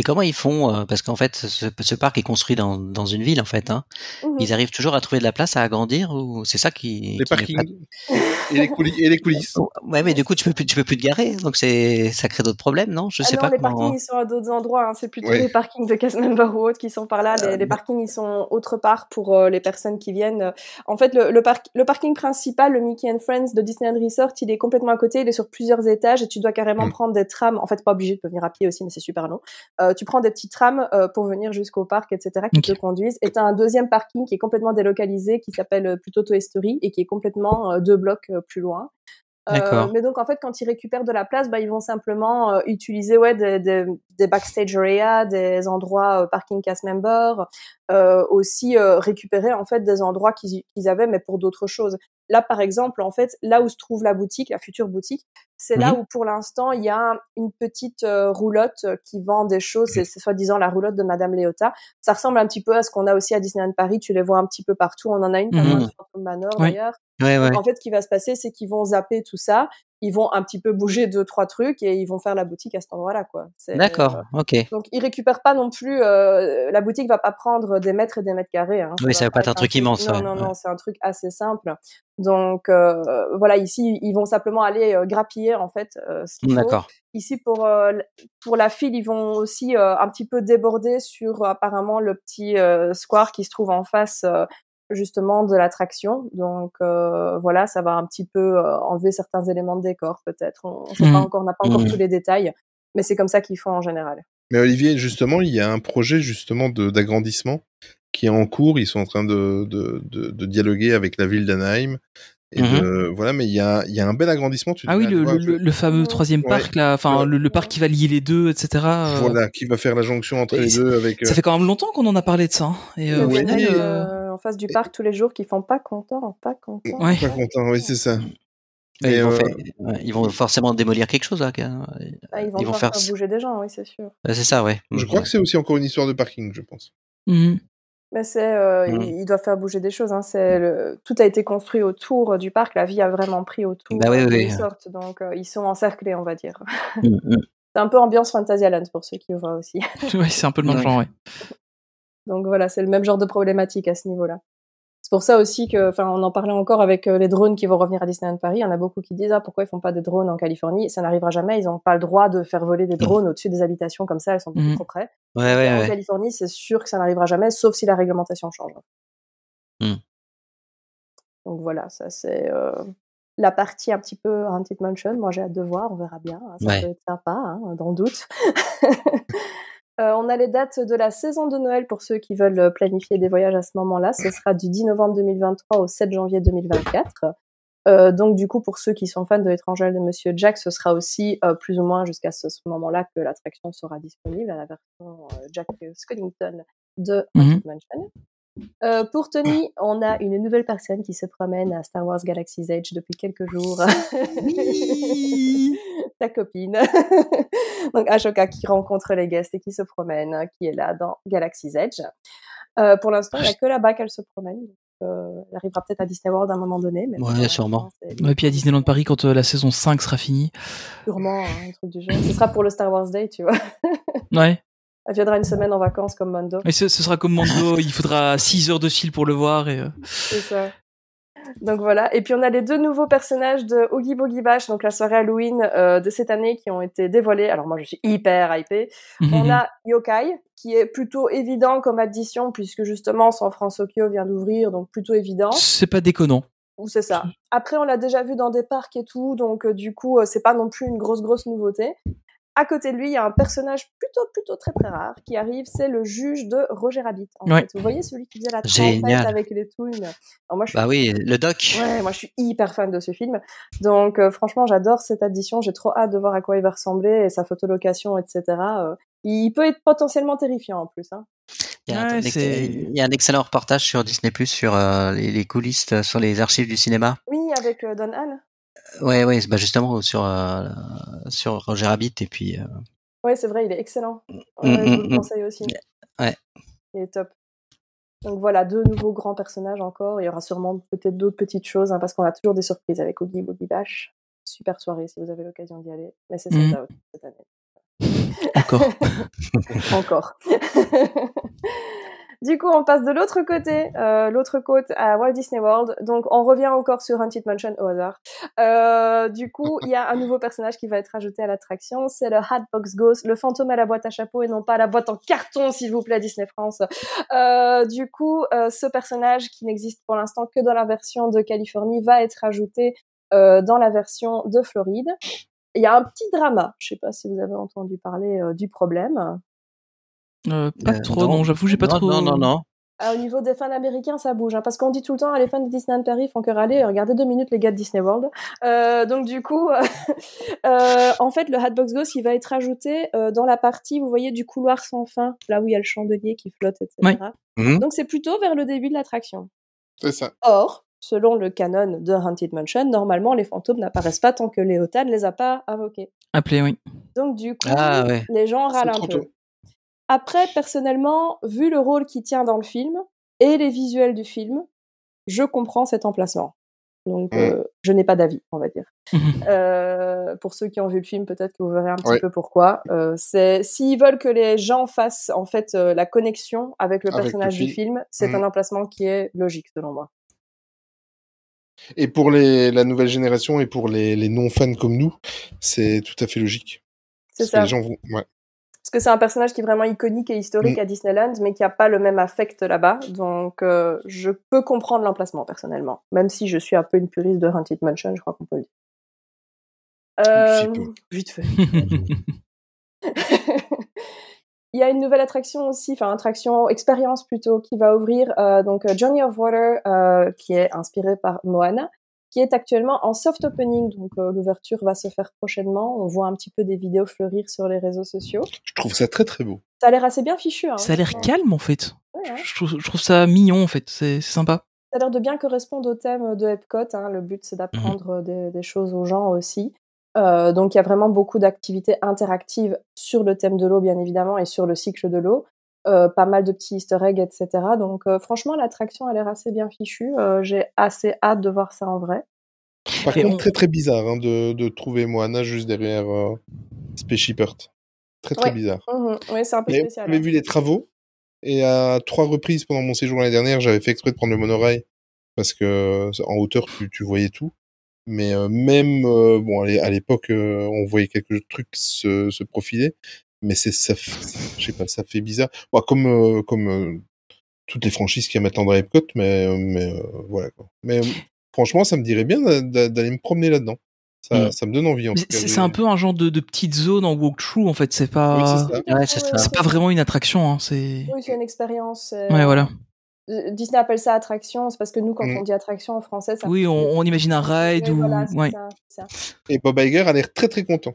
Speaker 8: Et comment ils font euh, Parce qu'en fait, ce, ce parc est construit dans, dans une ville, en fait. Hein.
Speaker 7: Mhm.
Speaker 8: Ils arrivent toujours à trouver de la place à agrandir ou c'est ça qui
Speaker 1: Les
Speaker 8: qui
Speaker 1: parkings et, les coulisses, et les coulisses.
Speaker 8: pas- Ouais, mais du coup, tu peux plus, tu peux plus te garer, donc c'est ça crée d'autres problèmes, non? Je
Speaker 7: Ah
Speaker 8: sais
Speaker 7: non,
Speaker 8: pas
Speaker 7: les
Speaker 8: comment.
Speaker 7: parkings ils sont à d'autres endroits. hein. C'est plutôt
Speaker 1: Ouais.
Speaker 7: les parkings de cast member ou autres qui sont par là. Les,
Speaker 8: Euh,
Speaker 7: les parkings ils sont autre part pour euh, les personnes qui viennent. En fait, le, le, parc, le parking principal, le Mickey and Friends de Disneyland Resort, il est complètement à côté. Il est sur plusieurs étages et tu dois carrément
Speaker 1: Mm.
Speaker 7: prendre des trams. En fait, pas obligé de venir à pied aussi, mais c'est super long. Euh, Euh, tu prends des petites trams euh, pour venir jusqu'au parc, etc., qui te conduisent. Et tu as un deuxième parking qui est complètement délocalisé, qui s'appelle euh, plutôt Toy Story, et qui est complètement deux blocs plus loin. Euh, mais donc en fait, quand ils récupèrent de la place, bah, ils vont simplement euh, utiliser ouais des, des, des backstage area, des endroits euh, parking cast member, euh, aussi euh, récupérer en fait des endroits qu'ils qu'ils avaient, mais pour d'autres choses. Là, par exemple, en fait, là où se trouve la boutique, la future boutique, c'est là
Speaker 8: Mhm.
Speaker 7: où pour l'instant il y a une petite euh, roulotte qui vend des choses. C'est c'est soi-disant la roulotte de Madame Léota. Ça ressemble un petit peu à ce qu'on a aussi à Disneyland Paris. Tu les vois un petit peu partout. On en a une Phantom Manor
Speaker 6: Ouais.
Speaker 7: d'ailleurs.
Speaker 8: Ouais, ouais.
Speaker 7: Donc, en fait, ce qui va se passer, c'est qu'ils vont zapper tout ça, ils vont un petit peu bouger deux trois trucs et ils vont faire la boutique à cet endroit-là, quoi.
Speaker 8: D'accord, ok.
Speaker 7: Donc ils récupèrent pas non plus. euh, la boutique va pas prendre des mètres et des mètres carrés. Hein.
Speaker 8: Oui, ça va pas être un truc immense,
Speaker 7: Non,
Speaker 8: ouais,
Speaker 7: non, non, c'est un truc assez simple. Donc euh, voilà, ici ils vont simplement aller euh, grappiller en fait euh, ce qu'il faut.
Speaker 8: D'accord.
Speaker 7: Ici pour euh, pour la file, ils vont aussi euh, un petit peu déborder sur euh, apparemment le petit euh, square qui se trouve en face euh, justement de l'attraction. Donc euh, voilà, ça va un petit peu euh, enlever certains éléments de décor peut-être. On, pas encore, on n'a pas encore
Speaker 8: Mhm.
Speaker 7: tous les détails, mais c'est comme ça qu'ils font en général.
Speaker 1: Mais Olivier, justement, il y a un projet justement de- d'agrandissement qui est en cours. Ils sont en train de, de, de, de dialoguer avec la ville d'Anaheim. Et de- voilà, mais il y a, il y a un bel agrandissement. Tu
Speaker 6: Ah oui, le, fameux troisième
Speaker 1: Ouais.
Speaker 6: parc, là, enfin,
Speaker 1: Ouais.
Speaker 6: le, le parc qui va lier les deux, etc. euh,
Speaker 1: Voilà, qui va faire la jonction entre
Speaker 6: Et
Speaker 1: les deux avec.
Speaker 6: Ça
Speaker 1: euh,
Speaker 6: fait quand même longtemps qu'on en a parlé de ça. hein. Et euh, au final, euh,
Speaker 7: en face du parc tous les jours qui font pas content, pas content.
Speaker 6: Ouais.
Speaker 1: Pas content, oui, c'est ça.
Speaker 8: Ouais,
Speaker 1: Et,
Speaker 8: ils, vont
Speaker 1: euh,
Speaker 8: faire- ils vont forcément démolir quelque chose là. quand-
Speaker 7: Ah, ils vont
Speaker 8: Ils vont
Speaker 7: devoir
Speaker 8: faire-
Speaker 7: faire bouger des gens, oui, c'est sûr.
Speaker 8: C'est ça, ouais.
Speaker 1: Je crois que c'est aussi encore une histoire de parking, je pense.
Speaker 6: mhm.
Speaker 7: Mais c'est, euh,
Speaker 8: Mhm.
Speaker 7: doivent faire bouger des choses. Hein. C'est le, tout a été construit autour du parc. La vie a vraiment pris autour
Speaker 8: Bah oui, oui, oui.
Speaker 7: Donc euh, ils sont encerclés, on va dire.
Speaker 8: Mm, mm.
Speaker 7: C'est un peu ambiance Fantasyland pour ceux qui voient aussi.
Speaker 6: Ouais, c'est un peu le même genre, ouais.
Speaker 7: Donc voilà, c'est le même genre de problématique à ce niveau-là. C'est pour ça aussi que, enfin, on en parlait encore avec euh, les drones qui vont revenir à Disneyland Paris. Il y en a beaucoup qui disent ah pourquoi ils font pas des drones en Californie? Ça n'arrivera jamais. Ils n'ont pas le droit de faire voler des drones au-dessus des habitations comme ça. Elles sont beaucoup
Speaker 6: Mhm.
Speaker 7: trop près.
Speaker 8: Ouais, ouais,
Speaker 7: en
Speaker 8: ouais.
Speaker 7: Californie, c'est sûr que ça n'arrivera jamais, sauf si la réglementation change.
Speaker 8: Hmm.
Speaker 7: Donc voilà, ça c'est euh, la partie un petit peu Haunted Mansion. Moi j'ai hâte de voir, on verra bien. hein, ça
Speaker 8: Ouais.
Speaker 7: peut être sympa, hein, dans le doute. Euh, on a les dates de la saison de Noël pour ceux qui veulent planifier des voyages à ce moment-là. Ce sera du 10 novembre 2023 au 7 janvier 2024. Euh, donc du coup, pour ceux qui sont fans de l'étranger de Monsieur Jack, ce sera aussi euh, plus ou moins jusqu'à ce, ce moment-là que l'attraction sera disponible à la version euh, Jack Skellington de
Speaker 6: Mhm.
Speaker 7: Haunted Mansion. Euh, pour Tony, on a une nouvelle personne qui se promène à Star Wars Galaxy's Edge depuis quelques jours. Ta copine. Donc Ashoka qui rencontre les guests et qui se promène, qui est là dans Galaxy's Edge. Euh, pour l'instant, il n'y a que là-bas qu'elle se promène. Euh, elle arrivera peut-être à Disney World à un moment donné. Mais
Speaker 8: Ouais, sûrement.
Speaker 6: Ouais, puis à Disneyland Paris, quand euh, la saison 5 sera finie.
Speaker 7: Sûrement hein, un truc du genre. Ce sera pour le Star Wars Day, tu vois.
Speaker 6: Ouais.
Speaker 7: Elle viendra une semaine en vacances comme Mando.
Speaker 6: Et ce, ce sera comme Mando, il faudra 6 heures de fil pour le voir. Et, euh,
Speaker 7: C'est ça. Donc voilà. Et puis on a les deux nouveaux personnages de Oogie Boogie Bash, donc la soirée Halloween euh, de cette année, qui ont été dévoilés. Alors moi, je suis hyper hypée. On a Yokai, qui est plutôt évident comme addition, puisque justement San Francisco vient d'ouvrir, donc plutôt évident.
Speaker 6: C'est pas déconnant.
Speaker 7: Ou c'est ça. Après, on l'a déjà vu dans des parcs et tout, donc euh, du coup, euh, c'est pas non plus une grosse grosse nouveauté. À côté de lui, il y a un personnage plutôt plutôt très très rare qui arrive, c'est le juge de Roger Rabbit. En
Speaker 6: Ouais.
Speaker 7: fait. Vous voyez celui qui faisait la tempête avec les toons. Alors moi, je suis
Speaker 8: Bah oui, le doc.
Speaker 7: Ouais, moi je suis hyper fan de ce film. Donc euh, franchement, j'adore cette addition. J'ai trop hâte de voir à quoi il va ressembler et sa photolocation, etc. Euh, il peut être potentiellement terrifiant en plus. Hein.
Speaker 8: Il y, a un,
Speaker 6: Ouais,
Speaker 8: ex-
Speaker 6: c'est-
Speaker 8: il y a un excellent reportage sur Disney Plus sur euh, les, les coulisses, sur les archives du cinéma.
Speaker 7: Oui, avec euh, Don Hall.
Speaker 8: Ouais, ouais, bah justement sur euh, sur Roger Rabbit et puis euh,
Speaker 7: Ouais, c'est vrai, il est excellent.
Speaker 8: Mm,
Speaker 7: Ouais, je vous
Speaker 8: mm,
Speaker 7: le
Speaker 8: mm.
Speaker 7: conseille aussi.
Speaker 8: Ouais.
Speaker 7: Il est top. Donc voilà, deux nouveaux grands personnages encore. Il y aura sûrement peut-être d'autres petites choses, hein, parce qu'on a toujours des surprises avec Oogie Boogie Bash. Super soirée si vous avez l'occasion d'y aller. Mais c'est
Speaker 6: Mhm.
Speaker 7: ça aussi cette année.
Speaker 6: Encore.
Speaker 7: Encore. du coup, on passe de l'autre côté, euh, l'autre côte à Walt Disney World. Donc, on revient encore sur Haunted Mansion au hasard. Euh, du coup, il y a un nouveau personnage qui va être ajouté à l'attraction. C'est le Hatbox Ghost, le fantôme à la boîte à chapeau et non pas la boîte en carton, s'il vous plaît, Disney France. Euh, du coup, euh, ce personnage qui n'existe pour l'instant que dans la version de Californie va être ajouté euh, dans la version de Floride. Il y a un petit drama. Je sais pas si vous avez entendu parler euh, du problème.
Speaker 6: Euh, pas
Speaker 8: Euh,
Speaker 6: trop, non,
Speaker 8: non.
Speaker 6: j'avoue, j'ai pas
Speaker 8: non,
Speaker 6: trop.
Speaker 8: Non, non, non.
Speaker 7: Ah, au niveau des fans américains, ça bouge. hein, parce qu'on dit tout le temps, ah, les fans de Disneyland Paris font que râler. Regardez deux minutes les gars de Disney World. Euh, donc du coup, euh, en fait, le Hatbox Ghost, il va être ajouté euh, dans la partie, vous voyez, du couloir sans fin, là où il y a le chandelier qui flotte, etc.
Speaker 8: Mhm.
Speaker 7: Donc c'est plutôt vers le début de l'attraction.
Speaker 1: C'est ça.
Speaker 7: Or, selon le canon de Haunted Mansion, normalement, les fantômes n'apparaissent pas tant que Léota ne les a pas invoqués.
Speaker 6: Appelé, oui.
Speaker 7: Donc du coup,
Speaker 8: Ah, ouais.
Speaker 7: les gens râlent un peu.
Speaker 1: tôt.
Speaker 7: Après, personnellement, vu le rôle qu'il tient dans le film et les visuels du film, je comprends cet emplacement. Donc,
Speaker 1: Mm.
Speaker 7: euh, je n'ai pas d'avis, on va dire. Euh, pour ceux qui ont vu le film, peut-être que vous verrez un petit
Speaker 1: Ouais.
Speaker 7: peu pourquoi. Euh, c'est s'ils veulent que les gens fassent en fait euh, la connexion avec le
Speaker 1: Avec le
Speaker 7: personnage du
Speaker 1: film.
Speaker 7: c'est
Speaker 1: Mm.
Speaker 7: un emplacement qui est logique selon moi.
Speaker 1: Et pour les, la nouvelle génération et pour les, les non-fans comme nous, c'est tout à fait logique.
Speaker 7: C'est ça.
Speaker 1: Les gens vont... ouais.
Speaker 7: Parce que c'est un personnage qui est vraiment iconique et historique
Speaker 1: Mm.
Speaker 7: à Disneyland, mais qui n'a pas le même affect là-bas. Donc, euh, je peux comprendre l'emplacement personnellement. Même si je suis un peu une puriste de Haunted Mansion, je crois qu'on peut le dire. Euh, vite fait. Il y a une nouvelle attraction aussi, enfin attraction expérience plutôt, qui va ouvrir euh, donc euh, Journey of Water, euh, qui est inspiré par Moana, qui est actuellement en soft opening. Donc euh, l'ouverture va se faire prochainement. On voit un petit peu des vidéos fleurir sur les réseaux sociaux.
Speaker 1: Je trouve ça très très beau.
Speaker 7: Ça a l'air assez bien fichu. Hein,
Speaker 6: Ça a l'air calme en fait.
Speaker 7: Ouais, hein.
Speaker 6: Je trouve, je trouve ça mignon en fait. C'est c'est sympa.
Speaker 7: Ça a l'air de bien correspondre au thème de Epcot. hein. Le but, c'est d'apprendre des, des choses aux gens aussi. Euh, donc, il y a vraiment beaucoup d'activités interactives sur le thème de l'eau, bien évidemment, et sur le cycle de l'eau. Euh, pas mal de petits easter eggs, etc. Donc, euh, franchement, l'attraction a l'air assez bien fichue. Euh, J'ai assez hâte de voir ça en vrai.
Speaker 1: Par
Speaker 6: Et
Speaker 1: contre,
Speaker 6: on-
Speaker 1: très très bizarre hein, de, de trouver Moana juste derrière euh, Spaceship Earth. Très très
Speaker 7: Ouais.
Speaker 1: bizarre.
Speaker 7: Mhm. Oui, c'est un peu
Speaker 1: Mais
Speaker 7: spécial.
Speaker 1: J'avais
Speaker 7: hein.
Speaker 1: vu les travaux et à trois reprises pendant mon séjour l'année dernière, j'avais fait exprès de prendre le monorail parce que en hauteur tu, tu voyais tout. Mais euh, même euh, bon à l'é- à l'époque, euh, on voyait quelques trucs se, se profiler, mais c'est ça, je sais pas, ça fait bizarre. Bon, comme euh, comme euh, toutes les franchises qu'il y a maintenant dans Epcot, mais euh, mais euh, voilà. Quoi. Mais franchement, ça me dirait bien d'a- d'a- d'aller me promener là-dedans. Ça,
Speaker 6: Mm.
Speaker 1: ça me donne envie en.
Speaker 6: C'est un peu un genre de, de petite zone en walkthrough en fait. C'est
Speaker 1: Oui,
Speaker 6: pas.
Speaker 1: c'est.
Speaker 8: Ouais,
Speaker 6: pas vraiment une attraction. Hein. C'est.
Speaker 7: Oui, c'est une expérience.
Speaker 6: Ouais, voilà.
Speaker 7: Disney appelle ça attraction, c'est parce que nous, quand
Speaker 1: Mhm.
Speaker 7: on dit attraction en français, ça
Speaker 6: Oui, on, on imagine un ride ou.
Speaker 7: voilà, c'est
Speaker 6: ouais.
Speaker 7: ça, c'est ça.
Speaker 1: Et Bob Iger a l'air très très content.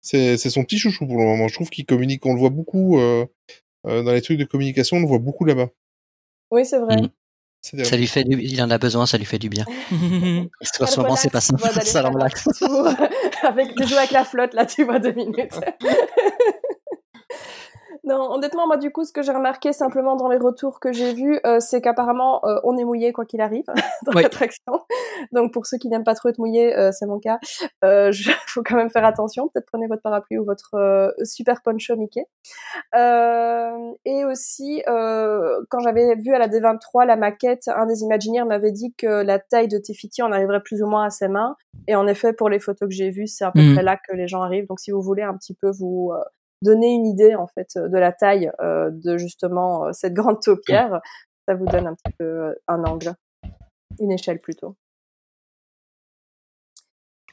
Speaker 1: C'est son petit chouchou pour le moment. Je trouve qu'il communique, on le voit beaucoup euh, euh, dans les trucs de communication, on le voit beaucoup là-bas.
Speaker 7: Oui, c'est vrai.
Speaker 1: C'est
Speaker 8: Ça lui fait du... Il en a besoin, ça lui fait du bien. Ce moment, c'est pas ça.
Speaker 7: ça. Avec de jouer avec la flotte, là, tu vois, deux minutes. Non, honnêtement, moi, du coup, ce que j'ai remarqué simplement dans les retours que j'ai vus, euh, c'est qu'apparemment, euh, on est mouillé quoi qu'il arrive dans
Speaker 6: Ouais.
Speaker 7: l'attraction. Donc, pour ceux qui n'aiment pas trop être mouillés, euh, c'est mon cas. Euh, je- faut quand même faire attention. Peut-être prenez votre parapluie ou votre euh, super poncho Mickey. Euh, et aussi, euh, quand j'avais vu à la D23 la maquette, un des Imagineers m'avait dit que la taille de Tefiti en arriverait plus ou moins à ses mains. Et en effet, pour les photos que j'ai vues, c'est à peu
Speaker 6: Mhm.
Speaker 7: près là que les gens arrivent. Donc, si vous voulez un petit peu vous euh, donner une idée en fait de la taille euh, de justement euh, cette grande taupière, ça vous donne un petit peu euh, un angle, une échelle plutôt.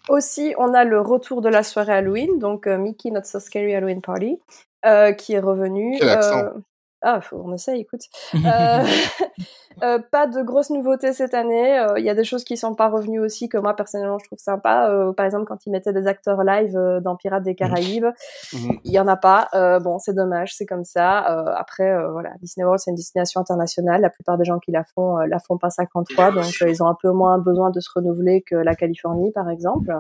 Speaker 7: Aussi, on a le retour de la soirée Halloween, donc euh, Mickey Not So Scary Halloween Party, euh, qui est revenu.
Speaker 1: Quel accent.
Speaker 7: Ah, faut- on essaie, écoute. Euh, euh, pas de grosses nouveautés cette année. Euh, Il y a des choses qui sont pas revenues aussi que moi personnellement je trouve sympa. Par exemple, quand ils mettaient des acteurs live dans Pirates des Caraïbes,
Speaker 1: Mhm.
Speaker 7: il y en a pas. Bon, c'est dommage, c'est comme ça. Après, voilà, Disney World c'est une destination internationale. La plupart des gens qui la font la font pas 50 fois, donc ils ont un peu moins besoin de se renouveler que la Californie, par exemple.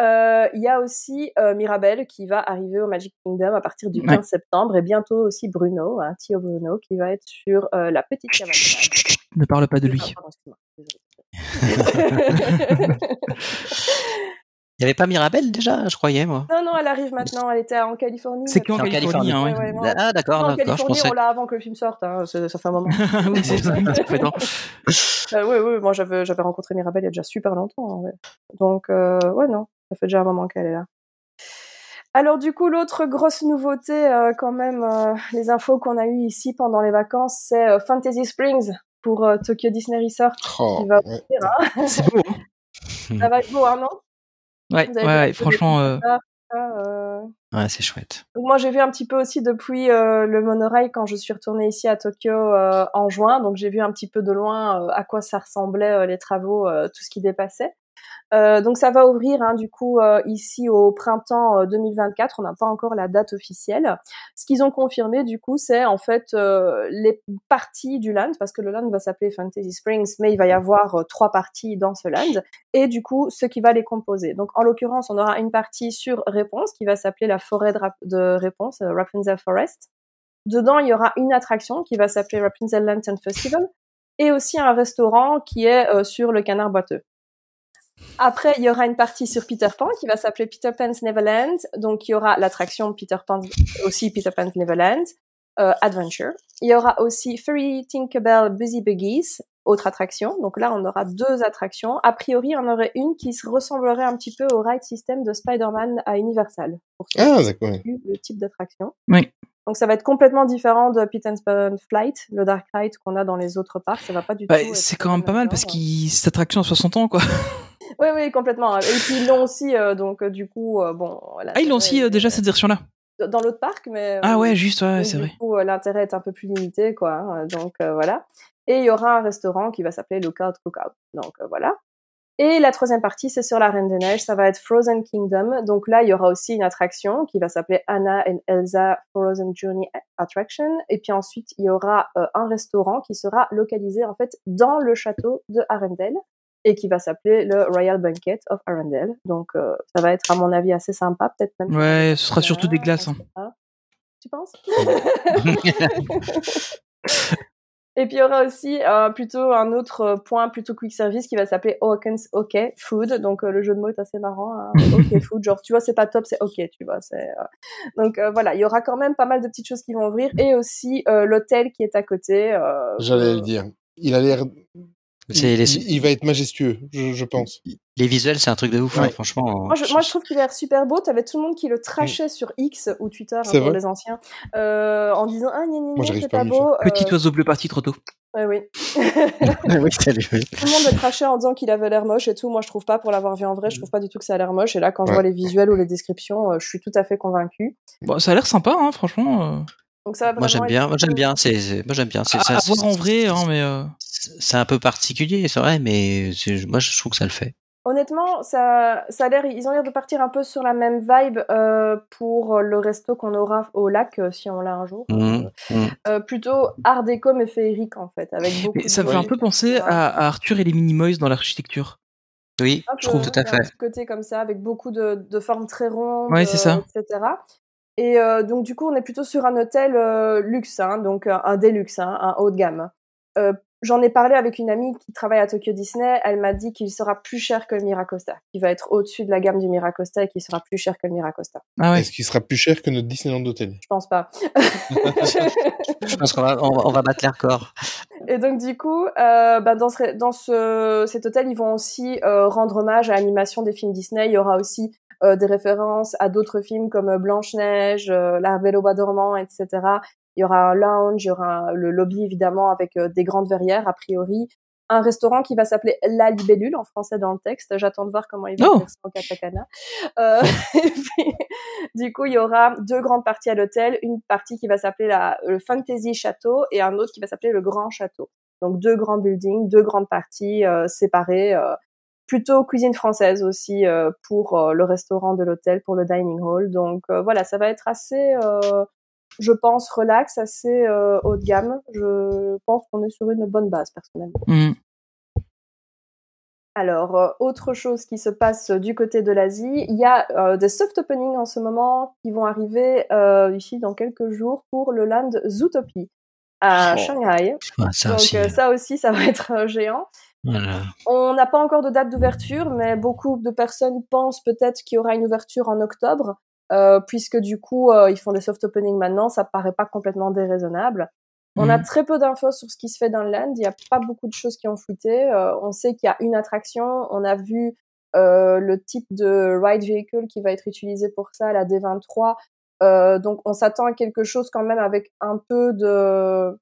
Speaker 7: Euh, Il y a aussi euh, Mirabelle qui va arriver au Magic Kingdom à partir du 15
Speaker 6: Ouais.
Speaker 7: septembre et bientôt aussi Bruno, hein, Thio Bruno, qui va être sur euh, la petite cavalcade.
Speaker 6: Ne parle pas de lui.
Speaker 7: Ah, pardon.
Speaker 8: Il y avait pas Mirabelle déjà, je croyais, moi.
Speaker 7: non, non, elle arrive maintenant. Elle était en Californie.
Speaker 6: C'est qu'en
Speaker 8: en
Speaker 6: Californie, hein,
Speaker 7: Ouais,
Speaker 6: ouais.
Speaker 7: ouais.
Speaker 8: Ah, d'accord,
Speaker 7: en
Speaker 8: d'accord, je
Speaker 7: Californie,
Speaker 8: pensais.
Speaker 7: on l'a avant que le film sorte. Hein. Ça fait un moment.
Speaker 6: oui, c'est ça. ça fait temps.
Speaker 7: Euh, oui, oui, moi j'avais j'avais rencontré Mirabelle il y a déjà super longtemps. en fait. Donc, euh, ouais, non, ça fait déjà un moment qu'elle est là. Alors du coup, l'autre grosse nouveauté, euh, quand même, euh, les infos qu'on a eues ici pendant les vacances, c'est euh, Fantasy Springs pour euh, Tokyo Disney Resort
Speaker 1: Oh,
Speaker 7: qui va
Speaker 1: ouais.
Speaker 7: ouvrir. hein.
Speaker 6: C'est beau. hein.
Speaker 7: Ça va être beau, hein, non?
Speaker 6: Ouais, franchement. euh,
Speaker 7: euh,
Speaker 8: Ouais, c'est chouette.
Speaker 7: Donc moi j'ai vu un petit peu aussi depuis euh, le monorail quand je suis retournée ici à Tokyo euh, en juin, donc j'ai vu un petit peu de loin euh, à quoi ça ressemblait euh, les travaux, euh, tout ce qui dépassait. Euh, donc ça va ouvrir hein, du coup euh, ici au printemps euh, 2024. On n'a pas encore la date officielle. Ce qu'ils ont confirmé du coup, c'est en fait euh, les parties du land, parce que le land va s'appeler Fantasy Springs, mais il va y avoir euh, trois parties dans ce land, et du coup ce qui va les composer. Donc en l'occurrence, on aura une partie sur Réponse qui va s'appeler la forêt de, de Réponse, euh, Rapunzel Forest. Dedans, il y aura une attraction qui va s'appeler Rapunzel Lantern Festival, et aussi un restaurant qui est euh, sur le canard boiteux. Après, il y aura une partie sur Peter Pan qui va s'appeler Peter Pan's Neverland. Donc, il y aura l'attraction Peter Pan, aussi Peter Pan's Neverland euh, Adventure. Il y aura aussi Fairy Tinkerbell Busy Buggies, autre attraction. Donc là, on aura deux attractions. A priori, on aurait une qui se ressemblerait un petit peu au ride system de Spider-Man à Universal. Pour
Speaker 1: Ah, d'accord.
Speaker 7: le type d'attraction.
Speaker 6: Oui.
Speaker 7: Donc ça va être complètement différent de Peter Pan Flight, le Dark Ride qu'on a dans les autres parcs. Ça va pas du
Speaker 6: Bah,
Speaker 7: tout.
Speaker 6: c'est quand même pas mal parce qu'il cette attraction a 60 ans quoi.
Speaker 7: Oui, oui, complètement. Et puis ils l'ont aussi, euh, donc euh, du coup, euh, bon. Voilà,
Speaker 6: Ah ils l'ont aussi euh, déjà cette version là.
Speaker 7: dans l'autre parc, mais.
Speaker 6: Ah ouais juste ouais, c'est
Speaker 7: du
Speaker 6: vrai.
Speaker 7: coup, euh, l'intérêt est un peu plus limité, quoi. hein, Donc euh, voilà. Et il y aura un restaurant qui va s'appeler Lookout Cookout. Donc euh, voilà. Et la troisième partie, c'est sur la Reine des Neiges. Ça va être Frozen Kingdom. Donc là, il y aura aussi une attraction qui va s'appeler Anna and Elsa Frozen Journey Attraction. Et puis ensuite, il y aura euh, un restaurant qui sera localisé en fait dans le château de Arendelle et qui va s'appeler le Royal Banquet of Arendelle. Donc euh, ça va être à mon avis assez sympa, peut-être même.
Speaker 6: Ouais ce sera surtout des
Speaker 7: Ah,
Speaker 6: glaces. hein.
Speaker 7: pas. Tu penses? Et puis il y aura aussi euh, plutôt un autre point plutôt quick service qui va s'appeler Hawkins OK Food. Donc euh, le jeu de mots est assez marrant. Hein. OK Food, genre tu vois c'est pas top, c'est OK, tu vois. C'est euh, donc euh, voilà, il y aura quand même pas mal de petites choses qui vont ouvrir et aussi euh, l'hôtel qui est à côté. euh,
Speaker 1: J'allais
Speaker 7: euh,
Speaker 1: le dire. Il a l'air.
Speaker 8: C'est
Speaker 1: Il,
Speaker 8: les,
Speaker 1: il- il va être majestueux, je, je pense.
Speaker 8: les visuels, c'est un truc de ouf, hein, franchement.
Speaker 7: Moi je, moi, je trouve qu'il a l'air super beau. T'avais tout le monde qui le trashait sur X ou Twitter hein, pour les anciens, euh, en disant ah c'est
Speaker 1: pas
Speaker 7: pas beau.
Speaker 6: Petit
Speaker 7: Euh,
Speaker 6: oiseau bleu parti trop tôt.
Speaker 7: ouais, oui.
Speaker 8: oui.
Speaker 7: Tout le monde le crachait en disant qu'il avait l'air moche et tout. Moi, je trouve pas pour l'avoir vu en vrai. Je trouve pas du tout que ça a l'air moche. Et là, quand je vois les visuels ou les descriptions, euh, je suis tout à fait convaincue.
Speaker 6: Bon ça a l'air sympa hein franchement.
Speaker 7: Donc ça va
Speaker 8: Moi j'aime bien, moi j'aime bien, c'est, moi j'aime bien. C'est,
Speaker 6: À,
Speaker 8: ça,
Speaker 6: à
Speaker 8: c'est-
Speaker 6: voir en vrai hein mais euh,
Speaker 8: c'est un peu particulier, c'est vrai, mais c'est- moi je trouve que ça le fait.
Speaker 7: Honnêtement, ça, ça a l'air, ils ont l'air de partir un peu sur la même vibe euh, pour le resto qu'on aura au lac euh, si on l'a un jour.
Speaker 8: Mmh, mmh.
Speaker 7: Euh, plutôt art déco mais féerique en fait, avec beaucoup.
Speaker 6: mais ça
Speaker 7: de
Speaker 6: me fait un peu penser à, à Arthur et les Minimoys dans l'architecture.
Speaker 8: Oui,
Speaker 7: Un
Speaker 8: je trouve tout à
Speaker 7: un
Speaker 8: fait.
Speaker 7: petit côté comme ça, avec beaucoup de, de formes très rondes,
Speaker 6: Ouais, c'est ça.
Speaker 7: etc. Et euh, donc du coup, on est plutôt sur un hôtel euh, luxe, hein, donc un, un déluxe, hein, un haut de gamme. Euh, J'en ai parlé avec une amie qui travaille à Tokyo Disney. Elle m'a dit qu'il sera plus cher que le Miracosta, qui va être au-dessus de la gamme du Miracosta et qui sera plus cher que le Miracosta.
Speaker 6: Ah ouais.
Speaker 1: Est-ce qu'il sera plus cher que notre Disneyland d'hôtel?
Speaker 7: Je pense pas.
Speaker 8: Je pense qu'on va, on, va- on va battre les records.
Speaker 7: Et donc du coup, euh, bah, dans, ce, dans ce, cet hôtel, ils vont aussi euh, rendre hommage à l'animation des films Disney. Il y aura aussi euh, des références à d'autres films comme Blanche Neige, euh, La Belle au bois dormant, etc. Il y aura un lounge, il y aura le lobby évidemment avec euh, des grandes verrières a priori. Un restaurant qui va s'appeler La Libellule en français dans le texte. J'attends de voir comment ils vont
Speaker 6: Oh.
Speaker 7: faire ça en katakana. Euh, et puis, du coup, il y aura deux grandes parties à l'hôtel. Une partie qui va s'appeler la, le Fantasy Château et un autre qui va s'appeler le Grand Château. Donc deux grands buildings, deux grandes parties euh, séparées. euh, plutôt cuisine française aussi euh, pour euh, le restaurant de l'hôtel, pour le dining hall. Donc euh, voilà, ça va être assez, euh, je pense, relax, assez euh, haut de gamme. Je pense qu'on est sur une bonne base personnellement.
Speaker 6: Hmm.
Speaker 7: Alors, autre chose qui se passe du côté de l'Asie, il y a euh, des soft openings en ce moment qui vont arriver euh, ici dans quelques jours pour le land Zootopie à
Speaker 8: Oh.
Speaker 7: Shanghai.
Speaker 8: Ça
Speaker 7: Donc
Speaker 8: aussi.
Speaker 7: euh, ça aussi, ça va être géant.
Speaker 8: Voilà.
Speaker 7: On n'a pas encore de date d'ouverture, mais beaucoup de personnes pensent peut-être qu'il y aura une ouverture en octobre, euh, puisque du coup, euh, ils font des soft openings maintenant, ça paraît pas complètement déraisonnable. On a
Speaker 6: Mhm.
Speaker 7: très peu d'infos sur ce qui se fait dans le land, il n'y a pas beaucoup de choses qui ont fuité. Euh, on sait qu'il y a une attraction, on a vu euh, le type de ride vehicle qui va être utilisé pour ça, la D23. Euh, donc on s'attend à quelque chose quand même avec un peu de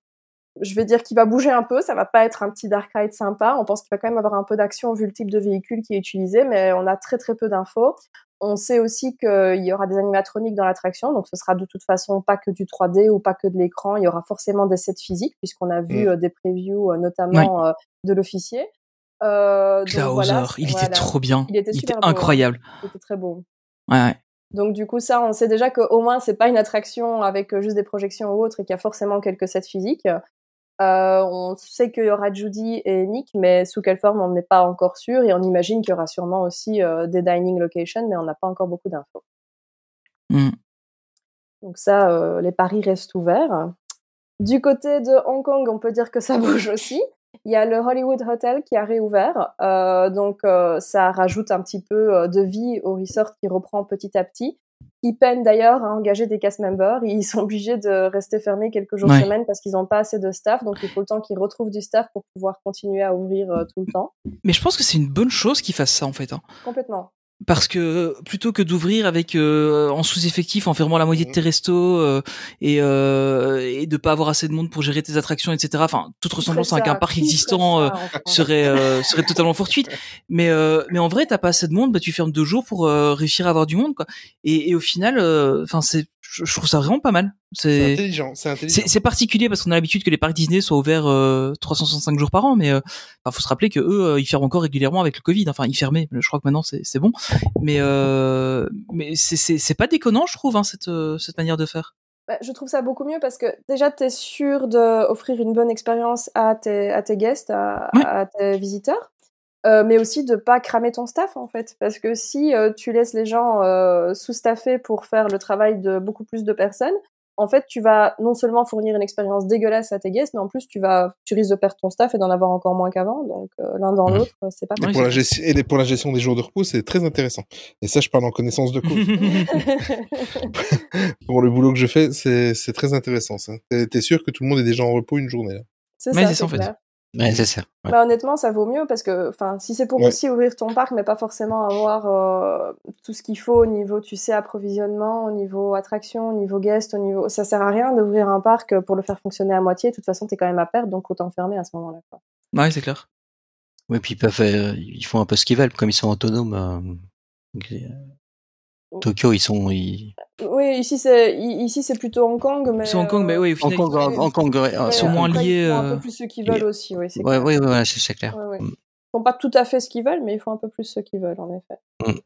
Speaker 7: je vais dire qu'il va bouger un peu. Ça va pas être un petit dark ride sympa. On pense qu'il va quand même avoir un peu d'action vu le type de véhicule qui est utilisé, mais on a très très peu d'infos. On sait aussi qu'il y aura des animatroniques dans l'attraction, donc ce sera de toute façon pas que du 3D ou pas que de l'écran. Il y aura forcément des sets physiques puisqu'on a vu
Speaker 1: Mm.
Speaker 7: euh, des previews, euh, notamment euh, de l'officier. Euh, donc voilà,
Speaker 6: il était trop bien.
Speaker 7: Il était super beau, hein.
Speaker 6: incroyable.
Speaker 7: C'était très beau.
Speaker 6: Ouais, ouais.
Speaker 7: Donc du coup, ça, on sait déjà qu'au moins, c'est pas une attraction avec juste des projections ou autre et qu'il y a forcément quelques sets physiques. Euh, on sait qu'il y aura Judy et Nick, mais sous quelle forme, on n'est pas encore sûr. Et on imagine qu'il y aura sûrement aussi euh, des dining locations, mais on n'a pas encore beaucoup d'infos.
Speaker 6: Mm.
Speaker 7: Donc ça, euh, les paris restent ouverts. Du côté de Hong Kong, on peut dire que ça bouge aussi. Il y a le Hollywood Hotel qui a réouvert, donc ça rajoute un petit peu de vie au resort qui reprend petit à petit. Ils peinent d'ailleurs à engager des cast members. Ils sont obligés de rester fermés quelques jours
Speaker 6: Ouais.
Speaker 7: semaine parce qu'ils n'ont pas assez de staff, donc il faut le temps qu'ils retrouvent du staff pour pouvoir continuer à ouvrir euh, tout le temps.
Speaker 6: Mais je pense que c'est une bonne chose qu'ils fassent ça en fait. hein.
Speaker 7: Complètement.
Speaker 6: Parce que plutôt que d'ouvrir avec euh, en sous-effectif, en fermant la moitié de tes restos euh, et, euh, et de pas avoir assez de monde pour gérer tes attractions, etc. Enfin, toute ressemblance avec
Speaker 7: ça,
Speaker 6: un parc existant
Speaker 7: ça,
Speaker 6: euh,
Speaker 7: enfin
Speaker 6: serait euh, serait totalement fortuite. Mais euh, mais en vrai, t'as pas assez de monde, bah tu fermes deux jours pour euh, réussir à avoir du monde quoi. Et, et au final, euh, enfin c'est, je je trouve ça vraiment pas mal.
Speaker 1: C'est intelligent, c'est intelligent.
Speaker 6: c'est c'est particulier parce qu'on a l'habitude que les parcs Disney soient ouverts euh, 365 jours par an, mais euh, enfin, faut se rappeler que eux, euh, ils ferment encore régulièrement avec le Covid. Enfin, ils fermaient. Je crois que maintenant c'est bon, mais euh, mais c'est pas déconnant, je trouve, hein, cette euh, cette manière de faire.
Speaker 7: Bah, je trouve ça beaucoup mieux parce que déjà, tu es sûr d'offrir une bonne expérience à tes, à tes guests, à,
Speaker 6: Ouais.
Speaker 7: à tes visiteurs, euh, mais aussi de pas cramer ton staff en fait. Parce que si euh, tu laisses les gens euh, sous-staffés pour faire le travail de beaucoup plus de personnes, en fait, tu vas non seulement fournir une expérience dégueulasse à tes guests, mais en plus, tu vas, tu risques de perdre ton staff et d'en avoir encore moins qu'avant. Donc, euh, l'un dans l'autre, euh, c'est pas
Speaker 1: Et pour, la gestion, et pour la gestion des jours de repos, c'est très intéressant. Et ça, je parle en connaissance de cause. pour le boulot que je fais, c'est c'est très intéressant. ça. T'es sûr que tout le monde est déjà en repos une journée là?
Speaker 7: C'est
Speaker 6: Ouais,
Speaker 7: ça,
Speaker 6: c'est ça,
Speaker 7: c'est
Speaker 6: en fait.
Speaker 8: Ouais, c'est ça. ouais.
Speaker 7: Bah, honnêtement, ça vaut mieux parce que, enfin, si c'est pour
Speaker 1: Ouais.
Speaker 7: aussi ouvrir ton parc, mais pas forcément avoir euh, tout ce qu'il faut au niveau, tu sais, approvisionnement, au niveau attraction, au niveau guest, au niveau, ça sert à rien d'ouvrir un parc pour le faire fonctionner à moitié. De toute façon, t'es quand même à perdre, donc autant fermer à ce moment-là. quoi.
Speaker 6: ouais, c'est clair.
Speaker 8: Oui, puis ils peuvent, euh, ils font un peu ce qu'ils veulent, comme ils sont autonomes. euh, donc, euh, Tokyo, ils sont, ils...
Speaker 7: Oui, ici c'est ici c'est plutôt Hong Kong, mais
Speaker 6: C'est Hong Kong, mais
Speaker 7: euh,
Speaker 6: oui, au
Speaker 8: Hong Kong,
Speaker 6: ils-
Speaker 8: Hong Kong, ouais,
Speaker 6: sont moins liés,
Speaker 7: Ils font un
Speaker 6: euh,
Speaker 7: peu plus ce qu'ils veulent aussi, oui, c'est
Speaker 8: Ouais,
Speaker 7: clair.
Speaker 8: ouais, ouais, ouais, c'est clair.
Speaker 7: Ouais, ouais. Ils font pas tout à fait ce qu'ils veulent, mais ils font un peu plus ce qu'ils veulent, en effet.
Speaker 8: Mm.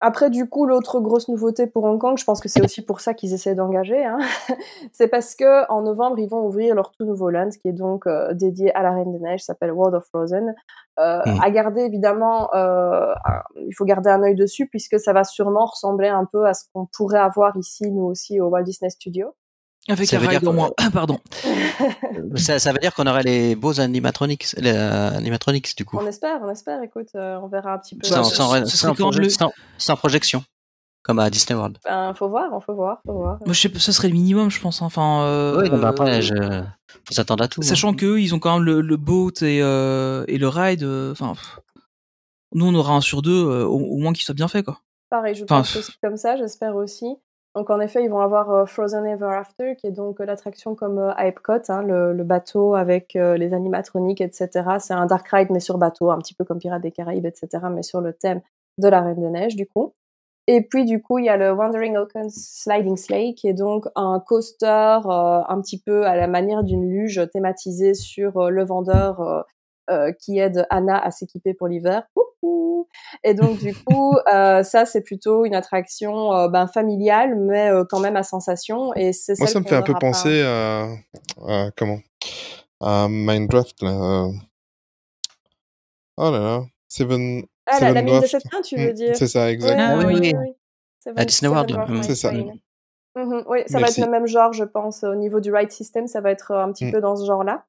Speaker 7: Après, du coup, l'autre grosse nouveauté pour Hong Kong, je pense que c'est aussi pour ça qu'ils essaient d'engager, hein, c'est parce que en novembre, ils vont ouvrir leur tout nouveau land, qui est donc euh, dédié à la Reine des Neiges, s'appelle World of Frozen. Euh,
Speaker 8: Mm.
Speaker 7: À garder, évidemment, euh, il faut garder un œil dessus, puisque ça va sûrement ressembler un peu à ce qu'on pourrait avoir ici, nous aussi, au Walt Disney Studio.
Speaker 6: Avec
Speaker 8: Ça
Speaker 6: un
Speaker 8: veut dire
Speaker 6: ride en moins. Pardon.
Speaker 8: Ça, ça veut dire qu'on aurait les beaux animatronics, les euh, animatronics du coup.
Speaker 7: On espère, on espère, écoute, euh, on verra un petit peu.
Speaker 6: Bah,
Speaker 8: Sans,
Speaker 6: ce-
Speaker 8: sans, sans
Speaker 6: serait quand
Speaker 8: proje-
Speaker 6: le-
Speaker 8: sans- sans projection, comme à Disney World.
Speaker 7: Ben, faut voir, on faut voir, faut voir.
Speaker 6: Moi, je sais pas, ce serait le minimum, je pense. hein. Enfin, euh,
Speaker 8: oui, après, je... faut s'attendre à tout. hein.
Speaker 6: sachant que ils ont quand même le, le boat et, euh, et le ride. euh, Enfin, nous, on aura un sur deux, euh, au, au moins qu'il soit bien fait, quoi.
Speaker 7: Pareil, je
Speaker 6: Enfin,
Speaker 7: pense aussi comme ça, j'espère aussi. Donc en effet, ils vont avoir euh, Frozen Ever After, qui est donc euh, l'attraction comme euh, à Epcot, hein, le, bateau avec euh, les animatroniques, etc. C'est un dark ride, mais sur bateau, un petit peu comme Pirates des Caraïbes, etc., mais sur le thème de la Reine des Neiges, du coup. Et puis, du coup, il y a le Wandering Ocean Sliding Sleigh, qui est donc un coaster euh, un petit peu à la manière d'une luge thématisée sur euh, le vendeur euh, qui aide Anna à s'équiper pour l'hiver. Et donc, du coup, euh, ça, c'est plutôt une attraction euh, ben, familiale, mais euh, quand même à sensation. Et c'est
Speaker 1: Moi, ça me fait un peu penser à, à comment? À Minecraft là. Oh là là, Seven.
Speaker 7: Ah, la, la
Speaker 1: Seven
Speaker 7: mine de mains, tu
Speaker 1: Mm,
Speaker 7: veux dire?
Speaker 1: C'est ça, exact.
Speaker 7: Ouais,
Speaker 8: Ah oui,
Speaker 7: oui. Seven-
Speaker 8: À Disney World,
Speaker 7: Seven
Speaker 1: c'est ça.
Speaker 7: Mhm, oui, ça va être le même genre, je pense, au niveau du ride system, ça va être un petit
Speaker 1: Mm.
Speaker 7: peu dans ce genre-là.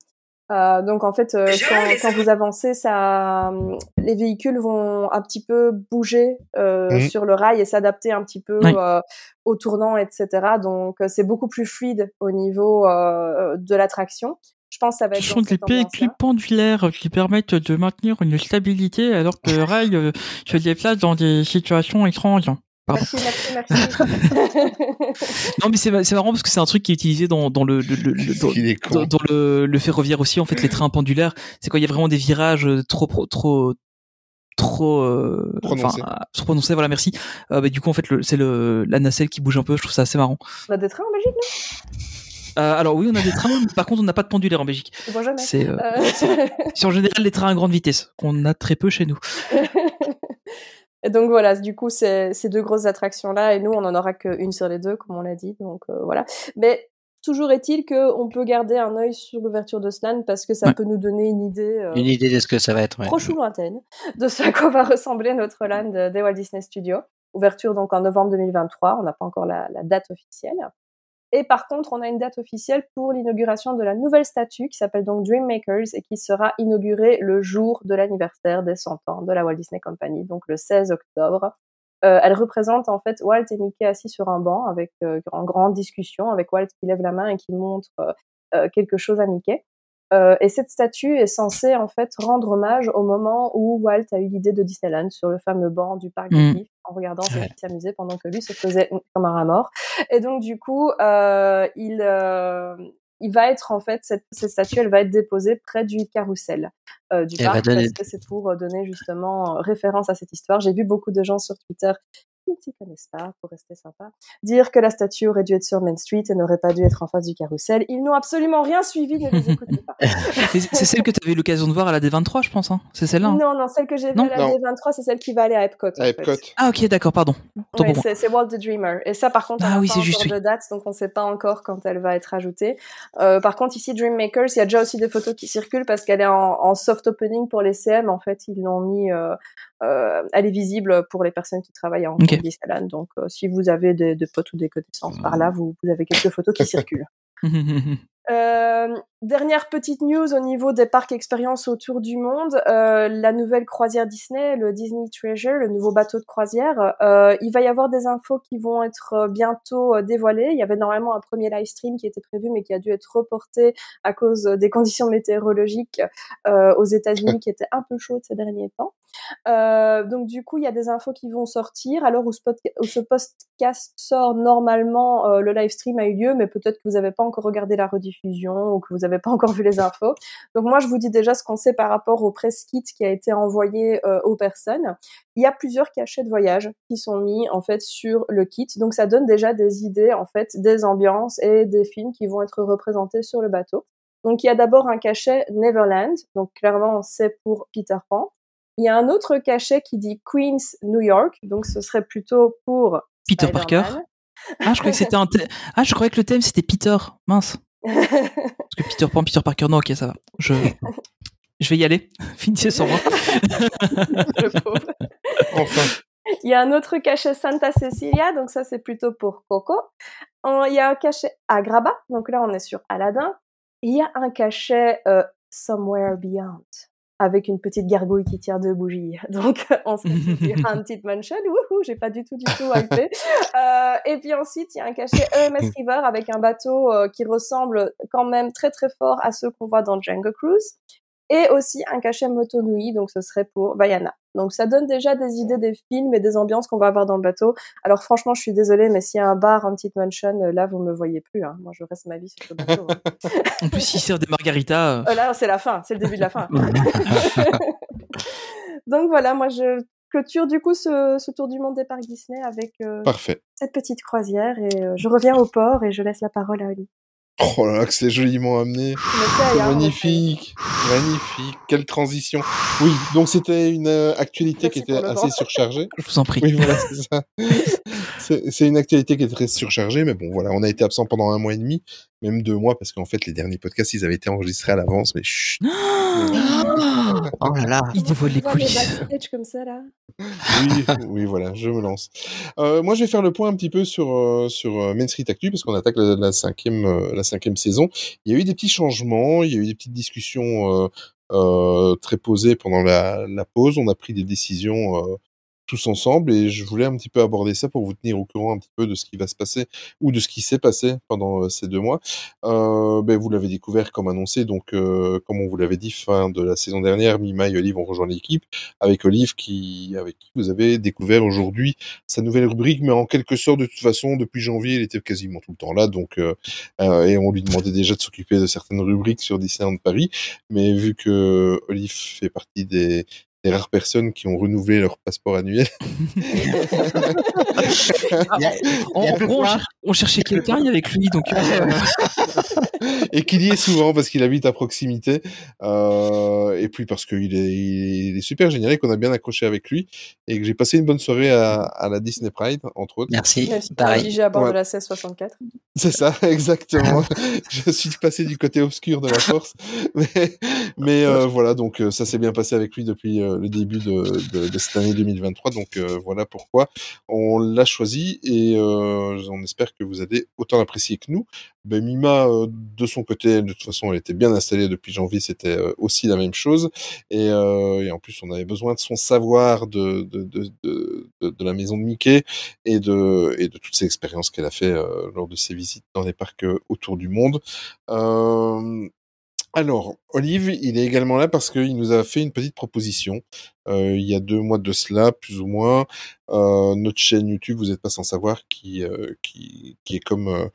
Speaker 7: Euh, donc en fait, euh, quand, quand vous avancez, ça, euh, les véhicules vont un petit peu bouger euh,
Speaker 1: Mhm.
Speaker 7: sur le rail et s'adapter un petit peu
Speaker 6: Oui.
Speaker 7: euh, au tournant, etc. Donc c'est beaucoup plus fluide au niveau euh, de l'attraction. Je pense que ça va
Speaker 9: Ce
Speaker 7: être
Speaker 9: sont
Speaker 7: dans
Speaker 9: des véhicules pendulaires qui permettent de maintenir une stabilité alors que le rail euh, se déplace dans des situations étranges.
Speaker 6: Pardon.
Speaker 7: Merci, merci, merci.
Speaker 6: Non, mais c'est c'est marrant parce que c'est un truc qui est utilisé dans, dans le, le, le- dans, le, le ferroviaire aussi. En fait, les trains pendulaires, c'est quand il y a vraiment des virages euh, trop, pro- trop, trop, euh,
Speaker 1: Prononcés.
Speaker 6: enfin, euh, trop prononcés. Voilà, merci. Euh, bah, du coup, en fait, le- c'est le la nacelle qui bouge un peu. Je trouve ça assez marrant.
Speaker 7: On a des trains en Belgique, non?
Speaker 6: Euh, alors oui, on a des trains. mais par contre, on n'a pas de pendulaire en Belgique. C'est euh,
Speaker 7: Euh,
Speaker 6: c'est en général les trains à grande vitesse qu'on a très peu chez nous.
Speaker 7: Et donc voilà, du coup, c'est ces deux grosses attractions-là, et nous, on en aura qu'une sur les deux, comme on l'a dit. Donc euh, voilà. Mais toujours est-il qu'on peut garder un œil sur l'ouverture de Slan parce que ça
Speaker 6: Ouais.
Speaker 7: peut nous donner une idée. euh,
Speaker 8: Une idée de ce que ça va être. ouais.
Speaker 7: proche ou lointaine de ce à quoi va ressembler notre land des Walt Disney Studios. Ouverture donc en novembre 2023, on n'a pas encore la, la date officielle. Et par contre, on a une date officielle pour l'inauguration de la nouvelle statue qui s'appelle donc Dreammakers et qui sera inaugurée le jour de l'anniversaire des 100 ans de la Walt Disney Company, donc le 16 octobre. Euh, elle représente en fait Walt et Mickey assis sur un banc avec euh, en grande discussion avec Walt qui lève la main et qui montre euh, euh, quelque chose à Mickey. Euh, et cette statue est censée en fait rendre hommage au moment où Walt a eu l'idée de Disneyland sur le fameux banc du parc
Speaker 6: Mm.
Speaker 7: des en regardant ses
Speaker 8: Ouais.
Speaker 7: s'amuser pendant que lui se faisait comme un rat mort. Et donc du coup, euh, il euh, il va être en fait cette, cette statue, elle va être déposée près du carrousel euh, du parc
Speaker 8: donner-
Speaker 7: parce que c'est pour donner justement référence à cette histoire. J'ai vu beaucoup de gens sur Twitter qui ne s'y connaissent pas, pour rester sympa, dire que la statue aurait dû être sur Main Street et n'aurait pas dû être en face du carrousel. Ils n'ont absolument rien suivi, ne les écoutez pas.
Speaker 6: C'est celle que tu avais eu l'occasion de voir à la D23, je pense. Hein. C'est celle-là. hein
Speaker 7: Non, non, celle que j'ai vue à la
Speaker 1: Non.
Speaker 7: D23, c'est celle qui va aller à Epcot. fait.
Speaker 1: Epcot.
Speaker 6: Ah ok, d'accord, pardon.
Speaker 7: Ouais, c'est c'est Walt the Dreamer. Et ça, par contre, on
Speaker 6: Ah
Speaker 7: n'a
Speaker 6: oui,
Speaker 7: pas
Speaker 6: juste, oui.
Speaker 7: de date, donc on ne sait pas encore quand elle va être ajoutée. Euh, par contre, ici, Dreammakers, il y a déjà aussi des photos qui circulent parce qu'elle est en, en soft opening pour les CM. En fait, ils l'ont mis, euh, euh, elle est visible pour les personnes qui travaillent en
Speaker 6: Ok.
Speaker 7: en Disneyland. Donc, euh, si vous avez des, des potes ou des connaissances par là, vous, vous avez quelques photos qui circulent. Euh, dernière petite news au niveau des parcs expériences autour du monde, euh, la nouvelle croisière Disney, le Disney Treasure, le nouveau bateau de croisière, euh, il va y avoir des infos qui vont être euh, bientôt euh, dévoilées. Il y avait normalement un premier live stream qui était prévu mais qui a dû être reporté à cause euh, des conditions météorologiques euh, aux États-Unis qui étaient un peu chaudes ces derniers temps. Donc du coup, il y a des infos qui vont sortir. Alors où ce, où ce podcast sort normalement, le live stream a eu lieu, mais peut-être que vous n'avez pas encore regardé la rediffusion ou que vous n'avez pas encore vu les infos. Donc moi, je vous dis déjà ce qu'on sait par rapport au press kit qui a été envoyé euh, aux personnes. Il y a plusieurs cachets de voyage qui sont mis en fait sur le kit. Donc ça donne déjà des idées en fait des ambiances et des films qui vont être représentés sur le bateau. Donc il y a d'abord un cachet Neverland. Donc clairement, c'est pour Peter Pan. Il y a un autre cachet qui dit Queens, New York. Donc ce serait plutôt pour
Speaker 6: Peter. Parker. Ah, je croyais que c'était un thème. Ah, je croyais que le thème c'était Peter. Mince. Parce que Peter Pan, Peter Parker, non, ok, ça va. Je, je vais y aller. Finissez sans moi.
Speaker 1: Enfin.
Speaker 7: Il y a un autre cachet Santa Cecilia, donc ça c'est plutôt pour Coco. Il y a un cachet Agrabah, donc là on est sur Aladdin. Il y a un cachet euh, Somewhere Beyond, avec une petite gargouille qui tire deux bougies. Donc on se dit Haunted Mansion, wouhou, j'ai pas du tout du tout hypé. Euh, et puis ensuite il y a un cachet EMS River avec un bateau euh, qui ressemble quand même très très fort à ceux qu'on voit dans Django Cruise. Et aussi un cachet Motonui, donc ce serait pour Vaiana. Donc ça donne déjà des idées des films et des ambiances qu'on va avoir dans le bateau. Alors franchement, je suis désolée, mais s'il y a un bar, un petit mansion, euh, là vous me voyez plus. Hein. Moi, je reste ma vie sur le bateau. hein.
Speaker 6: En plus, il sert des margaritas. euh,
Speaker 7: Euh, là, c'est la fin, c'est le début de la fin. Donc voilà, moi je clôture du coup ce, ce tour du monde des parcs Disney avec euh,
Speaker 1: Parfait.
Speaker 7: cette petite croisière et euh, je reviens au port et je laisse la parole à Oli.
Speaker 1: Oh là là, que c'est joliment amené. Magnifique, magnifique, quelle transition. Oui, donc c'était une euh, actualité qui était assez surchargée.
Speaker 6: Je vous en prie.
Speaker 1: Oui, voilà, c'est ça. C'est une actualité qui est très surchargée, mais bon, voilà, on a été absent pendant un mois et demi, même deux mois, parce qu'en fait, les derniers podcasts, ils avaient été enregistrés à l'avance, mais chut.
Speaker 8: Oh là là.
Speaker 6: Il dévoile les coulisses.
Speaker 7: comme ça là.
Speaker 1: Oui, oui, voilà, je me lance. Euh, moi, je vais faire le point un petit peu sur euh, sur euh, Main Street Actu parce qu'on attaque la, la cinquième la cinquième saison. Il y a eu des petits changements, il y a eu des petites discussions euh, euh, très posées pendant la, la pause. On a pris des décisions euh, tous ensemble et je voulais un petit peu aborder ça pour vous tenir au courant un petit peu de ce qui va se passer ou de ce qui s'est passé pendant euh, ces deux mois. Euh, ben, vous l'avez découvert comme annoncé, donc euh, comme on vous l'avait dit fin de la saison dernière, Mima et Olive ont rejoint l'équipe avec Olive qui avec qui vous avez découvert aujourd'hui sa nouvelle rubrique, mais en quelque sorte de toute façon depuis janvier il était quasiment tout le temps là, donc euh, euh, et on lui demandait déjà de s'occuper de certaines rubriques sur Disneyland Paris, mais vu que Olive fait partie des des rares personnes qui ont renouvelé leur passeport annuel.
Speaker 6: En, en gros, on, cher- on cherchait quelqu'un avec lui, donc.
Speaker 1: et qu'il y est souvent parce qu'il habite à proximité. Euh, et puis parce qu'il est, il est super génial et qu'on a bien accroché avec lui. Et que j'ai passé une bonne soirée à, à la Disney Pride, entre autres.
Speaker 8: Merci.
Speaker 7: T'es
Speaker 8: Pareil.
Speaker 7: obligé à bord
Speaker 1: Ouais.
Speaker 7: de la 1664.
Speaker 1: C'est ça, exactement. je suis passé du côté obscur de la force. Mais, mais euh, voilà, donc euh, ça s'est bien passé avec lui depuis euh, le début de, de, de cette année 2023. Donc euh, voilà pourquoi on l'a choisi et euh, on espère que vous allez autant l'apprécier que nous. Ben, Mima, euh, de son côté, de toute façon, elle était bien installée depuis janvier, c'était euh, aussi la même chose. Et, euh, et en plus, on avait besoin de son savoir de, la maison de Mickey et de, toutes ces expériences qu'elle a fait lors de ses visites dans les parcs autour du monde. Alors, Olive, il est également là parce qu'il nous a fait une petite proposition il y a deux mois de cela, plus ou moins. Euh, notre chaîne YouTube, vous n'êtes pas sans savoir, qui, euh, qui, qui est comme, euh,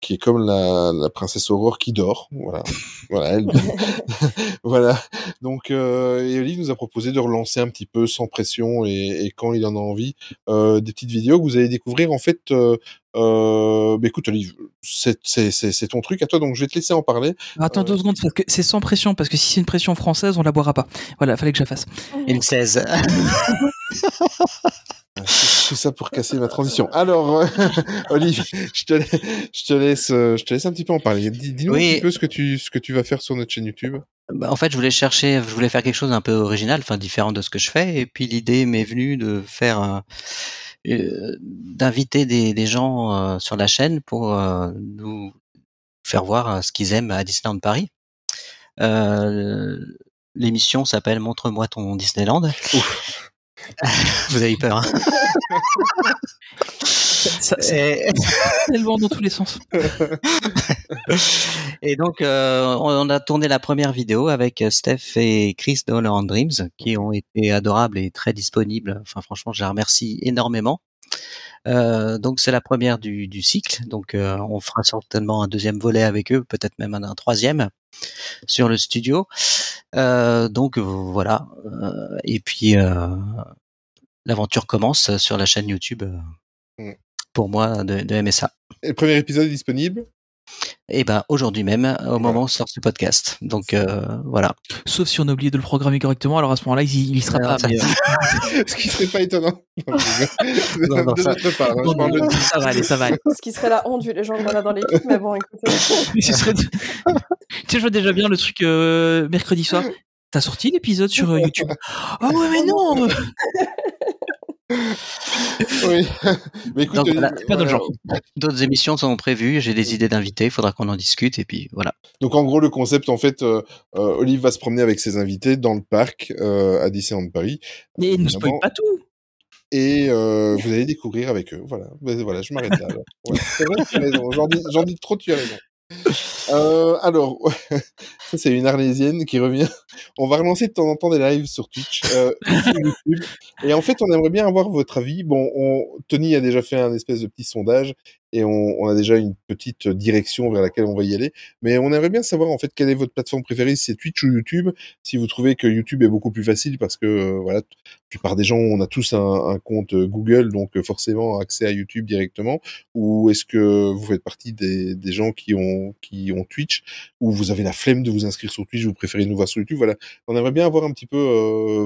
Speaker 1: qui est comme la, la princesse Aurore qui dort. Voilà, voilà, elle, voilà. Donc, euh, nous a proposé de relancer un petit peu sans pression et, et quand il en a envie, euh, des petites vidéos que vous allez découvrir en fait. Euh, euh, bah, écoute Olive, c'est c'est- c'est- c'est ton truc à toi, donc je vais te laisser en parler.
Speaker 6: Attends deux secondes, parce que c'est sans pression, parce que si c'est une pression française, on la boira pas. Voilà, fallait que je la fasse.
Speaker 8: Une 16.
Speaker 1: Tout ça pour casser ma transition. Alors, euh, Olive, je te, la- je te laisse, euh, je te laisse un petit peu en parler. Dis- Dis-nous
Speaker 8: Oui.
Speaker 1: un petit peu ce que tu, ce que tu vas faire sur notre chaîne YouTube.
Speaker 8: Bah, en fait, je voulais chercher, je voulais faire quelque chose d'un peu original, enfin différent de ce que je fais. Et puis l'idée m'est venue de faire, un- euh, d'inviter des, des gens euh, sur la chaîne pour euh, nous faire voir euh, ce qu'ils aiment à Disneyland Paris. Euh, L'émission s'appelle Montre-moi ton Disneyland. Vous avez eu peur. Hein
Speaker 6: Ça,
Speaker 8: Et-
Speaker 6: tellement dans tous les sens.
Speaker 8: Et donc, euh, on on a tourné la première vidéo avec Steph et Chris de Holland Dreams, qui ont été adorables et très disponibles. Enfin, franchement, je les remercie énormément. Euh, donc, c'est la première du, du cycle. Donc, euh, on fera certainement un deuxième volet avec eux, peut-être même un, un troisième sur le studio. Euh, donc, voilà. Euh, et puis, euh, l'aventure commence sur la chaîne YouTube. euh,
Speaker 1: Mm.
Speaker 8: Pour moi, de, de MSA.
Speaker 1: Et le premier épisode est disponible?
Speaker 8: Et ben aujourd'hui même, au moment où sort ce podcast. Donc euh, voilà.
Speaker 6: Sauf si on a oublié de le programmer correctement, alors à ce moment-là, il, il sera
Speaker 8: Alors,
Speaker 6: pas.
Speaker 8: ça-
Speaker 6: mais, euh,
Speaker 1: Ce qui serait pas étonnant. Non.
Speaker 8: Non, non, ça-
Speaker 6: non, va aller, ça va aller.
Speaker 7: Ce qui serait la honte vu les gens qu'on a dans l'équipe, mais bon, écoute.
Speaker 6: Mais ce serait- tu sais, je vois déjà bien le truc euh, mercredi soir. T'as sorti l'épisode sur euh, YouTube? Ah ouais, mais non
Speaker 1: Oui. Mais écoute,
Speaker 8: Donc,
Speaker 1: euh,
Speaker 8: voilà,
Speaker 6: c'est pas notre
Speaker 1: voilà.
Speaker 6: genre.
Speaker 8: D'autres émissions sont prévues. J'ai des idées d'invités. Il faudra qu'on en discute. Et puis voilà.
Speaker 1: Donc en gros le concept en fait, euh, euh, Olive va se promener avec ses invités dans le parc euh, à Disneyland Paris.
Speaker 6: Mais ne spoil pas tout
Speaker 1: Et euh, vous allez découvrir avec eux. Voilà, voilà, je m'arrête là. Ouais, c'est vrai, tu as raison. J'en dis, j'en dis trop, tu as raison. Euh, alors, ça c'est une arlésienne qui revient. On va relancer de temps en temps des lives sur Twitch, euh, sur YouTube. Et en fait, on aimerait bien avoir votre avis. Bon, on, Tony a déjà fait un espèce de petit sondage et on, a déjà une petite direction vers laquelle on va y aller. Mais on aimerait bien savoir en fait quelle est votre plateforme préférée, si c'est Twitch ou YouTube. Si vous trouvez que YouTube est beaucoup plus facile parce que euh, voilà, la plupart des gens, on a tous un, compte euh, Google, donc euh, forcément accès à YouTube directement. Ou est-ce que vous faites partie des, des gens qui ont qui ont Twitch ou vous avez la flemme de vous inscrire sur Twitch, vous préférez nous voir sur YouTube? Voilà, on aimerait bien avoir un petit peu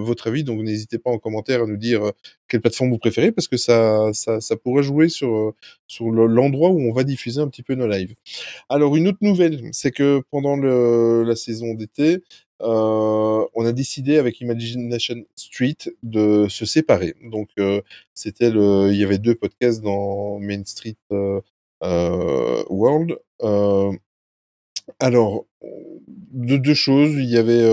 Speaker 1: votre avis, donc n'hésitez pas en commentaire à nous dire quelle plateforme vous préférez parce que ça ça, pourrait jouer sur sur le- l'endroit où on va diffuser un petit peu nos lives. Alors une autre nouvelle, c'est que pendant la saison d'été, euh, on a décidé avec Imagination Street de se séparer. Donc euh, c'était il y avait deux podcasts dans Main Street euh, World. Alors de deux choses, il y avait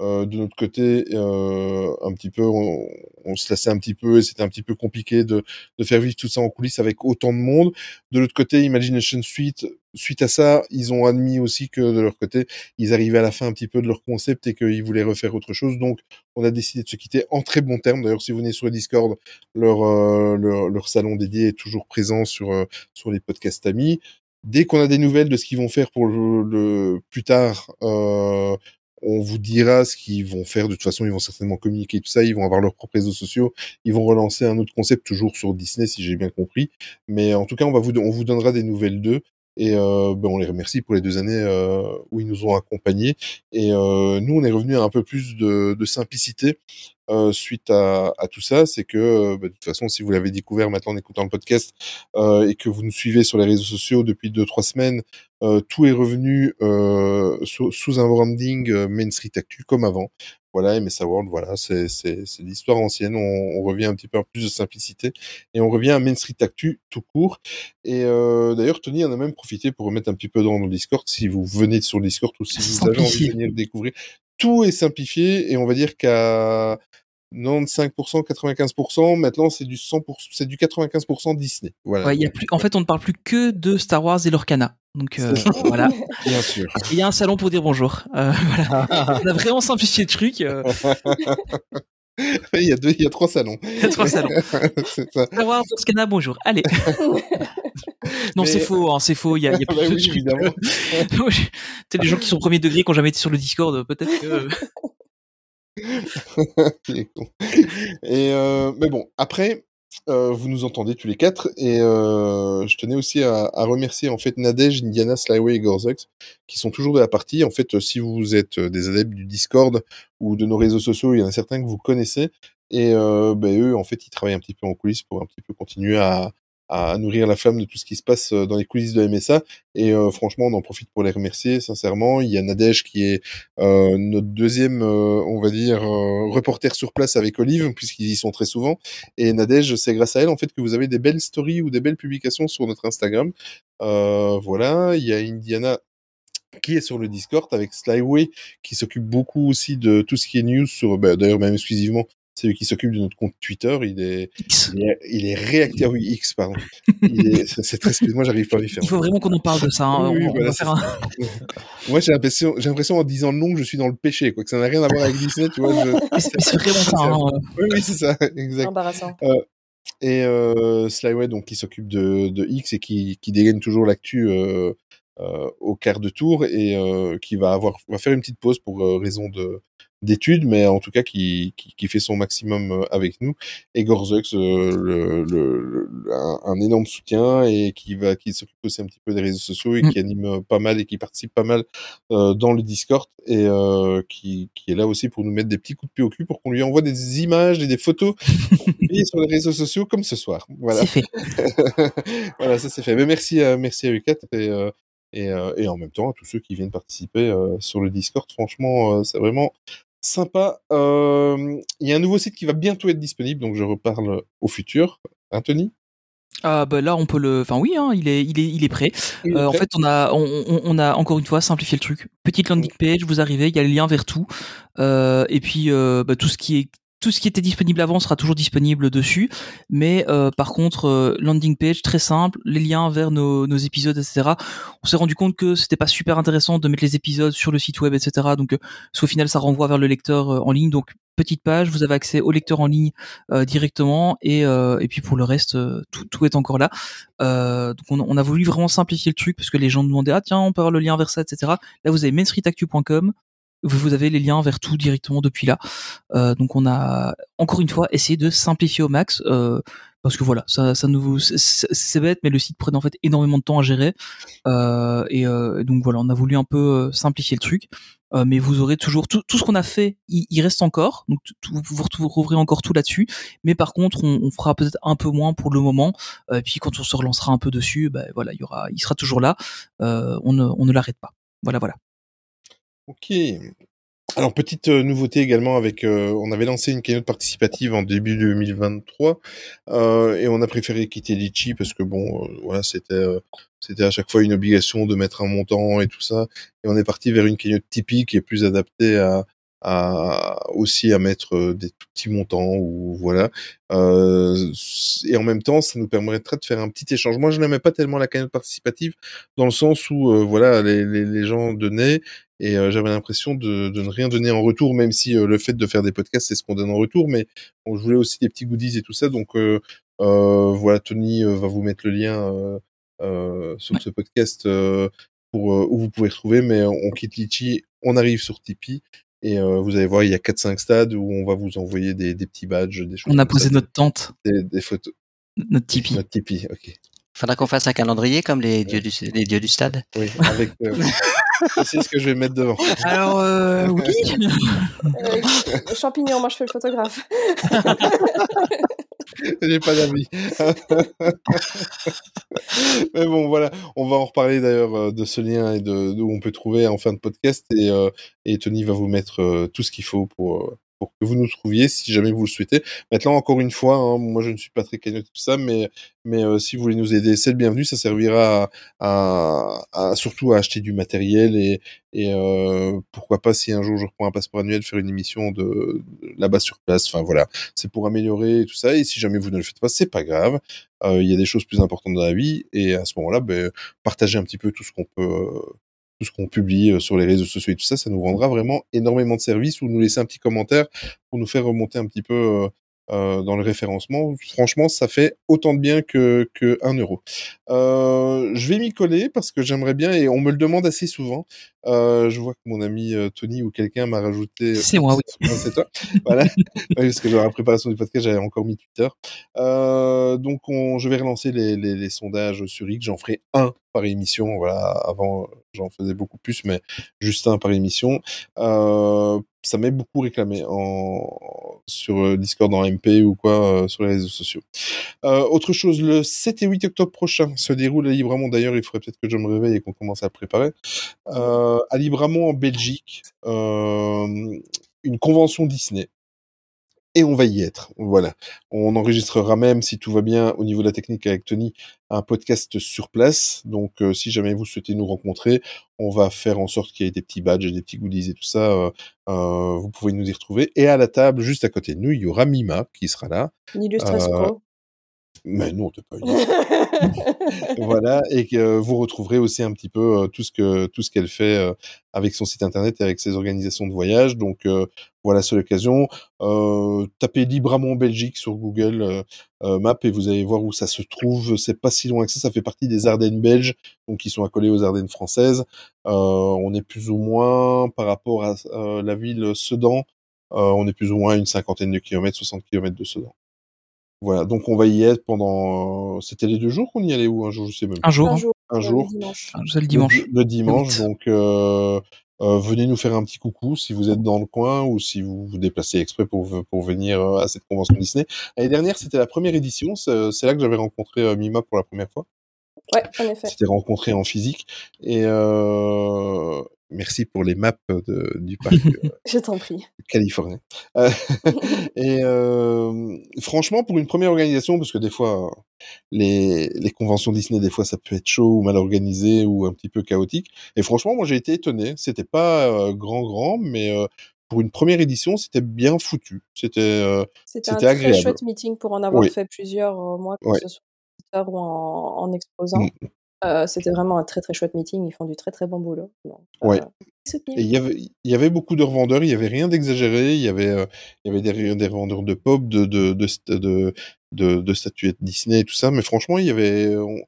Speaker 1: euh, de notre côté euh, un petit peu, on, on se lassait un petit peu et c'était un petit peu compliqué de, de faire vivre tout ça en coulisses avec autant de monde. De l'autre côté, Imagination Suite, suite à ça, ils ont admis aussi que de leur côté, ils arrivaient à la fin un petit peu de leur concept et qu'ils voulaient refaire autre chose. Donc, on a décidé de se quitter en très bons termes. D'ailleurs, si vous venez sur le Discord, leur, euh, leur, leur salon dédié est toujours présent sur, euh, sur les podcasts amis. Dès qu'on a des nouvelles de ce qu'ils vont faire pour le, le plus tard, euh, on vous dira ce qu'ils vont faire. De toute façon, ils vont certainement communiquer tout ça. Ils vont avoir leurs propres réseaux sociaux. Ils vont relancer un autre concept toujours sur Disney, si j'ai bien compris. Mais en tout cas, on va vous, on vous donnera des nouvelles d'eux. Et euh, ben, on les remercie pour les deux années euh, où ils nous ont accompagnés. Et euh, nous, on est revenu à un peu plus de, de simplicité euh, suite à, à, tout ça. C'est que euh, ben, de toute façon, si vous l'avez découvert maintenant en écoutant le podcast euh, et que vous nous suivez sur les réseaux sociaux depuis deux trois semaines, tout est revenu sous, sous, un branding Main Street Actu comme avant. Voilà, MSA World, voilà, c'est l'histoire ancienne. On, on, revient un petit peu à plus de simplicité et on revient à Main Street Actu tout court. Et euh, d'ailleurs, Tony en a même profité pour remettre un petit peu dans le Discord si vous venez sur le Discord ou si vous avez envie de venir le découvrir. Tout est simplifié et on va dire qu'à 95%, 95%. Maintenant, c'est du 100%, c'est du 95% Disney. Voilà.
Speaker 6: Ouais, y a plus, en fait, on ne parle plus que de Star Wars et Lorcana. Donc euh, voilà.
Speaker 1: Bien sûr.
Speaker 6: Il y a un salon pour dire bonjour. Euh, voilà. on a vraiment simplifié le truc. Euh...
Speaker 1: il y a deux, il y a trois salons.
Speaker 6: Il y a trois salons.
Speaker 1: ça.
Speaker 6: Star Wars, Lorcana, bonjour. Allez. non,
Speaker 1: Mais-
Speaker 6: c'est faux, hein, c'est faux. Il y a, y a plus
Speaker 1: Bah
Speaker 6: de
Speaker 1: oui,
Speaker 6: trucs. les gens qui sont premier degré, qui ont jamais été sur le Discord, peut-être que.
Speaker 1: Et euh, mais bon, après, euh, vous nous entendez tous les quatre, et euh, je tenais aussi à, remercier en fait Nadège, Indiana, Slyway et Gorzux, qui sont toujours de la partie. En fait, si vous êtes des adeptes du Discord ou de nos réseaux sociaux, il y en a certains que vous connaissez, et ben, eux, en fait, ils travaillent un petit peu en coulisses pour un petit peu continuer à, à nourrir la flamme de tout ce qui se passe euh, dans les coulisses de MSA. Et euh, franchement, on en profite pour les remercier sincèrement. Il y a Nadège qui est euh, notre deuxième, euh, on va dire, euh, reporter sur place avec Olive, puisqu'ils y sont très souvent. Et Nadège, c'est grâce à elle en fait que vous avez des belles stories ou des belles publications sur notre Instagram. Euh, voilà, il y a Indiana qui est sur le Discord avec Slyway qui s'occupe beaucoup aussi de tout ce qui est news sur, bah, d'ailleurs même exclusivement, c'est lui qui s'occupe de notre compte Twitter. Il est,
Speaker 6: X.
Speaker 1: il est, il est réactif. Oui, X, pardon. C'est très, moi j'arrive pas à lui faire.
Speaker 6: Il faut vraiment qu'on en parle de ça. hein.
Speaker 1: Oui,
Speaker 6: on,
Speaker 1: voilà,
Speaker 6: faire un...
Speaker 1: Moi, j'ai l'impression, j'ai l'impression en disant le nom que je suis dans le péché, quoi, que ça n'a rien à voir avec Disney, tu vois. Je...
Speaker 6: C'est vraiment ça. hein.
Speaker 1: Oui, oui, c'est ça, exact.
Speaker 7: Embarrassant.
Speaker 1: Et euh, Slyway, donc, qui s'occupe de, de X et qui, qui dégaine toujours l'actu euh, euh, au quart de tour et euh, qui va avoir, va faire une petite pause pour euh, raison de d'études, mais en tout cas qui, qui, qui fait son maximum euh, avec nous. Et Gorzux, euh, le, le, le- un, un énorme soutien et qui va, qui s'occupe aussi un petit peu des réseaux sociaux et
Speaker 6: Mm.
Speaker 1: qui anime euh, pas mal et qui participe pas mal dans le Discord et qui, qui est là aussi pour nous mettre des petits coups de pied au cul pour qu'on lui envoie des images et des photos sur les réseaux sociaux comme ce soir. Voilà.
Speaker 6: C'est fait.
Speaker 1: voilà, ça c'est fait. Mais merci à, merci à U4 et, euh, et, euh, et en même temps à tous ceux qui viennent participer euh, sur le Discord. Franchement, c'est vraiment sympa. Euh, Il y a un nouveau site qui va bientôt être disponible, donc je reparle au futur. Anthony
Speaker 6: Ah bah là on peut le, enfin oui, hein, il est, il est, il est prêt.
Speaker 1: Il est
Speaker 6: Euh, en fait, on a, on, on- on a encore une fois simplifié le truc. Petite landing page, vous arrivez, il y a les liens vers tout, Euh, et puis euh, bah, tout ce qui est tout ce qui était disponible avant sera toujours disponible dessus, mais euh, par contre euh, landing page très simple, les liens vers nos, épisodes, etc. On s'est rendu compte que c'était pas super intéressant de mettre les épisodes sur le site web, etc. Donc, euh, qu'au final, ça renvoie vers le lecteur en ligne. Donc, petite page, vous avez accès au lecteur en ligne directement, et puis pour le reste, tout, est encore là. Donc, on, on a voulu vraiment simplifier le truc parce que les gens demandaient ah tiens, on peut avoir le lien vers ça, etc. Là, vous avez mainstreetactu.com vous avez les liens vers tout directement depuis là. Euh, donc on a encore une fois essayé de simplifier au max euh, parce que voilà, ça, ça nous c'est- bête, mais le site prenait en fait énormément de temps à gérer Euh, et donc voilà, on a voulu un peu simplifier le truc. Mais vous aurez toujours tout, ce qu'on a fait, il, il reste encore, donc tout- vous, vous retrouverez encore tout là-dessus. Mais par contre, on, fera peut-être un peu moins pour le moment. Et puis quand on se relancera un peu dessus, ben voilà, il y aura, il sera toujours là. On ne, on ne l'arrête pas. Voilà, voilà.
Speaker 1: Ok. Alors petite euh, nouveauté également avec, euh, on avait lancé une keynote participative en début 2023 euh, et on a préféré quitter Litchi parce que bon, euh, voilà, c'était euh, c'était à chaque fois une obligation de mettre un montant et tout ça et on est parti vers une keynote typique est plus adaptée à à aussi à mettre euh, des tout petits montants ou voilà. Euh, et en même temps, ça nous permettrait de faire un petit échange. Moi, je n'aimais pas tellement la cagnotte participative dans le sens où euh, voilà, les, les, les gens donnaient et euh, j'avais l'impression de, de ne rien donner en retour, même si le fait de faire des podcasts, c'est ce qu'on donne en retour. Mais bon, je voulais aussi des petits goodies et tout ça, donc voilà, Tony va vous mettre le lien sur ce podcast pour où vous pouvez retrouver. Mais on quitte Litchi, on arrive sur Tipeee. Et euh, vous allez voir, il y a 4-5 stades où on va vous envoyer des, des petits badges, des choses
Speaker 6: On a
Speaker 1: ça,
Speaker 6: posé notre tente,
Speaker 1: des, des photos.
Speaker 6: notre Tipeee.
Speaker 1: Notre Tipeee, ok.
Speaker 8: Faudra qu'on fasse un calendrier comme les dieux du, les dieux du stade.
Speaker 1: Oui, avec. Euh, c'est ce que je vais mettre devant.
Speaker 6: Alors, euh, oui.
Speaker 7: Euh, champignon, moi je fais le photographe.
Speaker 1: J'ai pas d'avis. Mais bon, voilà, on va en reparler d'ailleurs euh, de ce lien et de on peut trouver en fin de podcast et, euh, Tony va vous mettre euh, tout ce qu'il faut pour pour que vous nous trouviez si jamais vous le souhaitez. Maintenant, encore une fois, hein, moi je ne suis pas très cagnotte tout ça, mais mais euh, si vous voulez nous aider, c'est le bienvenu. Ça servira à, à, à- surtout à acheter du matériel et et euh, pourquoi pas si un jour je reprends un passeport annuel faire une émission de là-bas sur place. Enfin voilà, c'est pour améliorer tout ça. Et si jamais vous ne le faites pas, c'est pas grave. Euh, Il y a des choses plus importantes dans la vie et à ce moment-là, ben, partagez un petit peu tout ce qu'on peut, euh, tout ce qu'on publie euh, sur les réseaux sociaux et tout ça, ça nous rendra vraiment énormément de services ou nous laisser un petit commentaire pour nous faire remonter un petit peu euh, euh, dans le référencement. Franchement, ça fait autant de bien que, que un euro. Euh, je vais m'y coller parce que j'aimerais bien et on me le demande assez souvent. Euh, je vois que mon ami Tony ou quelqu'un m'a rajouté.
Speaker 6: C'est moi, oui.
Speaker 1: C'est toi. voilà. Parce que dans la préparation du podcast, j'avais encore mis Twitter. Donc, on, je vais relancer les, les, les sondages sur X. J'en ferai un par émission. Voilà. Avant, j'en faisais beaucoup plus, mais juste un par émission. Euh, ça m'est beaucoup réclamé en, sur euh, Discord, en MP ou quoi, euh, sur les réseaux sociaux. Autre chose, le 7 et 8 octobre prochain se déroule à Libramont. D'ailleurs, il faudrait peut-être que je me réveille et qu'on commence à préparer. À Libramont, en Belgique, une convention Disney. Et on va y être. Voilà. On enregistrera même, si tout va bien, au niveau de la technique avec Tony, un podcast sur place. Donc, euh, si jamais vous souhaitez nous rencontrer, on va faire en sorte qu'il y ait des petits badges des petits goodies et tout ça. euh, euh, vous pouvez nous y retrouver. Et à la table, juste à côté de nous, il y aura Mima qui sera là. Euh,
Speaker 7: pro.
Speaker 1: Mais non, t'es pas une voilà, et que euh, vous retrouverez aussi un petit peu euh, tout ce que tout ce qu'elle fait euh, avec son site internet et avec ses organisations de voyage. Donc voilà, c'est l'occasion. Euh, tapez Libramont Belgique sur Google euh, Maps et vous allez voir où ça se trouve. C'est pas si loin que ça. Ça fait partie des Ardennes belges, donc qui sont accolées aux Ardennes françaises. Euh, on est plus ou moins par rapport à la ville Sedan. on est plus ou moins à une cinquantaine de kilomètres, 60 kilomètres de Sedan. Voilà, donc on va y être pendant. euh, C'était les deux jours qu'on y allait où un jour, je sais même.
Speaker 6: Un jour.
Speaker 7: Un jour.
Speaker 1: Un jour.
Speaker 7: le dimanche.
Speaker 6: C'est le dimanche.
Speaker 1: Le, le dimanche,
Speaker 6: Le huit.
Speaker 1: donc euh, euh, venez nous faire un petit coucou si vous êtes dans le coin ou si vous vous déplacez exprès pour, pour venir euh, à cette convention Disney. L'année dernière, c'était la première édition. C'est c'est là que j'avais rencontré euh, Mima pour la première fois.
Speaker 7: Ouais, en effet.
Speaker 1: C'était rencontré en physique. Et euh, merci pour les maps de, du parc euh,
Speaker 7: Je t'en prie.
Speaker 1: californien. Euh, et euh, franchement, pour une première organisation, parce que des fois, les, les conventions Disney, des fois, ça peut être chaud ou mal organisé ou un petit peu chaotique. Et franchement, moi, j'ai été étonné. C'était pas grand, grand, mais pour une première édition, c'était bien foutu. C'était euh,
Speaker 7: C'était un
Speaker 1: c'était
Speaker 7: très
Speaker 1: agréable.
Speaker 7: chouette meeting pour en avoir
Speaker 1: Oui.
Speaker 7: fait plusieurs, euh, moi, que ce soit ou en, en exposant.
Speaker 1: Mm.
Speaker 7: Euh, C'était vraiment un très très chouette meeting. Ils font du très très bon boulot. Donc,
Speaker 1: Ouais.
Speaker 7: euh.
Speaker 1: Et il y avait, il y avait beaucoup de revendeurs, il y avait rien d'exagéré, il y avait, euh, il y avait des, des revendeurs de pop, de, de, de, de, statuettes Disney et tout ça, mais franchement, il y avait, on-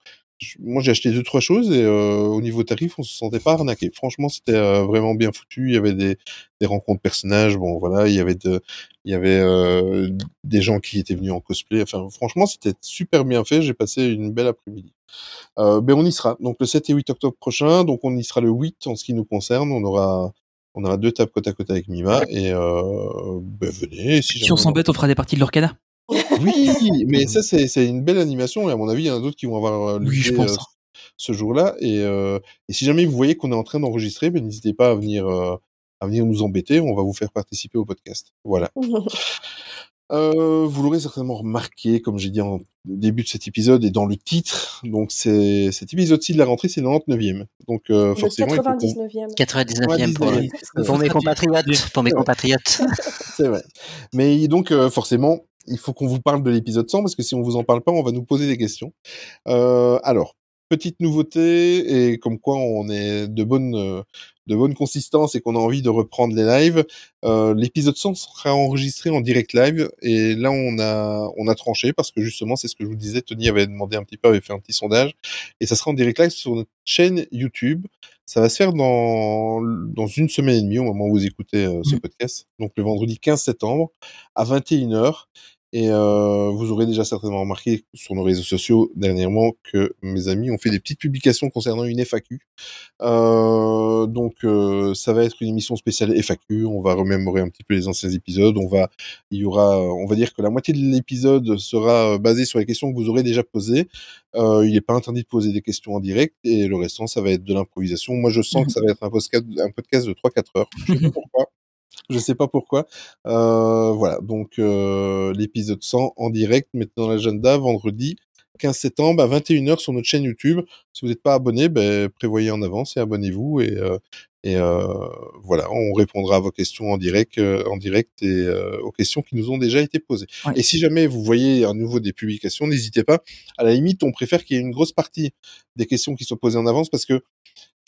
Speaker 1: moi j'ai acheté deux, trois choses et euh, au niveau tarif, on se sentait pas arnaqué. Franchement, c'était euh, vraiment bien foutu, il y avait des, des rencontres personnages, bon voilà, il y avait de, il y avait euh, des gens qui étaient venus en cosplay, enfin franchement, c'était super bien fait, j'ai passé une belle après-midi. Euh, ben on y sera. Donc le 7 et 8 octobre prochain. Donc on y sera le 8 en ce qui nous concerne. On aura on aura deux tables côte à côte avec Mima et euh, ben venez. Si,
Speaker 6: Si on s'embête, on fera des parties de l'Orcana.
Speaker 1: Oui, mais ça c'est une belle animation et à mon avis il y en a d'autres qui vont avoir euh,
Speaker 6: Oui, je
Speaker 1: loupé,
Speaker 6: pense.
Speaker 1: euh, ce jour-là. Et, euh, et si jamais vous voyez qu'on est en train d'enregistrer, ben n'hésitez pas à venir euh, à venir nous embêter. On va vous faire participer au podcast. Voilà. Euh, vous l'aurez certainement remarqué, comme j'ai dit en début de cet épisode et dans le titre, donc c'est cet épisode-ci de la rentrée, c'est le 99e. Donc euh,
Speaker 7: Le
Speaker 1: forcément, il faut qu'on-
Speaker 7: 99e.
Speaker 8: 99e pour,
Speaker 1: 99e.
Speaker 8: pour mes compatriotes. Pour mes compatriotes.
Speaker 1: C'est vrai. Mais donc, euh, forcément, il faut qu'on vous parle de l'épisode 100 parce que si on vous en parle pas, on va nous poser des questions. Euh, alors, petite nouveauté et comme quoi on est de bonne de bonne consistance et qu'on a envie de reprendre les lives. Euh, l'épisode 100 sera enregistré en direct live et là on a on a tranché parce que justement c'est ce que je vous disais. Tony avait demandé un petit peu, avait fait un petit sondage et ça sera en direct live sur notre chaîne YouTube. Ça va se faire dans, dans une semaine et demie au moment où vous écoutez euh, ce podcast. Donc le vendredi 15 septembre à 21h. Et euh, vous aurez déjà certainement remarqué sur nos réseaux sociaux dernièrement que mes amis ont fait des petites publications concernant une FAQ. Euh, donc euh, ça va être une émission spéciale FAQ. On va remémorer un petit peu les anciens épisodes. On va, il y aura, on va dire que la moitié de l'épisode sera euh, basée sur les questions que vous aurez déjà posées. Euh, il n'est pas interdit de poser des questions en direct et le restant ça va être de l'improvisation. Moi je sens que ça va être un podcast, un podcast de 3-4 heures. Je sais pas pourquoi. Je sais pas pourquoi. Euh, voilà, donc euh, l'épisode 100 en direct, mettez dans l'agenda vendredi 15 septembre à 21h sur notre chaîne YouTube. Si vous n'êtes pas abonné, ben, prévoyez en avance et abonnez-vous et, euh, et euh, voilà, on répondra à vos questions en direct, euh, en direct et euh, aux questions qui nous ont déjà été posées.
Speaker 6: Ouais.
Speaker 1: Et si jamais vous voyez à nouveau des publications, n'hésitez pas. À la limite, on préfère qu'il y ait une grosse partie des questions qui soient posées en avance parce que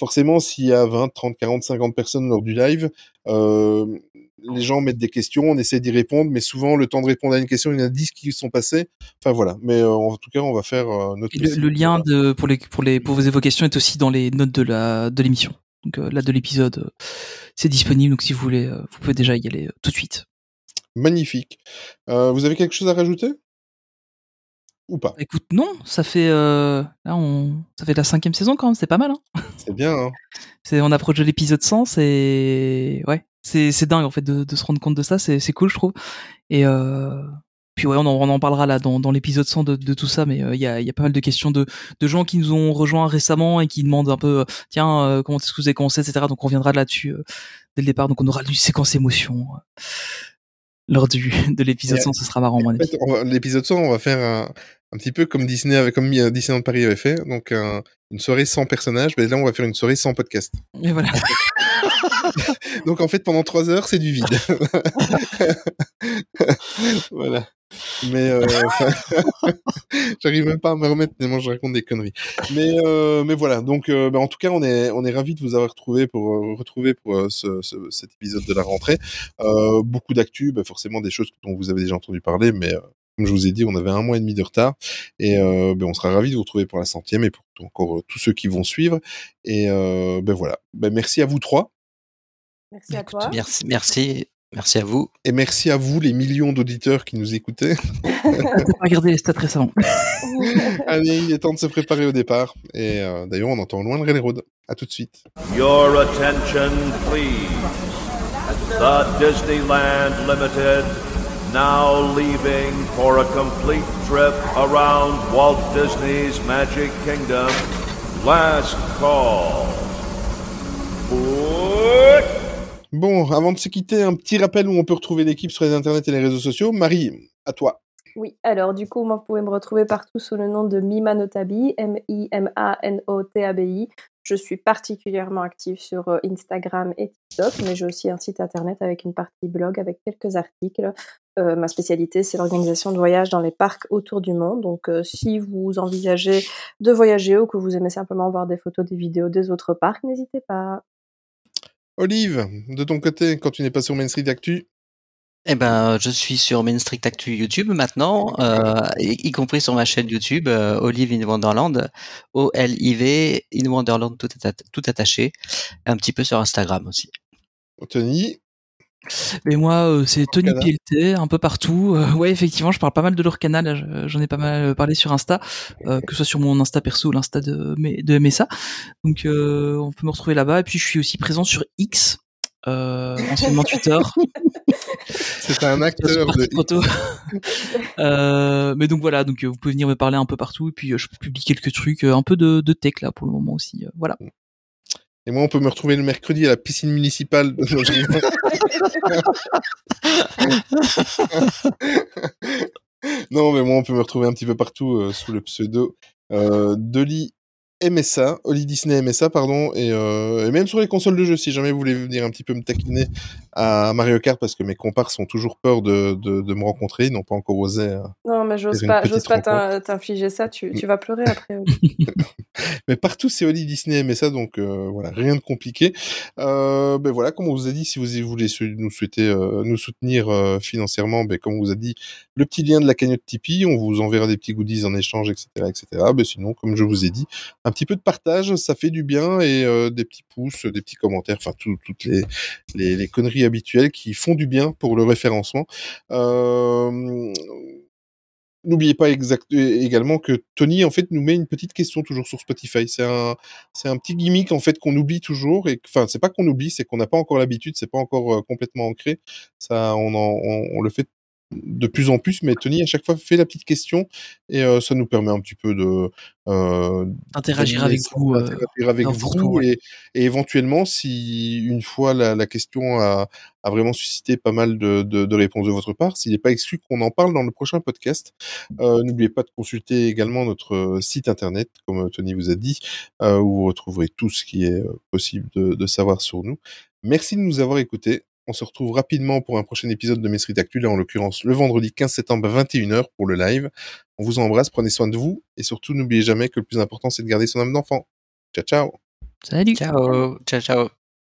Speaker 1: forcément, s'il y a 20, 30, 40, 50 personnes lors du live, euh, les gens mettent des questions, on essaie d'y répondre, mais souvent, le temps de répondre à une question, il y en a 10 qui sont passés. Enfin, voilà. Mais euh, en tout cas, on va faire euh, notre
Speaker 6: Et le, lien de, pour, les, pour, les, pour vos questions est aussi dans les notes de l'émission. Donc euh, là de l'épisode, euh, c'est disponible. Donc si vous voulez, euh, vous pouvez déjà y aller tout de suite.
Speaker 1: Magnifique. Vous avez quelque chose à rajouter? Ou pas?
Speaker 6: Écoute, non, ça fait euh, là on, ça fait la cinquième saison quand même. C'est pas mal. Hein
Speaker 1: C'est bien, hein
Speaker 6: c'est, on approche de l'épisode 100. C'est ouais, c'est dingue en fait de, de se rendre compte de ça. C'est c'est cool, je trouve. Et euh, puis ouais, on en, on en parlera là dans, dans l'épisode 100 de, de tout ça, mais euh, il y, a, y a pas mal de questions de, de gens qui nous ont rejoints récemment et qui demandent un peu, euh, tiens, euh, comment est-ce que vous avez commencé, etc. Donc on reviendra là-dessus dès le départ. Donc on aura une séquence émotion lors du de l'épisode
Speaker 1: Et,
Speaker 6: 100. Ce sera marrant,
Speaker 1: En fait, l'épisode 100, on va faire un, un petit peu comme Disney avait, comme Disneyland Paris avait fait, donc un- une soirée sans personnages. Mais là, on va faire une soirée sans podcast.
Speaker 6: Et voilà.
Speaker 1: Donc en fait, pendant trois heures, c'est du vide. voilà. Mais euh, j'arrive même pas à me remettre tellement je raconte des conneries. Mais euh, mais voilà. Donc euh, ben, en tout cas, on est on est ravi de vous avoir retrouvé pour retrouver pour euh, ce, ce- cet épisode de la rentrée. Euh, beaucoup d'actu, ben, forcément des choses dont vous avez déjà entendu parler, mais euh, comme je vous ai dit, on avait un mois et demi de retard et euh, ben, on sera ravi de vous retrouver pour la centième et pour encore euh, tous ceux qui vont suivre. Et euh, ben voilà. Ben, merci à vous trois.
Speaker 7: Merci à toi.
Speaker 8: Merci, merci, merci à vous.
Speaker 1: Et merci à vous, les millions d'auditeurs qui nous écoutaient.
Speaker 6: Regarder les stats récemment.
Speaker 1: Allez, il est temps de se préparer au départ. Et euh, d'ailleurs, on entend loin le railroad. À tout de suite.
Speaker 10: Your attention, please. The Disneyland Limited now leaving for a complete trip around Walt Disney's Magic Kingdom. Last call.
Speaker 1: Bon, avant de se quitter, un petit rappel où on peut retrouver l'équipe sur les internets et les réseaux sociaux. Marie, à toi.
Speaker 7: Oui, alors du coup, moi, vous pouvez me retrouver partout sous le nom de Mima Notabi, M-I-M-A-N-O-T-A-B-I. Je suis particulièrement active sur euh, Instagram et TikTok, mais j'ai aussi un site internet avec une partie blog avec quelques articles. Euh, ma spécialité, c'est l'organisation de voyages dans les parcs autour du monde. Donc, euh, si vous envisagez de voyager ou que vous aimez simplement voir des photos, des vidéos des autres parcs, n'hésitez pas.
Speaker 1: Olive, de ton côté, quand tu n'es pas sur Main Street Actu,
Speaker 8: Eh ben, je suis sur Main Street Actu YouTube maintenant, euh, y, y compris sur ma chaîne YouTube, euh, Olive in Wonderland, O-L-I-V, in Wonderland tout, atta- tout attaché, un petit peu sur Instagram aussi.
Speaker 1: Tony,
Speaker 6: Mais moi, euh, c'est Tony. PLT, un peu partout. Euh, ouais, effectivement, je parle pas mal de leur canal. J'en ai pas mal euh, parlé sur Insta, que ce soit sur mon Insta perso ou l'Insta de, de MSA. Donc, euh, on peut me retrouver là-bas. Et puis, je suis aussi présent sur X, euh, anciennement Twitter.
Speaker 1: c'est un acteur de...
Speaker 6: Euh, mais donc voilà, donc vous pouvez venir me parler un peu partout. Et puis, je publie quelques trucs, un peu de, de tech là pour le moment aussi. voilà.
Speaker 1: Et moi, on peut me retrouver le mercredi à la piscine municipale. Non, mais moi, on peut me retrouver un petit peu partout euh, sous le pseudo euh, Dolly MSA, Oli Disney MSA, pardon, et, euh, et même sur les consoles de jeux, si jamais vous voulez venir un petit peu me taquiner à Mario Kart, parce que mes compars ont toujours peur de, de, de me rencontrer, ils n'ont pas encore osé. euh,
Speaker 7: Non, mais j'ose pas, pas t'infliger ça, tu, tu vas pleurer après.
Speaker 1: Mais partout, c'est Oli Disney MSA, donc euh, voilà, rien de compliqué. Ben voilà, comme on vous a dit, si vous voulez nous souhaiter nous soutenir financièrement, ben comme on vous a dit, le petit lien de la cagnotte Tipeee, on vous enverra des petits goodies en échange, etc., etc. Ben sinon, comme je vous ai dit, un petit peu de partage, ça fait du bien et euh, des petits pouces, des petits commentaires, enfin tout- toutes les, conneries habituelles qui font du bien pour le référencement. Euh, N'oubliez pas exact, également que Tony en fait nous met une petite question toujours sur Spotify. C'est un c'est un petit gimmick en fait qu'on oublie toujours et enfin c'est pas qu'on oublie, c'est qu'on n'a pas encore l'habitude, c'est pas encore euh, complètement ancré. Ça on en, on le fait de plus en plus, mais Tony à chaque fois fait la petite question et euh, ça nous permet un petit peu de euh,
Speaker 6: Interagir
Speaker 1: d'animer
Speaker 6: avec vous, euh,
Speaker 1: d'interagir avec vous et, et éventuellement si une fois la, la question a, a vraiment suscité pas mal de, de, de réponses de votre part, s'il n'est pas exclu qu'on en parle dans le prochain podcast, euh, n'oubliez pas de consulter également notre euh, site internet, comme euh, Tony vous a dit, euh, où vous retrouverez tout ce qui est euh, possible de, de savoir sur nous. Merci de nous avoir écoutés. On se retrouve rapidement pour un prochain épisode de Mes Street Actu, là en l'occurrence le vendredi 15 septembre à 21h pour le live. On vous embrasse, prenez soin de vous et surtout n'oubliez jamais que le plus important c'est de garder son âme d'enfant. Ciao ciao
Speaker 6: Salut.
Speaker 8: Ciao, ciao, ciao.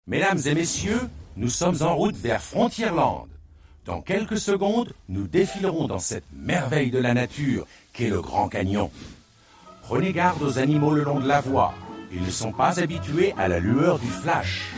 Speaker 11: Mesdames et messieurs, nous sommes en route vers Frontierland. Dans quelques secondes, nous défilerons dans cette merveille de la nature qu'est le Grand Canyon. Prenez garde aux animaux le long de la voie. Ils ne sont pas habitués à la lueur du flash.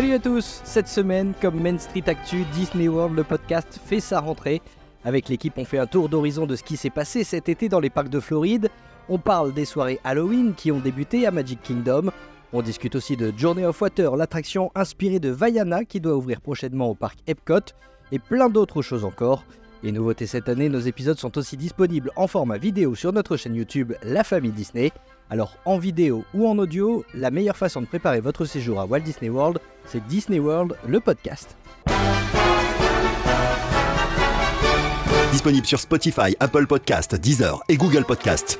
Speaker 12: Salut à tous Cette semaine, comme Main Street Actu, Disney World, le podcast, fait sa rentrée. Avec l'équipe, on fait un tour d'horizon de ce qui s'est passé cet été dans les parcs de Floride. On parle des soirées Halloween qui ont débuté à Magic Kingdom. On discute aussi de Journey of Water, l'attraction inspirée de Vaiana qui doit ouvrir prochainement au parc Epcot, et plein d'autres choses encore. Et nouveauté cette année, nos épisodes sont aussi disponibles en format vidéo sur notre chaîne YouTube La Famille Disney. Alors en vidéo ou en audio, la meilleure façon de préparer votre séjour à Walt Disney World, c'est Disney World, le podcast.
Speaker 13: Disponible sur Spotify, Apple Podcast, Deezer et Google Podcast.